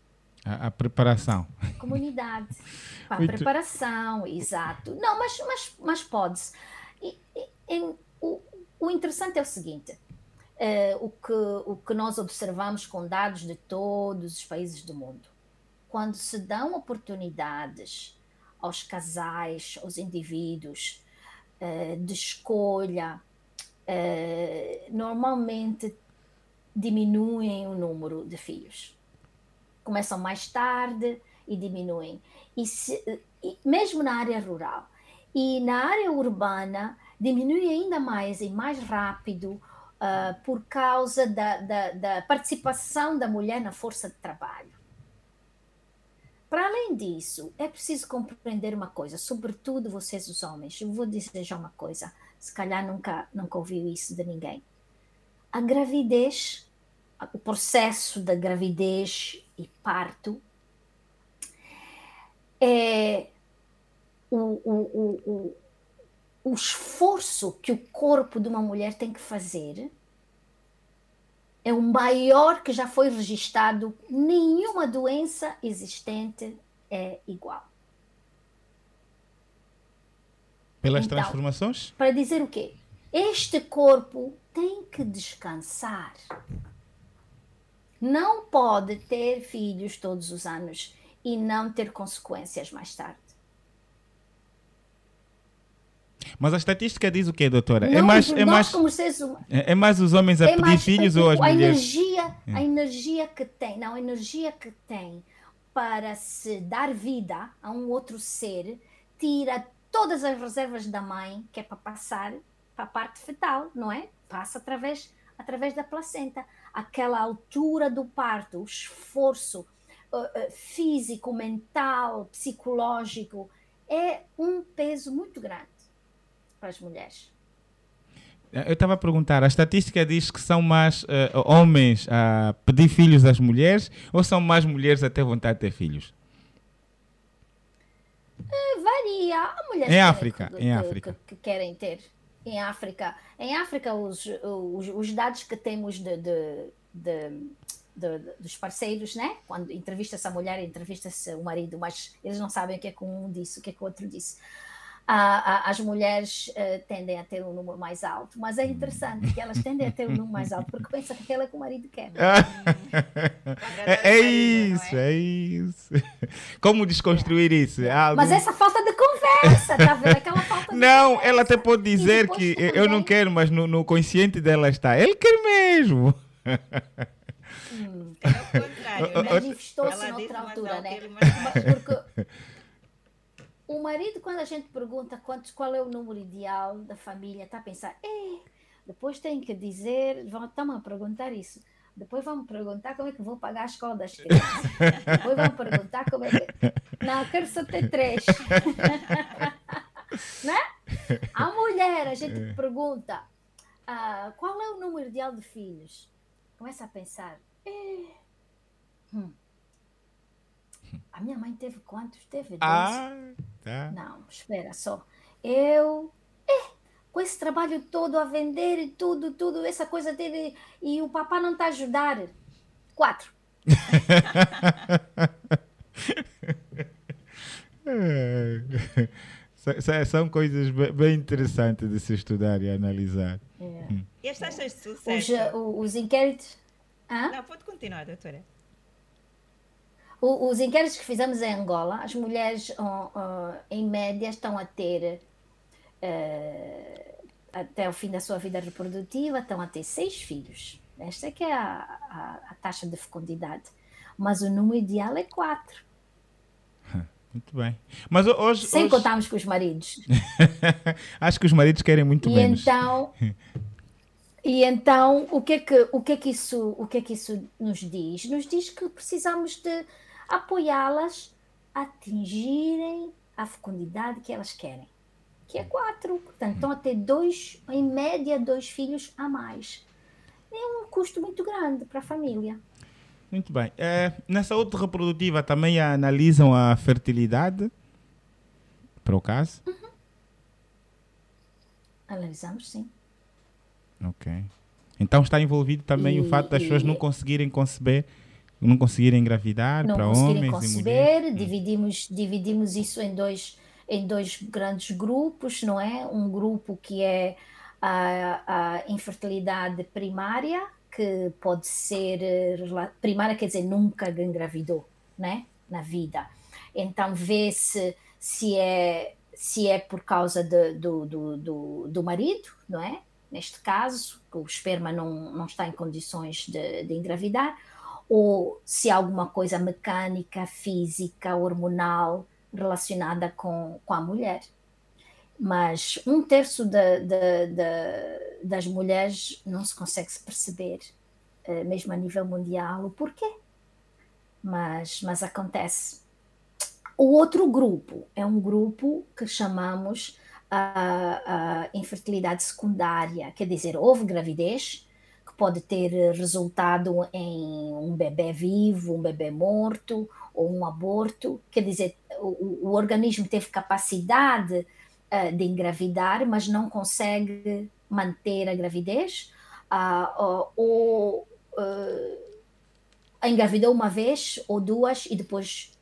A, a preparação. Comunidade. <laughs> A Muito... preparação, exato. Não, mas, mas, mas pode-se. o, o interessante é o seguinte: uh, o, que, o que nós observamos com dados de todos os países do mundo, quando se dão oportunidades aos casais, aos indivíduos uh, de escolha, uh, normalmente diminuem o número de filhos começam mais tarde e diminuem. E, se, e mesmo na área rural. E na área urbana diminui ainda mais e mais rápido uh, por causa da, da, da participação da mulher na força de trabalho. Para além disso, é preciso compreender uma coisa, sobretudo vocês os homens. Eu vou dizer já uma coisa, se calhar nunca, nunca ouviu isso de ninguém. A gravidez, o processo da gravidez e parto é o, o, o, o esforço que o corpo de uma mulher tem que fazer é o maior que já foi registrado. Nenhuma doença existente é igual. Pelas então, transformações? Para dizer o quê? Este corpo tem que descansar não pode ter filhos todos os anos e não ter consequências mais tarde. Mas a estatística diz o quê, doutora? É não, é mais, é mais, como seres humanos, é, é mais os homens a é pedir mais, filhos ou as a mulheres? Energia, é. A energia que tem, não, a energia que tem para se dar vida a um outro ser, tira todas as reservas da mãe, que é para passar para a parte fetal, não é? Passa através, através da placenta aquela altura do parto, o esforço uh, uh, físico, mental, psicológico, é um peso muito grande para as mulheres. Eu estava a perguntar, a estatística diz que são mais uh, homens a pedir filhos às mulheres ou são mais mulheres a ter vontade de ter filhos? varia. Há mulheres em África, que, em África. Que, que, querem ter em África. Em África, os, os, os dados que temos de, de, de de, de, dos parceiros, né? Quando entrevista-se a mulher, entrevista-se o marido, mas eles não sabem o que é que um disse, o que é que o outro disse. Ah, as mulheres uh, tendem a ter um número mais alto, mas é interessante que elas tendem a ter um número mais alto porque pensam que aquela é que o marido quer. <laughs> é, é, isso, é? é? isso. Como desconstruir é. isso? Algo... Mas essa falta de conversa, tá vendo? Aquela falta Não, ela até pode dizer que também... eu não quero, mas no, no consciente dela está. Ele quer mesmo. Hum, é o contrário. <laughs> Né? Manifestou-se noutra altura, né? Porque <laughs> o marido, quando a gente pergunta quantos, qual é o número ideal da família, está a pensar, eh, depois tem que dizer, estão a perguntar isso. Depois vamos perguntar como é que vou pagar a escola das crianças. Depois vamos perguntar como é que. Não, quero só ter três. <laughs> né? A mulher, a gente é. pergunta uh, qual é o número ideal de filhos. Começa a pensar. Eh, hum, a minha mãe teve quantos? Teve dois. Ah, tá. Não, espera só. Eu. Com esse trabalho todo a vender e tudo, tudo, essa coisa dele. E o papai não está a ajudar. Quatro. <laughs> é, são coisas bem interessantes de se estudar e analisar. É. Hum. E as taxas de sucesso? Os, os inquéritos. Hã? Não, pode continuar, doutora. O, os inquéritos que fizemos em Angola, as mulheres, em média, estão a ter, uh, até o fim da sua vida reprodutiva, estão a ter seis filhos. Esta é que é a, a, a taxa de fecundidade. Mas o número ideal é quatro. <laughs> Muito bem. Mas hoje. Sem hoje... contarmos com os maridos. <laughs> Acho que os maridos querem muito e menos. Então, <laughs> e então, o que, é que, o, que é que isso, o que é que isso nos diz? Nos diz que precisamos de apoiá-las a atingirem a fecundidade que elas querem, que é quatro. Portanto, estão a ter dois, em média, dois filhos a mais. É um custo muito grande para a família. Muito bem. É, na saúde reprodutiva também analisam a fertilidade, para o caso? Uhum. Analisamos, sim. Ok. Então está envolvido também e, o fato das e, pessoas não conseguirem conceber não conseguirem engravidar para homens conceber, e mulheres? Dividimos, dividimos isso em dois, em dois grandes grupos, não é? Um grupo que é a, a infertilidade primária, que pode ser primária, quer dizer, nunca engravidou, né? Na vida. Então vê-se se é se é por causa de, do, do, do, do, marido, não é? Neste caso, o esperma não, não está em condições de, de engravidar, ou se há alguma coisa mecânica, física, hormonal relacionada com, com a mulher. Mas um terço das mulheres não se consegue se perceber, eh, mesmo a nível mundial, o porquê. Mas, mas acontece. O outro grupo é um grupo que chamamos a, a infertilidade secundária, quer dizer, houve gravidez, pode ter resultado em um bebê vivo, um bebê morto ou um aborto. Quer dizer, o, o organismo teve capacidade uh, de engravidar, mas não consegue manter a gravidez, uh, ou uh, engravidou uma vez ou duas e depois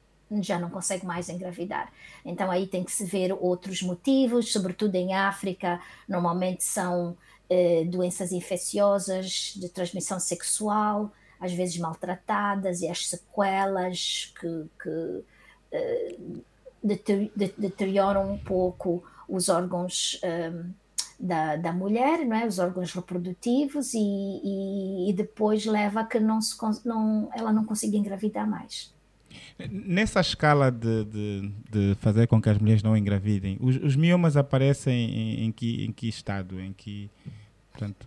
já não consegue mais engravidar. Então aí tem que se ver outros motivos, sobretudo em África, normalmente são eh, doenças infecciosas de transmissão sexual, às vezes maltratadas, e as sequelas que, que eh, deterioram um pouco os órgãos um, da, da mulher, não é? os órgãos reprodutivos, e, e, e depois leva a que não se, não, ela não consiga engravidar mais. Nessa escala de, de, de, fazer com que as mulheres não engravidem, os, os miomas aparecem em, em, que, em que estado? Em que, portanto,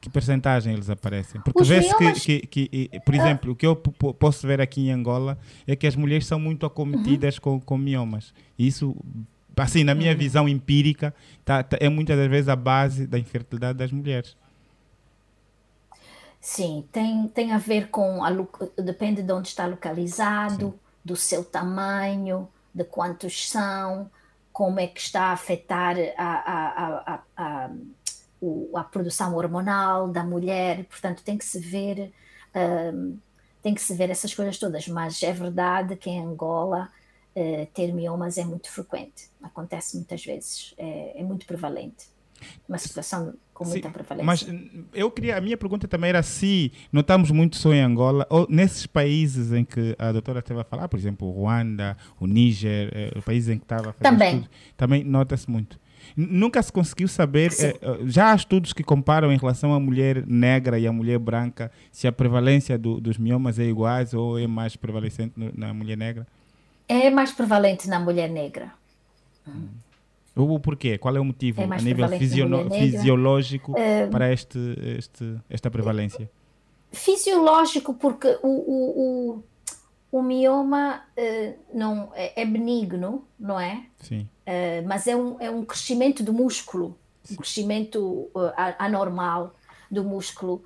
que percentagem eles aparecem? Porque vê-se que, que, que, por ah. exemplo, o que eu posso ver aqui em Angola é que as mulheres são muito acometidas uhum. com, com miomas. E isso, assim, na minha uhum. visão empírica, tá, tá, é muitas das vezes a base da infertilidade das mulheres. Sim, tem, tem a ver com, a, depende de onde está localizado, Sim. do seu tamanho, de quantos são, como é que está a afetar a, a, a, a, a produção hormonal da mulher, portanto tem que se ver Um, tem que se ver essas coisas todas, mas é verdade que em Angola uh, ter miomas é muito frequente, acontece muitas vezes, é, é muito prevalente. Uma situação com muita Sim, prevalência. Mas eu queria, a minha pergunta também era se notamos muito só em Angola, ou nesses países em que a doutora estava a falar, por exemplo, o Ruanda, o Níger, eh, países em que estava a fazer também. Estudos, também nota-se muito. Nunca se conseguiu saber, eh, já há estudos que comparam em relação à mulher negra e à mulher branca, se a prevalência do, dos miomas é iguais ou é mais prevalecente no, na mulher negra? É mais prevalente na mulher negra. Hum. O porquê? Qual é o motivo é a nível fisiológico uh, para este, este, esta prevalência? Fisiológico, porque o, o, o, o mioma uh, não, é, é, benigno, não é? Sim. Uh, mas é um, é um crescimento do músculo, Sim. um crescimento anormal do músculo.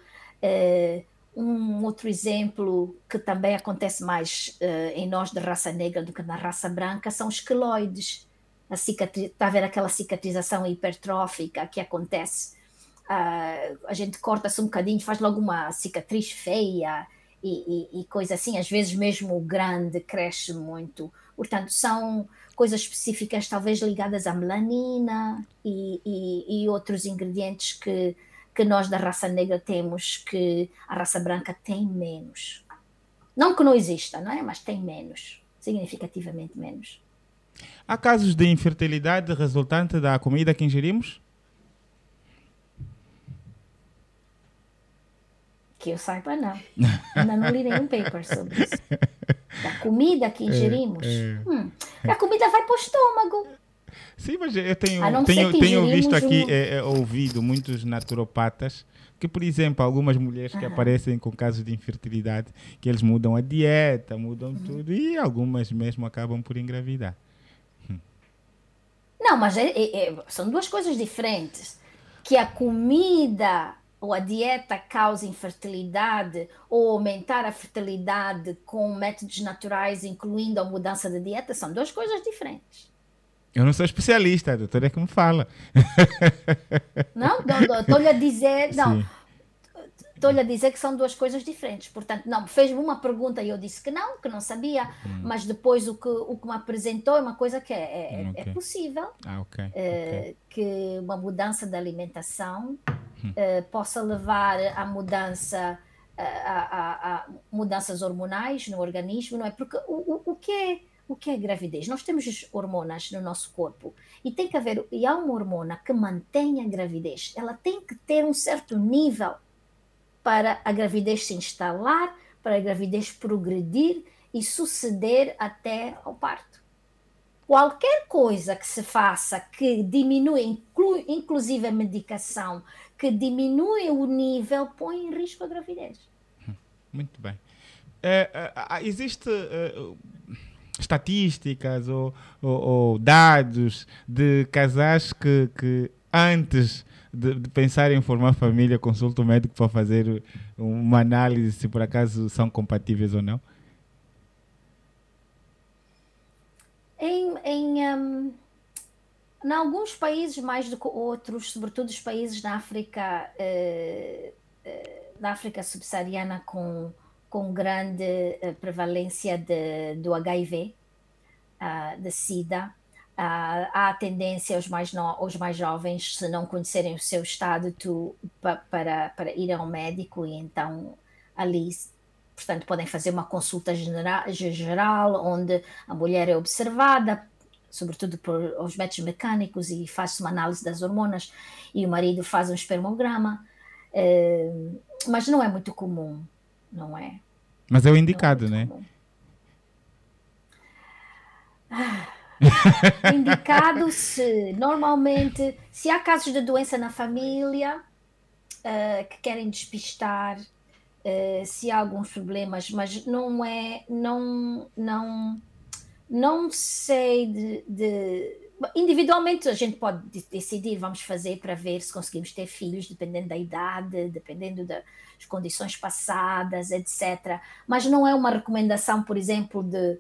um outro exemplo que também acontece mais em nós de raça negra do que na raça branca são os queloides a cicatriz, está a ver aquela cicatrização hipertrófica que acontece. Uh, a gente corta-se um bocadinho, faz logo uma cicatriz feia e, e, e, coisa assim, às vezes mesmo grande, cresce muito. Portanto, são coisas específicas, talvez ligadas à melanina e, e, e outros ingredientes que, que nós da raça negra temos, que a raça branca tem menos. Não que não exista, não é? Mas tem menos, significativamente menos. Há casos de infertilidade resultante da comida que ingerimos? Que eu saiba, não. Ainda não li nenhum paper sobre isso. Da comida que é, ingerimos. É, é. Hum, a comida vai para o estômago. Sim, mas eu tenho, tenho, tenho visto aqui, um... é, é, ouvido muitos naturopatas que, por exemplo, algumas mulheres que uhum. aparecem com casos de infertilidade, que eles mudam a dieta, mudam uhum. tudo e algumas mesmo acabam por engravidar. Não, mas é, é, é, são duas coisas diferentes. Que a comida ou a dieta causa infertilidade ou aumentar a fertilidade com métodos naturais, incluindo a mudança de dieta, são duas coisas diferentes. Eu não sou especialista, a doutora é que me fala. <laughs> Não, estou-lhe a dizer, não. Estou-lhe a dizer que são duas coisas diferentes. Portanto, não, fez-me uma pergunta e eu disse que não, que não sabia, hum. mas depois o que, o que me apresentou é uma coisa que é, é, é okay. é possível. Ah, okay. Uh, okay. Que uma mudança da alimentação uh, possa levar à mudança. A, a, a, mudanças hormonais no organismo, não é? Porque o, o, o, que é o que é gravidez? Nós temos hormonas no nosso corpo e tem que haver e há uma hormona que mantém a gravidez. Ela tem que ter um certo nível para a gravidez se instalar, para a gravidez progredir e suceder até ao parto. Qualquer coisa que se faça que diminui, inclui, inclusive a medicação, que diminui o nível, põe em risco a gravidez. Muito bem. É, é, existe é, estatísticas ou, ou, ou, dados de casais que, que antes de, de, pensar em formar família, consulta o médico para fazer uma análise se por acaso são compatíveis ou não? Em, em, um, em alguns países mais do que outros, sobretudo os países da África, eh, eh, África subsaariana com, com grande eh, prevalência de, do HIV, ah, da SIDA, Uh, há a tendência aos mais, no, aos mais jovens, se não conhecerem o seu estado, tu, pa, para, para ir ao médico e então ali, portanto, podem fazer uma consulta geral, onde a mulher é observada, sobretudo por os métodos mecânicos, e faz-se uma análise das hormonas, e o marido faz um espermograma, uh, mas não é muito comum, não é? Mas é o indicado, é né? Ah, <laughs> indicado se normalmente se há casos de doença na família uh, que querem despistar uh, se há alguns problemas mas não é não não não sei de, de, individualmente a gente pode decidir vamos fazer para ver se conseguimos ter filhos dependendo da idade dependendo das condições passadas etc mas não é uma recomendação por exemplo de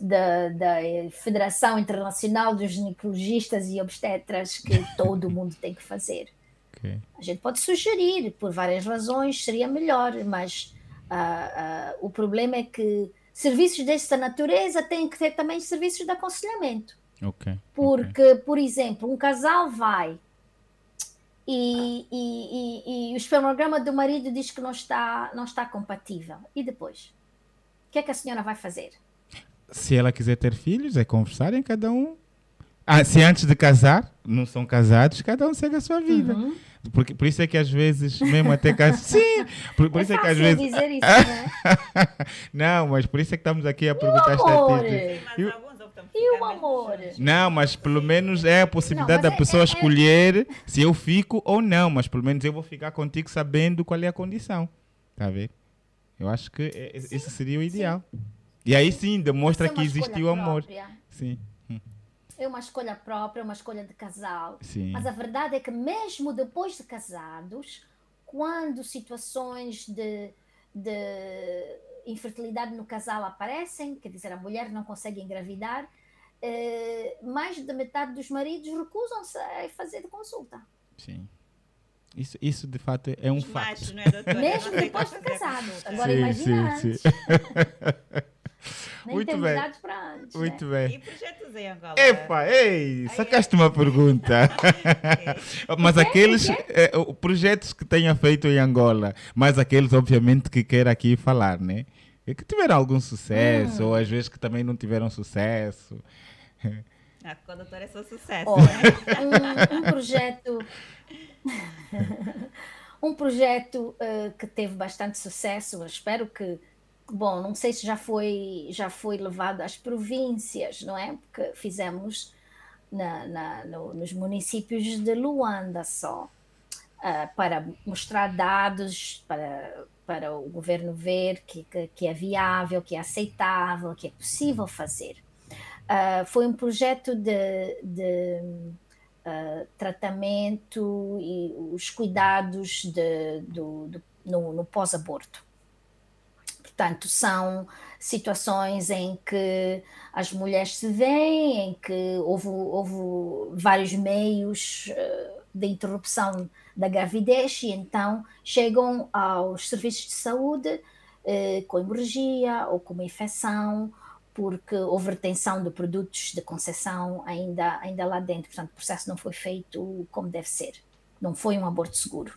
da, da Federação Internacional dos Ginecologistas e Obstetras que <laughs> todo mundo tem que fazer. Okay. A gente pode sugerir, por várias razões, seria melhor, mas Uh, uh, o problema é que serviços desta natureza têm que ter também serviços de aconselhamento. Okay, Porque, okay. por exemplo, um casal vai e, e, e, e, o espermograma do marido diz que não está, não está compatível. E depois? O que é que a senhora vai fazer? Se ela quiser ter filhos, é conversar em cada um. Ah, se antes de casar, não são casados, cada um segue a sua vida. Uhum. Porque, por isso é que às vezes, mesmo até casar. <laughs> Sim! Por, por é isso é que às vezes. Dizer isso, <laughs> né? não, mas por isso é que estamos aqui a perguntar estatísticas. E o amor? Não, mas pelo menos é a possibilidade não, da é, pessoa é, é, escolher se eu fico ou não. Mas pelo menos eu vou ficar contigo sabendo qual é a condição. Tá a ver? Eu acho que é, esse seria o ideal. Sim. E aí sim, demonstra que existe o amor. Própria. Sim. É uma escolha própria, é uma escolha de casal. Sim. Mas a verdade é que mesmo depois de casados, quando situações de, de infertilidade no casal aparecem, quer dizer, a mulher não consegue engravidar, eh, mais da metade dos maridos recusam-se a fazer consulta. Sim. Isso, isso de fato é um fato. Machos, não é, doutora? Mesmo depois de casado. Agora sim, imagina sim, antes. Sim. <laughs> Nem Muito bem. para antes. Muito né? bem. E projetos em Angola? Epa, ei, sacaste uma pergunta. <laughs> <laughs> mas aqueles é, projetos que tenha feito em Angola, mas aqueles, obviamente, que quer aqui falar, né? E que tiveram algum sucesso, hum. ou às vezes que também não tiveram sucesso. A condutora é só sucesso. Né? um, um, projeto. <laughs> um projeto uh, que teve bastante sucesso, eu espero que. Bom, não sei se já foi, já foi levado às províncias, não é? Porque fizemos na, na, no, nos municípios de Luanda só, uh, para mostrar dados, para, para o governo ver que, que, que é viável, que é aceitável, que é possível fazer. Uh, foi um projeto de, de uh, tratamento e os cuidados de, do, do, no, no pós-aborto. Portanto, são situações em que as mulheres se veem, em que houve, houve vários meios uh, de interrupção da gravidez e então chegam aos serviços de saúde com hemorragia ou com uma infecção porque houve retenção de produtos de concessão ainda, ainda lá dentro, portanto o processo não foi feito como deve ser, não foi um aborto seguro.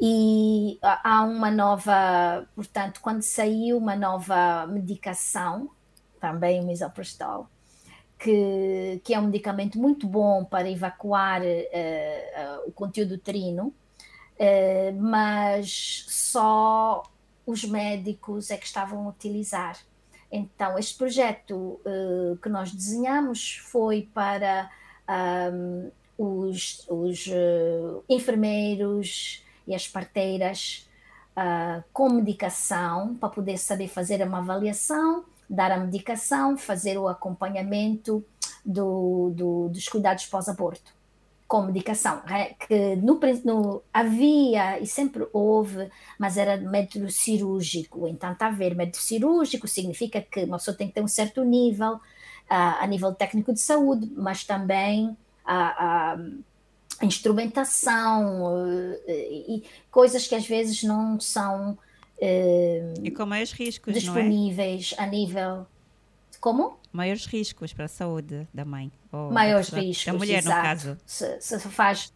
E há uma nova, portanto, quando saiu uma nova medicação, também o misoprostol, que, que é um medicamento muito bom para evacuar uh, uh, o conteúdo uterino, uh, mas só os médicos é que estavam a utilizar. Então, este projeto que nós desenhamos foi para um, os, os enfermeiros e as parteiras uh, com medicação, para poder saber fazer uma avaliação, dar a medicação, fazer o acompanhamento do, do, dos cuidados pós-aborto com medicação, né? que no, no, havia e sempre houve, mas era método cirúrgico. Então, está a ver, método cirúrgico significa que uma pessoa tem que ter um certo nível, uh, a nível técnico de saúde, mas também a, a instrumentação uh, e coisas que às vezes não são uh, e com mais riscos, disponíveis é? a nível. Como? maiores riscos para a saúde da mãe. maiores da riscos, da mulher, exato. no caso. Se, se faz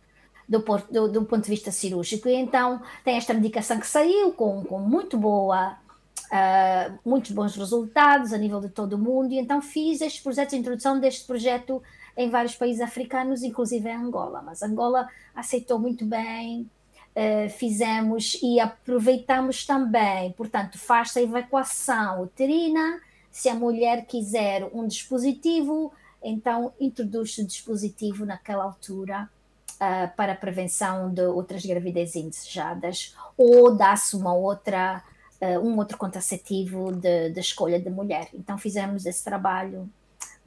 do, do, do, ponto de vista cirúrgico. E então tem esta medicação que saiu com, com muito boa, uh, muitos bons resultados a nível de todo o mundo. E então fiz este projeto, a introdução deste projeto em vários países africanos, inclusive em Angola. Mas Angola aceitou muito bem. Uh, fizemos e aproveitamos também, portanto, faz-se a evacuação uterina, se a mulher quiser um dispositivo, então introduz o dispositivo naquela altura uh, para a prevenção de outras gravidezes indesejadas ou dá-se uma outra uh, um outro contraceptivo de escolha da mulher. Então fizemos esse trabalho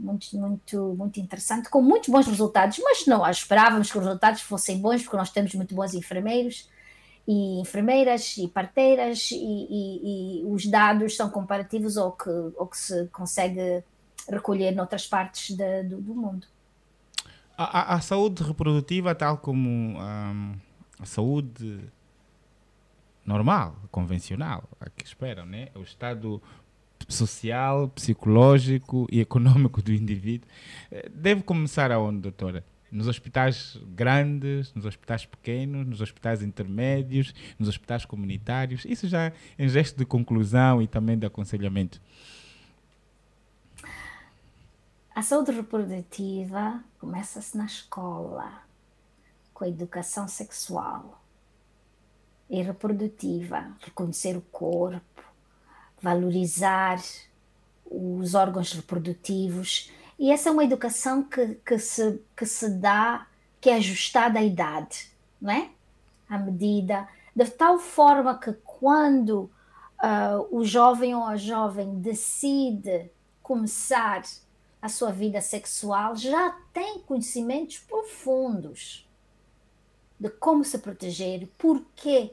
muito, muito, muito interessante, com muitos bons resultados, mas não esperávamos que os resultados fossem bons, porque nós temos muito bons enfermeiros e enfermeiras e parteiras e, e, e, os dados são comparativos ao que, ao que se consegue recolher noutras partes de, do, do, mundo. A, a, saúde reprodutiva, tal como um, a saúde normal, convencional, a que esperam, né? O estado social, psicológico e econômico do indivíduo. Eh, deve começar aonde, doutora? Nos hospitais grandes, nos hospitais pequenos, nos hospitais intermédios, nos hospitais comunitários. Isso já é um gesto de conclusão e também de aconselhamento. A saúde reprodutiva começa-se na escola, com a educação sexual e reprodutiva, reconhecer o corpo, valorizar os órgãos reprodutivos. E essa é uma educação que, que, se, que se dá, que é ajustada à idade, não é? À medida, de tal forma que quando uh, o jovem ou a jovem decide começar a sua vida sexual, já tem conhecimentos profundos de como se proteger, por que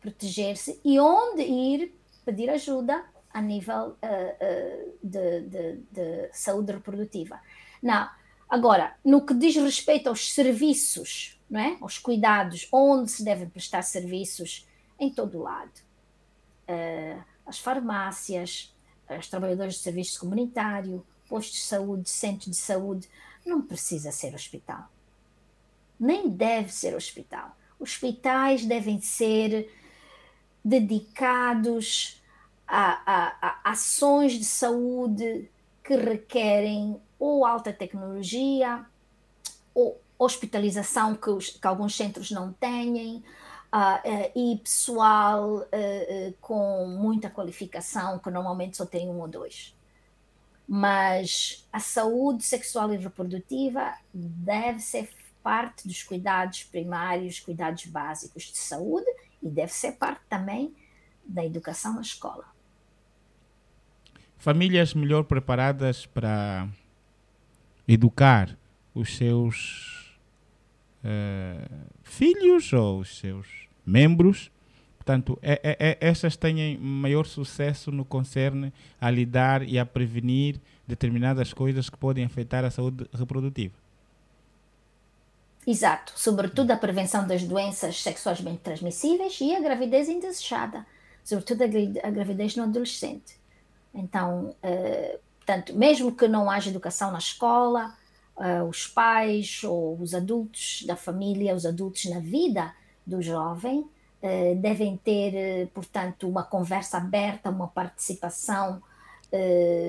proteger-se e onde ir pedir ajuda a nível uh, uh, de, de, de, saúde reprodutiva. Não. Agora, no que diz respeito aos serviços, não é? aos cuidados, onde se devem prestar serviços, em todo lado. Uh, as farmácias, os trabalhadores de serviço comunitário, postos de saúde, centros de saúde, não precisa ser hospital. Nem deve ser hospital. Hospitais devem ser dedicados a, a, a ações de saúde que requerem ou alta tecnologia ou hospitalização que, os, que alguns centros não têm. Uh, uh, e pessoal uh, com muita qualificação, que normalmente só tem um ou dois. Mas a saúde sexual e reprodutiva deve ser parte dos cuidados primários, cuidados básicos de saúde e deve ser parte também da educação na escola. Famílias melhor preparadas para educar os seus uh, filhos ou os seus membros. Portanto, é, é, é, estas têm maior sucesso no concerne a lidar e a prevenir determinadas coisas que podem afetar a saúde reprodutiva. Exato, sobretudo a prevenção das doenças sexualmente transmissíveis e a gravidez indesejada, sobretudo a, gravidez no adolescente. Então, uh, portanto, mesmo que não haja educação na escola, uh, os pais ou os adultos da família, os adultos na vida do jovem, uh, devem ter, portanto, uma conversa aberta, uma participação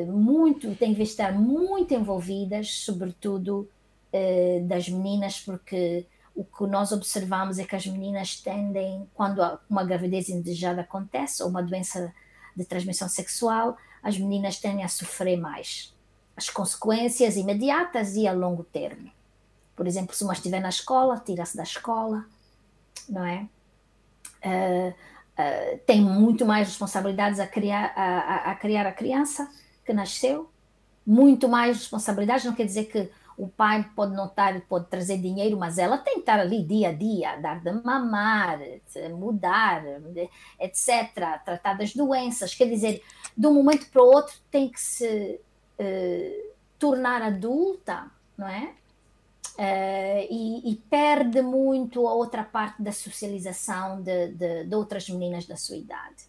muito, têm que estar muito envolvidas, sobretudo eh, das meninas, porque o que nós observamos é que as meninas tendem, quando uma gravidez indesejada acontece, ou uma doença de transmissão sexual, as meninas tendem a sofrer mais. As consequências imediatas e a longo termo. Por exemplo, se uma estiver na escola, tira-se da escola, não é? Uh, uh, tem muito mais responsabilidades a criar a, a, a criar a criança que nasceu, muito mais responsabilidades, não quer dizer que o pai pode não estar, pode trazer dinheiro, mas ela tem que estar ali dia a dia, dar de mamar, mudar, etc., tratar das doenças. Quer dizer, de um momento para o outro tem que se uh, tornar adulta, não é? Uh, e, e, perde muito a outra parte da socialização de, de, de outras meninas da sua idade.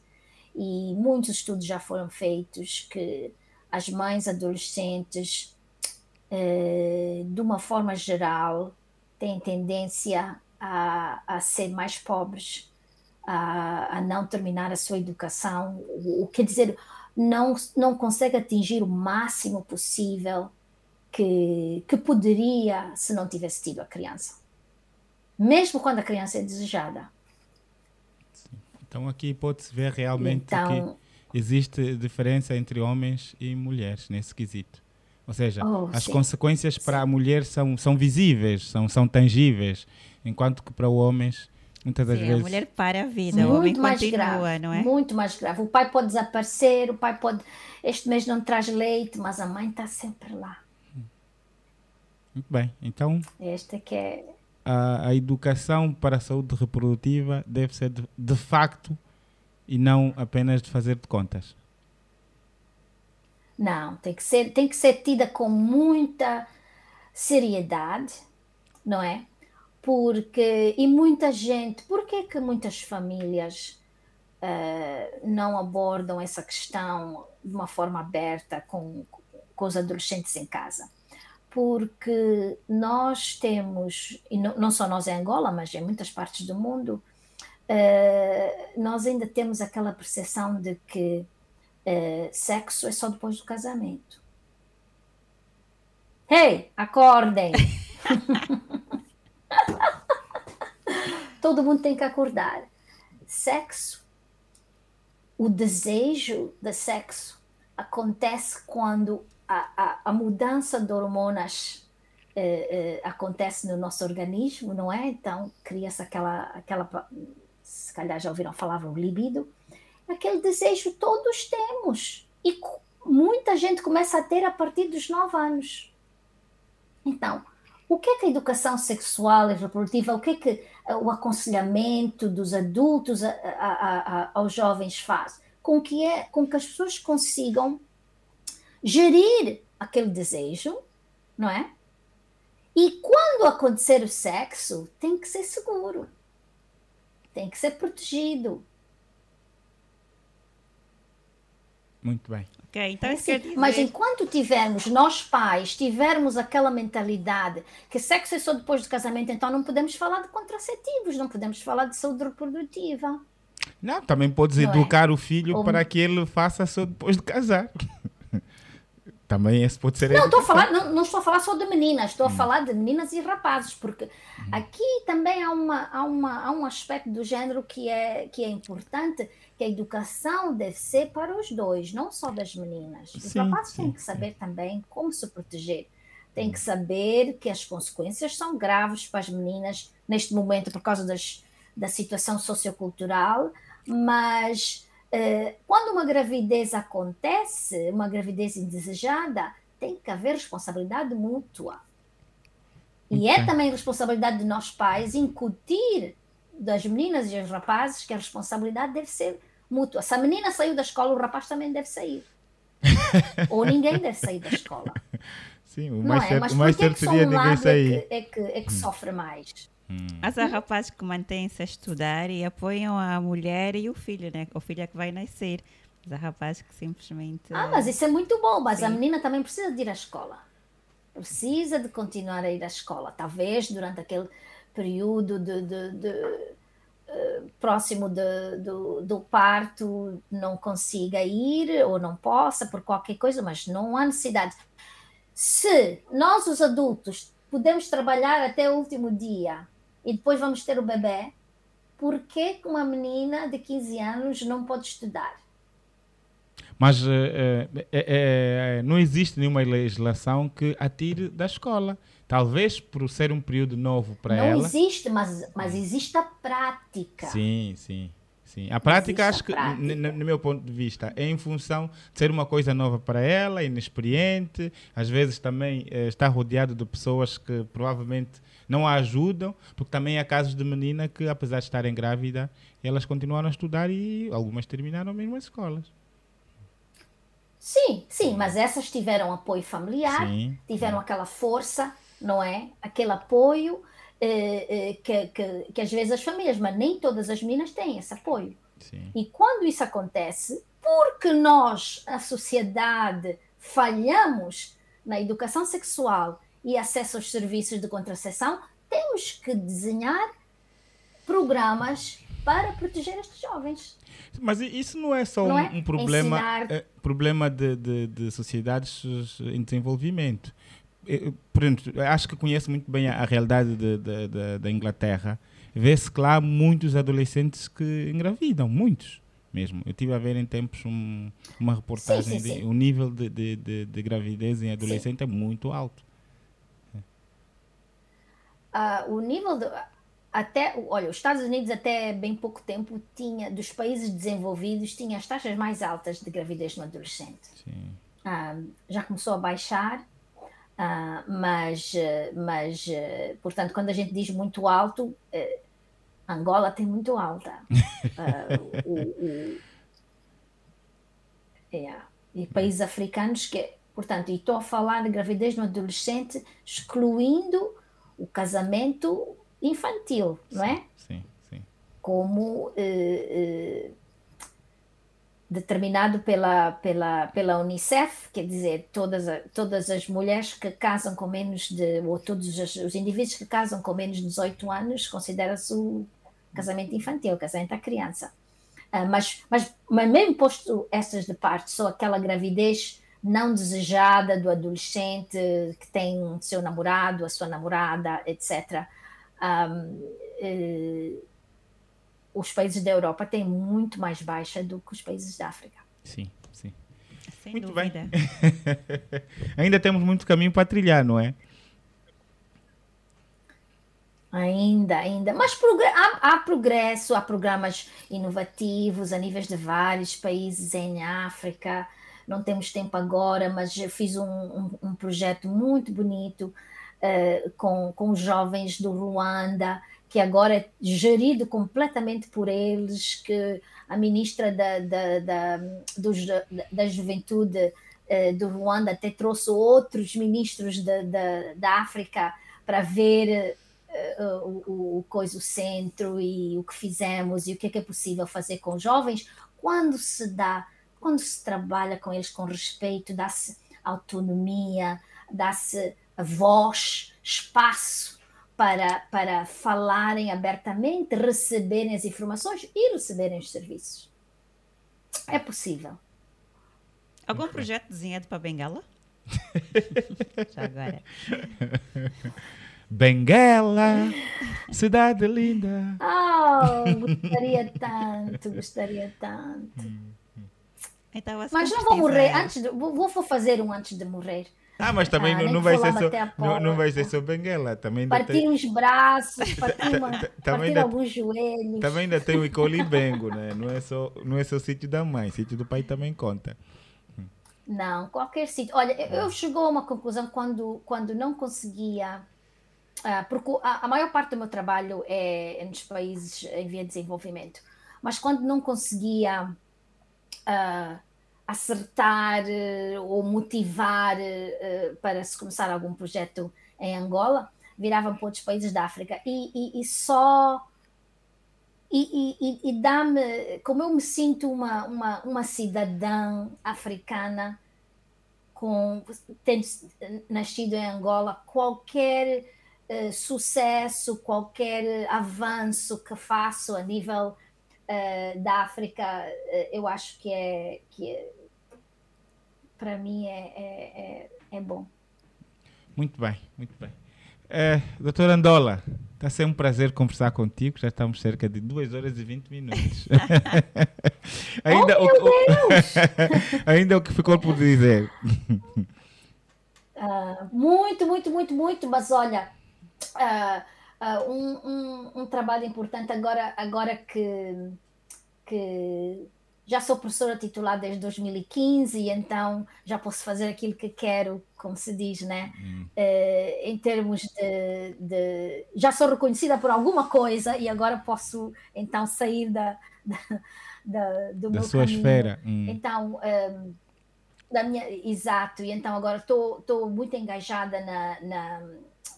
E muitos estudos já foram feitos que as mães adolescentes eh, de uma forma geral, têm tendência a, a ser mais pobres, a, a, não terminar a sua educação, o, o quer dizer, não, não consegue atingir o máximo possível que, que poderia se não tivesse tido a criança. Mesmo quando a criança é desejada. Então aqui pode-se ver realmente então, que existe diferença entre homens e mulheres nesse quesito. Ou seja, oh, as sim. consequências para a mulher são, são visíveis, são, são tangíveis, enquanto que para os homens, muitas das sim, vezes. A mulher para a vida, muito o homem mais continua, grave, não é? Muito mais grave. O pai pode desaparecer, o pai pode. Este mês não traz leite, mas a mãe está sempre lá. Muito bem, então. Esta que é. A, a educação para a saúde reprodutiva deve ser de, de facto e não apenas de fazer de contas. Não, tem que ser, tem que ser tida com muita seriedade, não é? Porque, e muita gente, por que que muitas famílias uh, não abordam essa questão de uma forma aberta com, com os adolescentes em casa. Porque nós temos, e não, só nós em Angola, mas em muitas partes do mundo, uh, nós ainda temos aquela percepção de que uh, sexo é só depois do casamento. Hey, acordem! <laughs> Todo mundo tem que acordar. Sexo, o desejo de sexo acontece quando a, a, a mudança de hormonas eh, eh, acontece no nosso organismo, não é? Então cria-se aquela, aquela, se calhar já ouviram falar o libido, aquele desejo todos temos e muita gente começa a ter a partir dos 9 anos. Então, o que é que a educação sexual e reprodutiva, o que é que eh, o aconselhamento dos adultos a, a, a, aos jovens faz? Com que, é, com que as pessoas consigam gerir aquele desejo, não é? E quando acontecer o sexo, tem que ser seguro, tem que ser protegido, Muito bem. Ok, então quer dizer... Mas enquanto tivermos, nós pais, tivermos aquela mentalidade que sexo é só depois do casamento, então não podemos falar de contraceptivos, não podemos falar de saúde reprodutiva. Não, também podes não é? educar é? o filho Ou... para que ele faça só depois de casar. Também esse pode ser. Não, estou a falar, não, não, estou a falar só de meninas, estou hum. a falar de meninas e rapazes, porque hum. aqui também há, uma, há, uma, há um aspecto do género que é, que é importante, que a educação deve ser para os dois, não só das meninas. Os sim, rapazes sim, têm que saber sim. também como se proteger. Têm que saber que as consequências são graves para as meninas neste momento por causa das, da situação sociocultural, mas quando uma gravidez acontece, uma gravidez indesejada, tem que haver responsabilidade mútua. E é também responsabilidade de nós pais incutir das meninas e dos rapazes que a responsabilidade deve ser mútua. Se a menina saiu da escola, o rapaz também deve sair. <laughs> Ou ninguém deve sair da escola. Sim, o mais, é? certo, Mas o mais certo seria ninguém sair. É que, é que, é que hum. sofre mais. Hum. Mas há rapazes que mantêm-se a estudar e apoiam a mulher e o filho, né? O filho é que vai nascer. Mas há rapazes que simplesmente. Ah, mas isso é muito bom, mas Sim. a menina também precisa de ir à escola. Precisa de continuar a ir à escola. Talvez durante aquele período de, de, de uh, próximo do, do parto não consiga ir ou não possa por qualquer coisa, mas não há necessidade. Se nós, os adultos, podemos trabalhar até o último dia e depois vamos ter o bebê, por que uma menina de 15 anos não pode estudar? Mas uh, é, não existe nenhuma legislação que a tire da escola. Talvez por ser um período novo para ela. Não existe, mas, mas existe a prática. Sim, sim. Sim, a prática Existe acho que, no, meu ponto de vista, é em função de ser uma coisa nova para ela, inexperiente, às vezes também eh, está rodeado de pessoas que provavelmente não a ajudam, porque também há casos de menina que, apesar de estarem grávida, elas continuaram a estudar e algumas terminaram mesmo as escolas. Sim, sim, mas essas tiveram apoio familiar, sim, tiveram sim. aquela força, não é? Aquele apoio eh, eh, que, que, que, às vezes as famílias, mas nem todas as meninas têm esse apoio. Sim. E quando isso acontece, porque nós, a sociedade, falhamos na educação sexual e acesso aos serviços de contracepção, temos que desenhar programas para proteger estes jovens. Mas isso não é só não um, é? um, problema, Ensinar... é, problema de, de, de sociedades em desenvolvimento pronto, acho que conheço muito bem a, a realidade de, de, de, da Inglaterra. Vê-se que lá muitos adolescentes que engravidam, muitos mesmo. Eu tive a ver em tempos um, uma reportagem, sim, sim, sim. De, o nível de, de, de, gravidez em adolescente é muito alto. Uh, o nível de, até, olha, os Estados Unidos até bem pouco tempo tinha, dos países desenvolvidos, tinha as taxas mais altas de gravidez no adolescente. Uh, já começou a baixar, Uh, mas, mas, portanto, quando a gente diz muito alto, uh, Angola tem muito alta. O, o, é, e países africanos que, portanto, e estou a falar de gravidez no adolescente, excluindo o casamento infantil, não é? Sim, sim. Como determinado pela, pela, pela Unicef, quer dizer, todas, todas as mulheres que casam com menos de, ou todos os, os indivíduos que casam com menos de 18 anos, considera-se o casamento infantil, o casamento da criança. Uh, mas, mas, mas mesmo posto essas de parte, só aquela gravidez não desejada do adolescente que tem seu namorado, a sua namorada, etc. Um, eh, os países da Europa têm muito mais baixa do que os países da África. Sim, sim. Sem muito dúvida. bem. <laughs> Ainda temos muito caminho para trilhar, não é? Ainda, ainda. Mas há, há, progresso, há programas inovativos a níveis de vários países em África. Não temos tempo agora, mas fiz um, um, um projeto muito bonito uh, com, com jovens do Ruanda que agora é gerido completamente por eles, que a ministra da, da, da, do, da Juventude eh, do Ruanda até trouxe outros ministros da, da, da África para ver eh, o, o, coisa, o centro e o que fizemos e o que é, que é possível fazer com jovens. Quando se dá, quando se trabalha com eles com respeito, dá-se autonomia, dá-se voz, espaço para, para falarem abertamente, receberem as informações e receberem os serviços. É possível. Algum projeto desenhado para Bengala? <laughs> Já agora. Benguela, cidade linda. Oh, gostaria tanto, gostaria tanto. Então, Mas não vou morrer antes de, vou, vou fazer um antes de morrer. Ah, mas também ah, não, não, vai ser só, não, não, vai ser só Benguela. Também partir tem... os braços, <laughs> partir, uma, partir alguns joelhos. Também ainda tem o Icolibengo, né? Não é só, não é só o sítio da mãe, o sítio do pai também conta. Não, qualquer sítio. Olha, eu chegou a uma conclusão quando, quando não conseguia. Uh, porque a, a, maior parte do meu trabalho é, é nos países em via de desenvolvimento. Mas quando não conseguia uh, acertar uh, ou motivar uh, para se começar algum projeto em Angola, viravam para outros países da África. E, e, e só e, e, e dá-me, como eu me sinto uma, uma, uma cidadã africana com tendo nascido em Angola, qualquer uh, sucesso, qualquer avanço que faço a nível uh, da África, uh, eu acho que é, que é, para mim é, é, é, é, bom. Muito bem, muito bem. É, doutor Andola, está sendo um prazer conversar contigo. Já estamos cerca de 2 horas e 20 minutos. <laughs> ainda, oh, o, o <laughs> ainda o que ficou por dizer. Uh, muito, muito, muito, muito, mas olha, uh, uh, um, um, um, trabalho importante agora, agora que, que já sou professora titular desde 2015 e então já posso fazer aquilo que quero, como se diz, né? Hum. Uh, em termos de, de, Já sou reconhecida por alguma coisa e agora posso então sair da, da, da do da meu sua caminho. esfera. Hum. Então, um, ehm, da minha, exato, e então agora estou muito engajada na, na,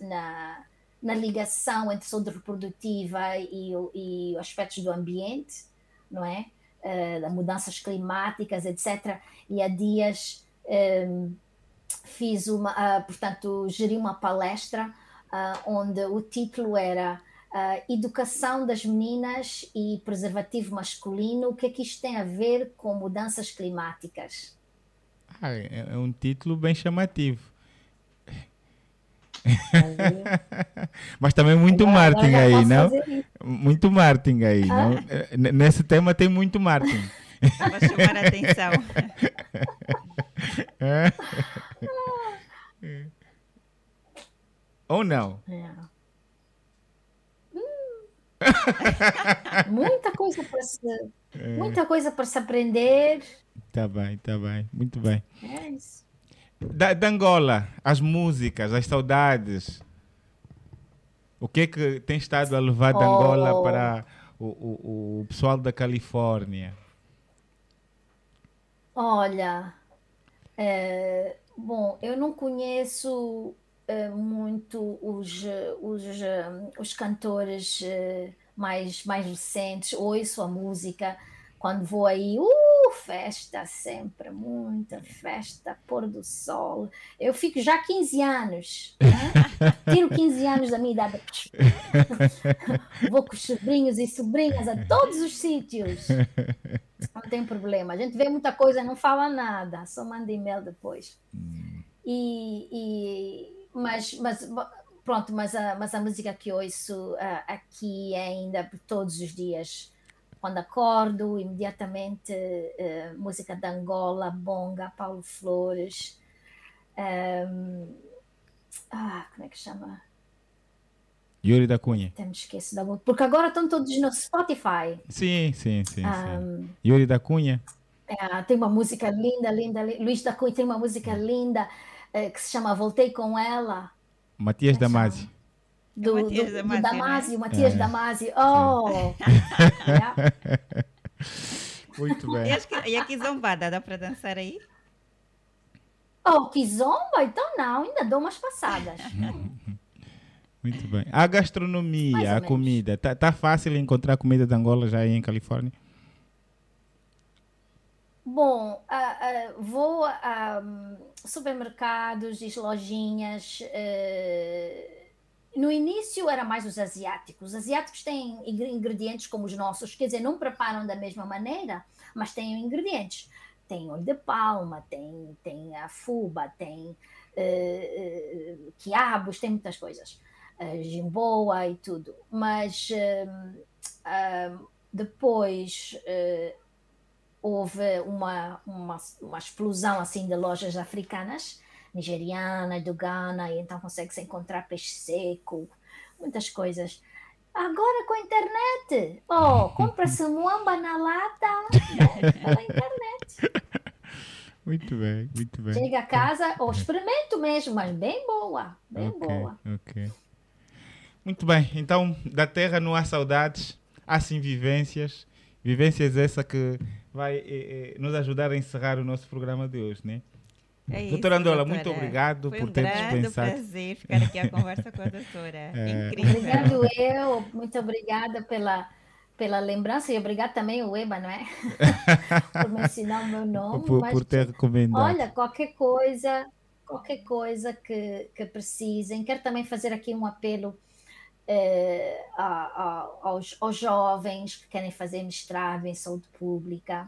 na, na, ligação entre saúde reprodutiva e, e aspectos do ambiente, não é? uh, mudanças climáticas, etc. E há dias um, ehm, fiz uma, uh, portanto, geri uma palestra uh, onde o título era uh, Educação das Meninas e Preservativo Masculino, o que é que isto tem a ver com mudanças climáticas? Ah, é, é um título bem chamativo. Mas também muito agora, marketing agora aí, não? Muito marketing aí, ah. não? Nesse tema tem muito marketing. Para chamar a atenção. <laughs> É. Ou não? É. muita coisa para se, é. muita coisa para se aprender. Tá bem, tá bem, muito bem. É isso. Da, da Angola, as músicas, as saudades. O que é que tem estado a levar da Angola oh. para o, o, o pessoal da Califórnia? Olha, é, bom, eu não conheço é, muito os, os, os cantores mais, mais recentes, ouço a música, quando vou aí, uh, festa sempre, muita festa, pôr do sol. Eu fico já 15 anos, né? <laughs> tiro 15 anos da minha idade. <laughs> vou com os sobrinhos e sobrinhas a todos os sítios. Não tem problema. A gente vê muita coisa, não fala nada, só manda e-mail depois. E, e, mas, mas pronto, mas a, mas a música que ouço uh, aqui é ainda todos os dias quando acordo, imediatamente uh, música de Angola, Bonga, Paulo Flores. Um, ehm, ah, como é que chama? Yuri da Cunha. Até me esqueço da música. Porque agora estão todos no Spotify. Sim, sim, sim. Um, sim. Yuri da Cunha. É, tem uma música linda, linda. Luís da Cunha tem uma música linda uh, que se chama Voltei com Ela. Matias Damasio do, do, Matias do, do Damasio, né? Matias é. Damasio. Oh! <laughs> Muito bem. E, a Kizombada, dá para dançar aí? Oh, Kizomba? Então não, ainda dou umas passadas. <laughs> Muito bem. A gastronomia, a comida, tá, tá fácil encontrar comida de Angola já aí em Califórnia? Bom, uh, uh, vou a um, supermercados e lojinhas. Uh, no início era mais os asiáticos. Os asiáticos têm ingredientes como os nossos, quer dizer, não preparam da mesma maneira, mas têm ingredientes. Tem olho de palma, tem, tem a fuba, tem uh, uh, quiabos, tem muitas coisas. Uh, jimboa e tudo. Mas uh, depois houve uma, uma, uma explosão assim de lojas africanas nigeriana, do Ghana, e então consegue-se encontrar peixe seco, muitas coisas. Agora com a internet, oh, compra-se <laughs> muamba na lata né, pela internet. <laughs> Muito bem, muito bem. Chega a casa, ou oh, experimento mesmo, mas bem boa, bem okay, boa. Ok. Muito bem, então da terra não há saudades, há sim vivências. Vivências essa que vai eh, eh, nos ajudar a encerrar o nosso programa de hoje, né? É isso, doutora Andola, doutora. muito obrigado Foi por ter dispensado. Foi um prazer ficar aqui a conversa com a doutora. <laughs> É. Incrível. Obrigado eu, muito obrigada pela, pela lembrança e obrigado também o Eba, não é? <laughs> por me ensinar o meu nome. Por, mas, por ter recomendado. Olha, qualquer coisa, qualquer coisa que, que precisem. Quero também fazer aqui um apelo eh, a, a, aos, aos jovens que querem fazer mestrado em saúde pública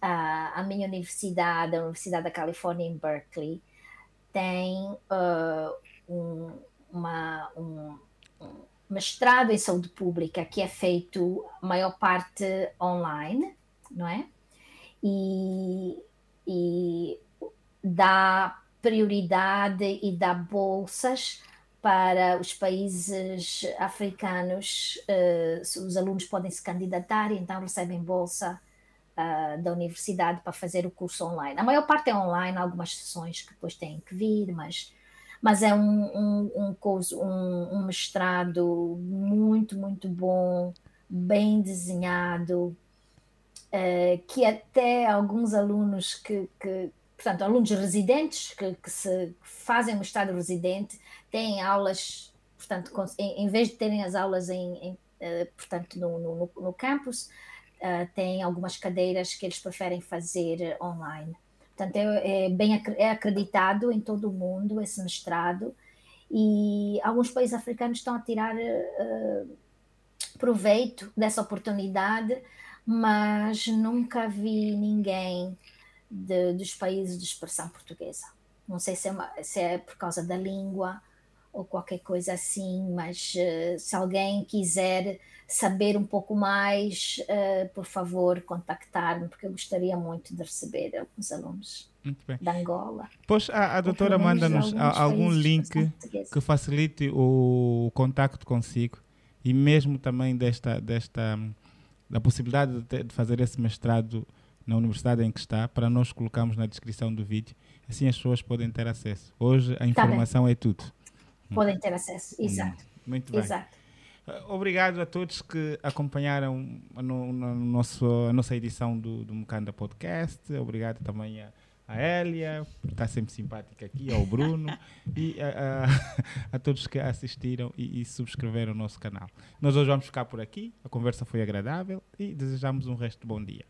a, a minha universidade, a Universidade da Califórnia em Berkeley, tem uh, um, uma, um, um, mestrado em saúde pública que é feito a maior parte online, não é? E, e dá prioridade e dá bolsas para os países africanos, uh, os alunos podem se candidatar e então recebem bolsa uh, da universidade para fazer o curso online. A maior parte é online, algumas sessões que depois têm que vir, mas, mas é um, um, um curso, um, um mestrado muito, muito bom, bem desenhado, uh, que até alguns alunos que, que portanto, alunos residentes que, que se fazem o estado residente têm aulas, portanto, em, em vez de terem as aulas em, em uh, portanto, no, no, no campus, uh, tem algumas cadeiras que eles preferem fazer online. Portanto, é, é bem é acreditado em todo o mundo esse mestrado e alguns países africanos estão a tirar uh, proveito dessa oportunidade, mas nunca vi ninguém de, dos países de expressão portuguesa. Não sei se é, uma, se é por causa da língua ou qualquer coisa assim, mas uh, se alguém quiser saber um pouco mais, uh, por favor, contactar-me, porque eu gostaria muito de receber alguns alunos da Angola. Pois a, a doutora manda-nos algum link que facilite o contacto consigo e mesmo também desta, desta da possibilidade de, ter, de fazer esse mestrado na universidade em que está, para nós colocarmos na descrição do vídeo. Assim as pessoas podem ter acesso. Hoje a tá informação tá é tudo. Podem ter acesso, exato. Muito bem. Exato. Obrigado a todos que acompanharam no, no nosso, a nossa edição do, do Mukanda Podcast. Obrigado também a, a Elia, por estar sempre simpática aqui, ao Bruno <laughs> e a, a, a todos que assistiram e, e, subscreveram o nosso canal. Nós hoje vamos ficar por aqui, a conversa foi agradável e desejamos um resto de bom dia.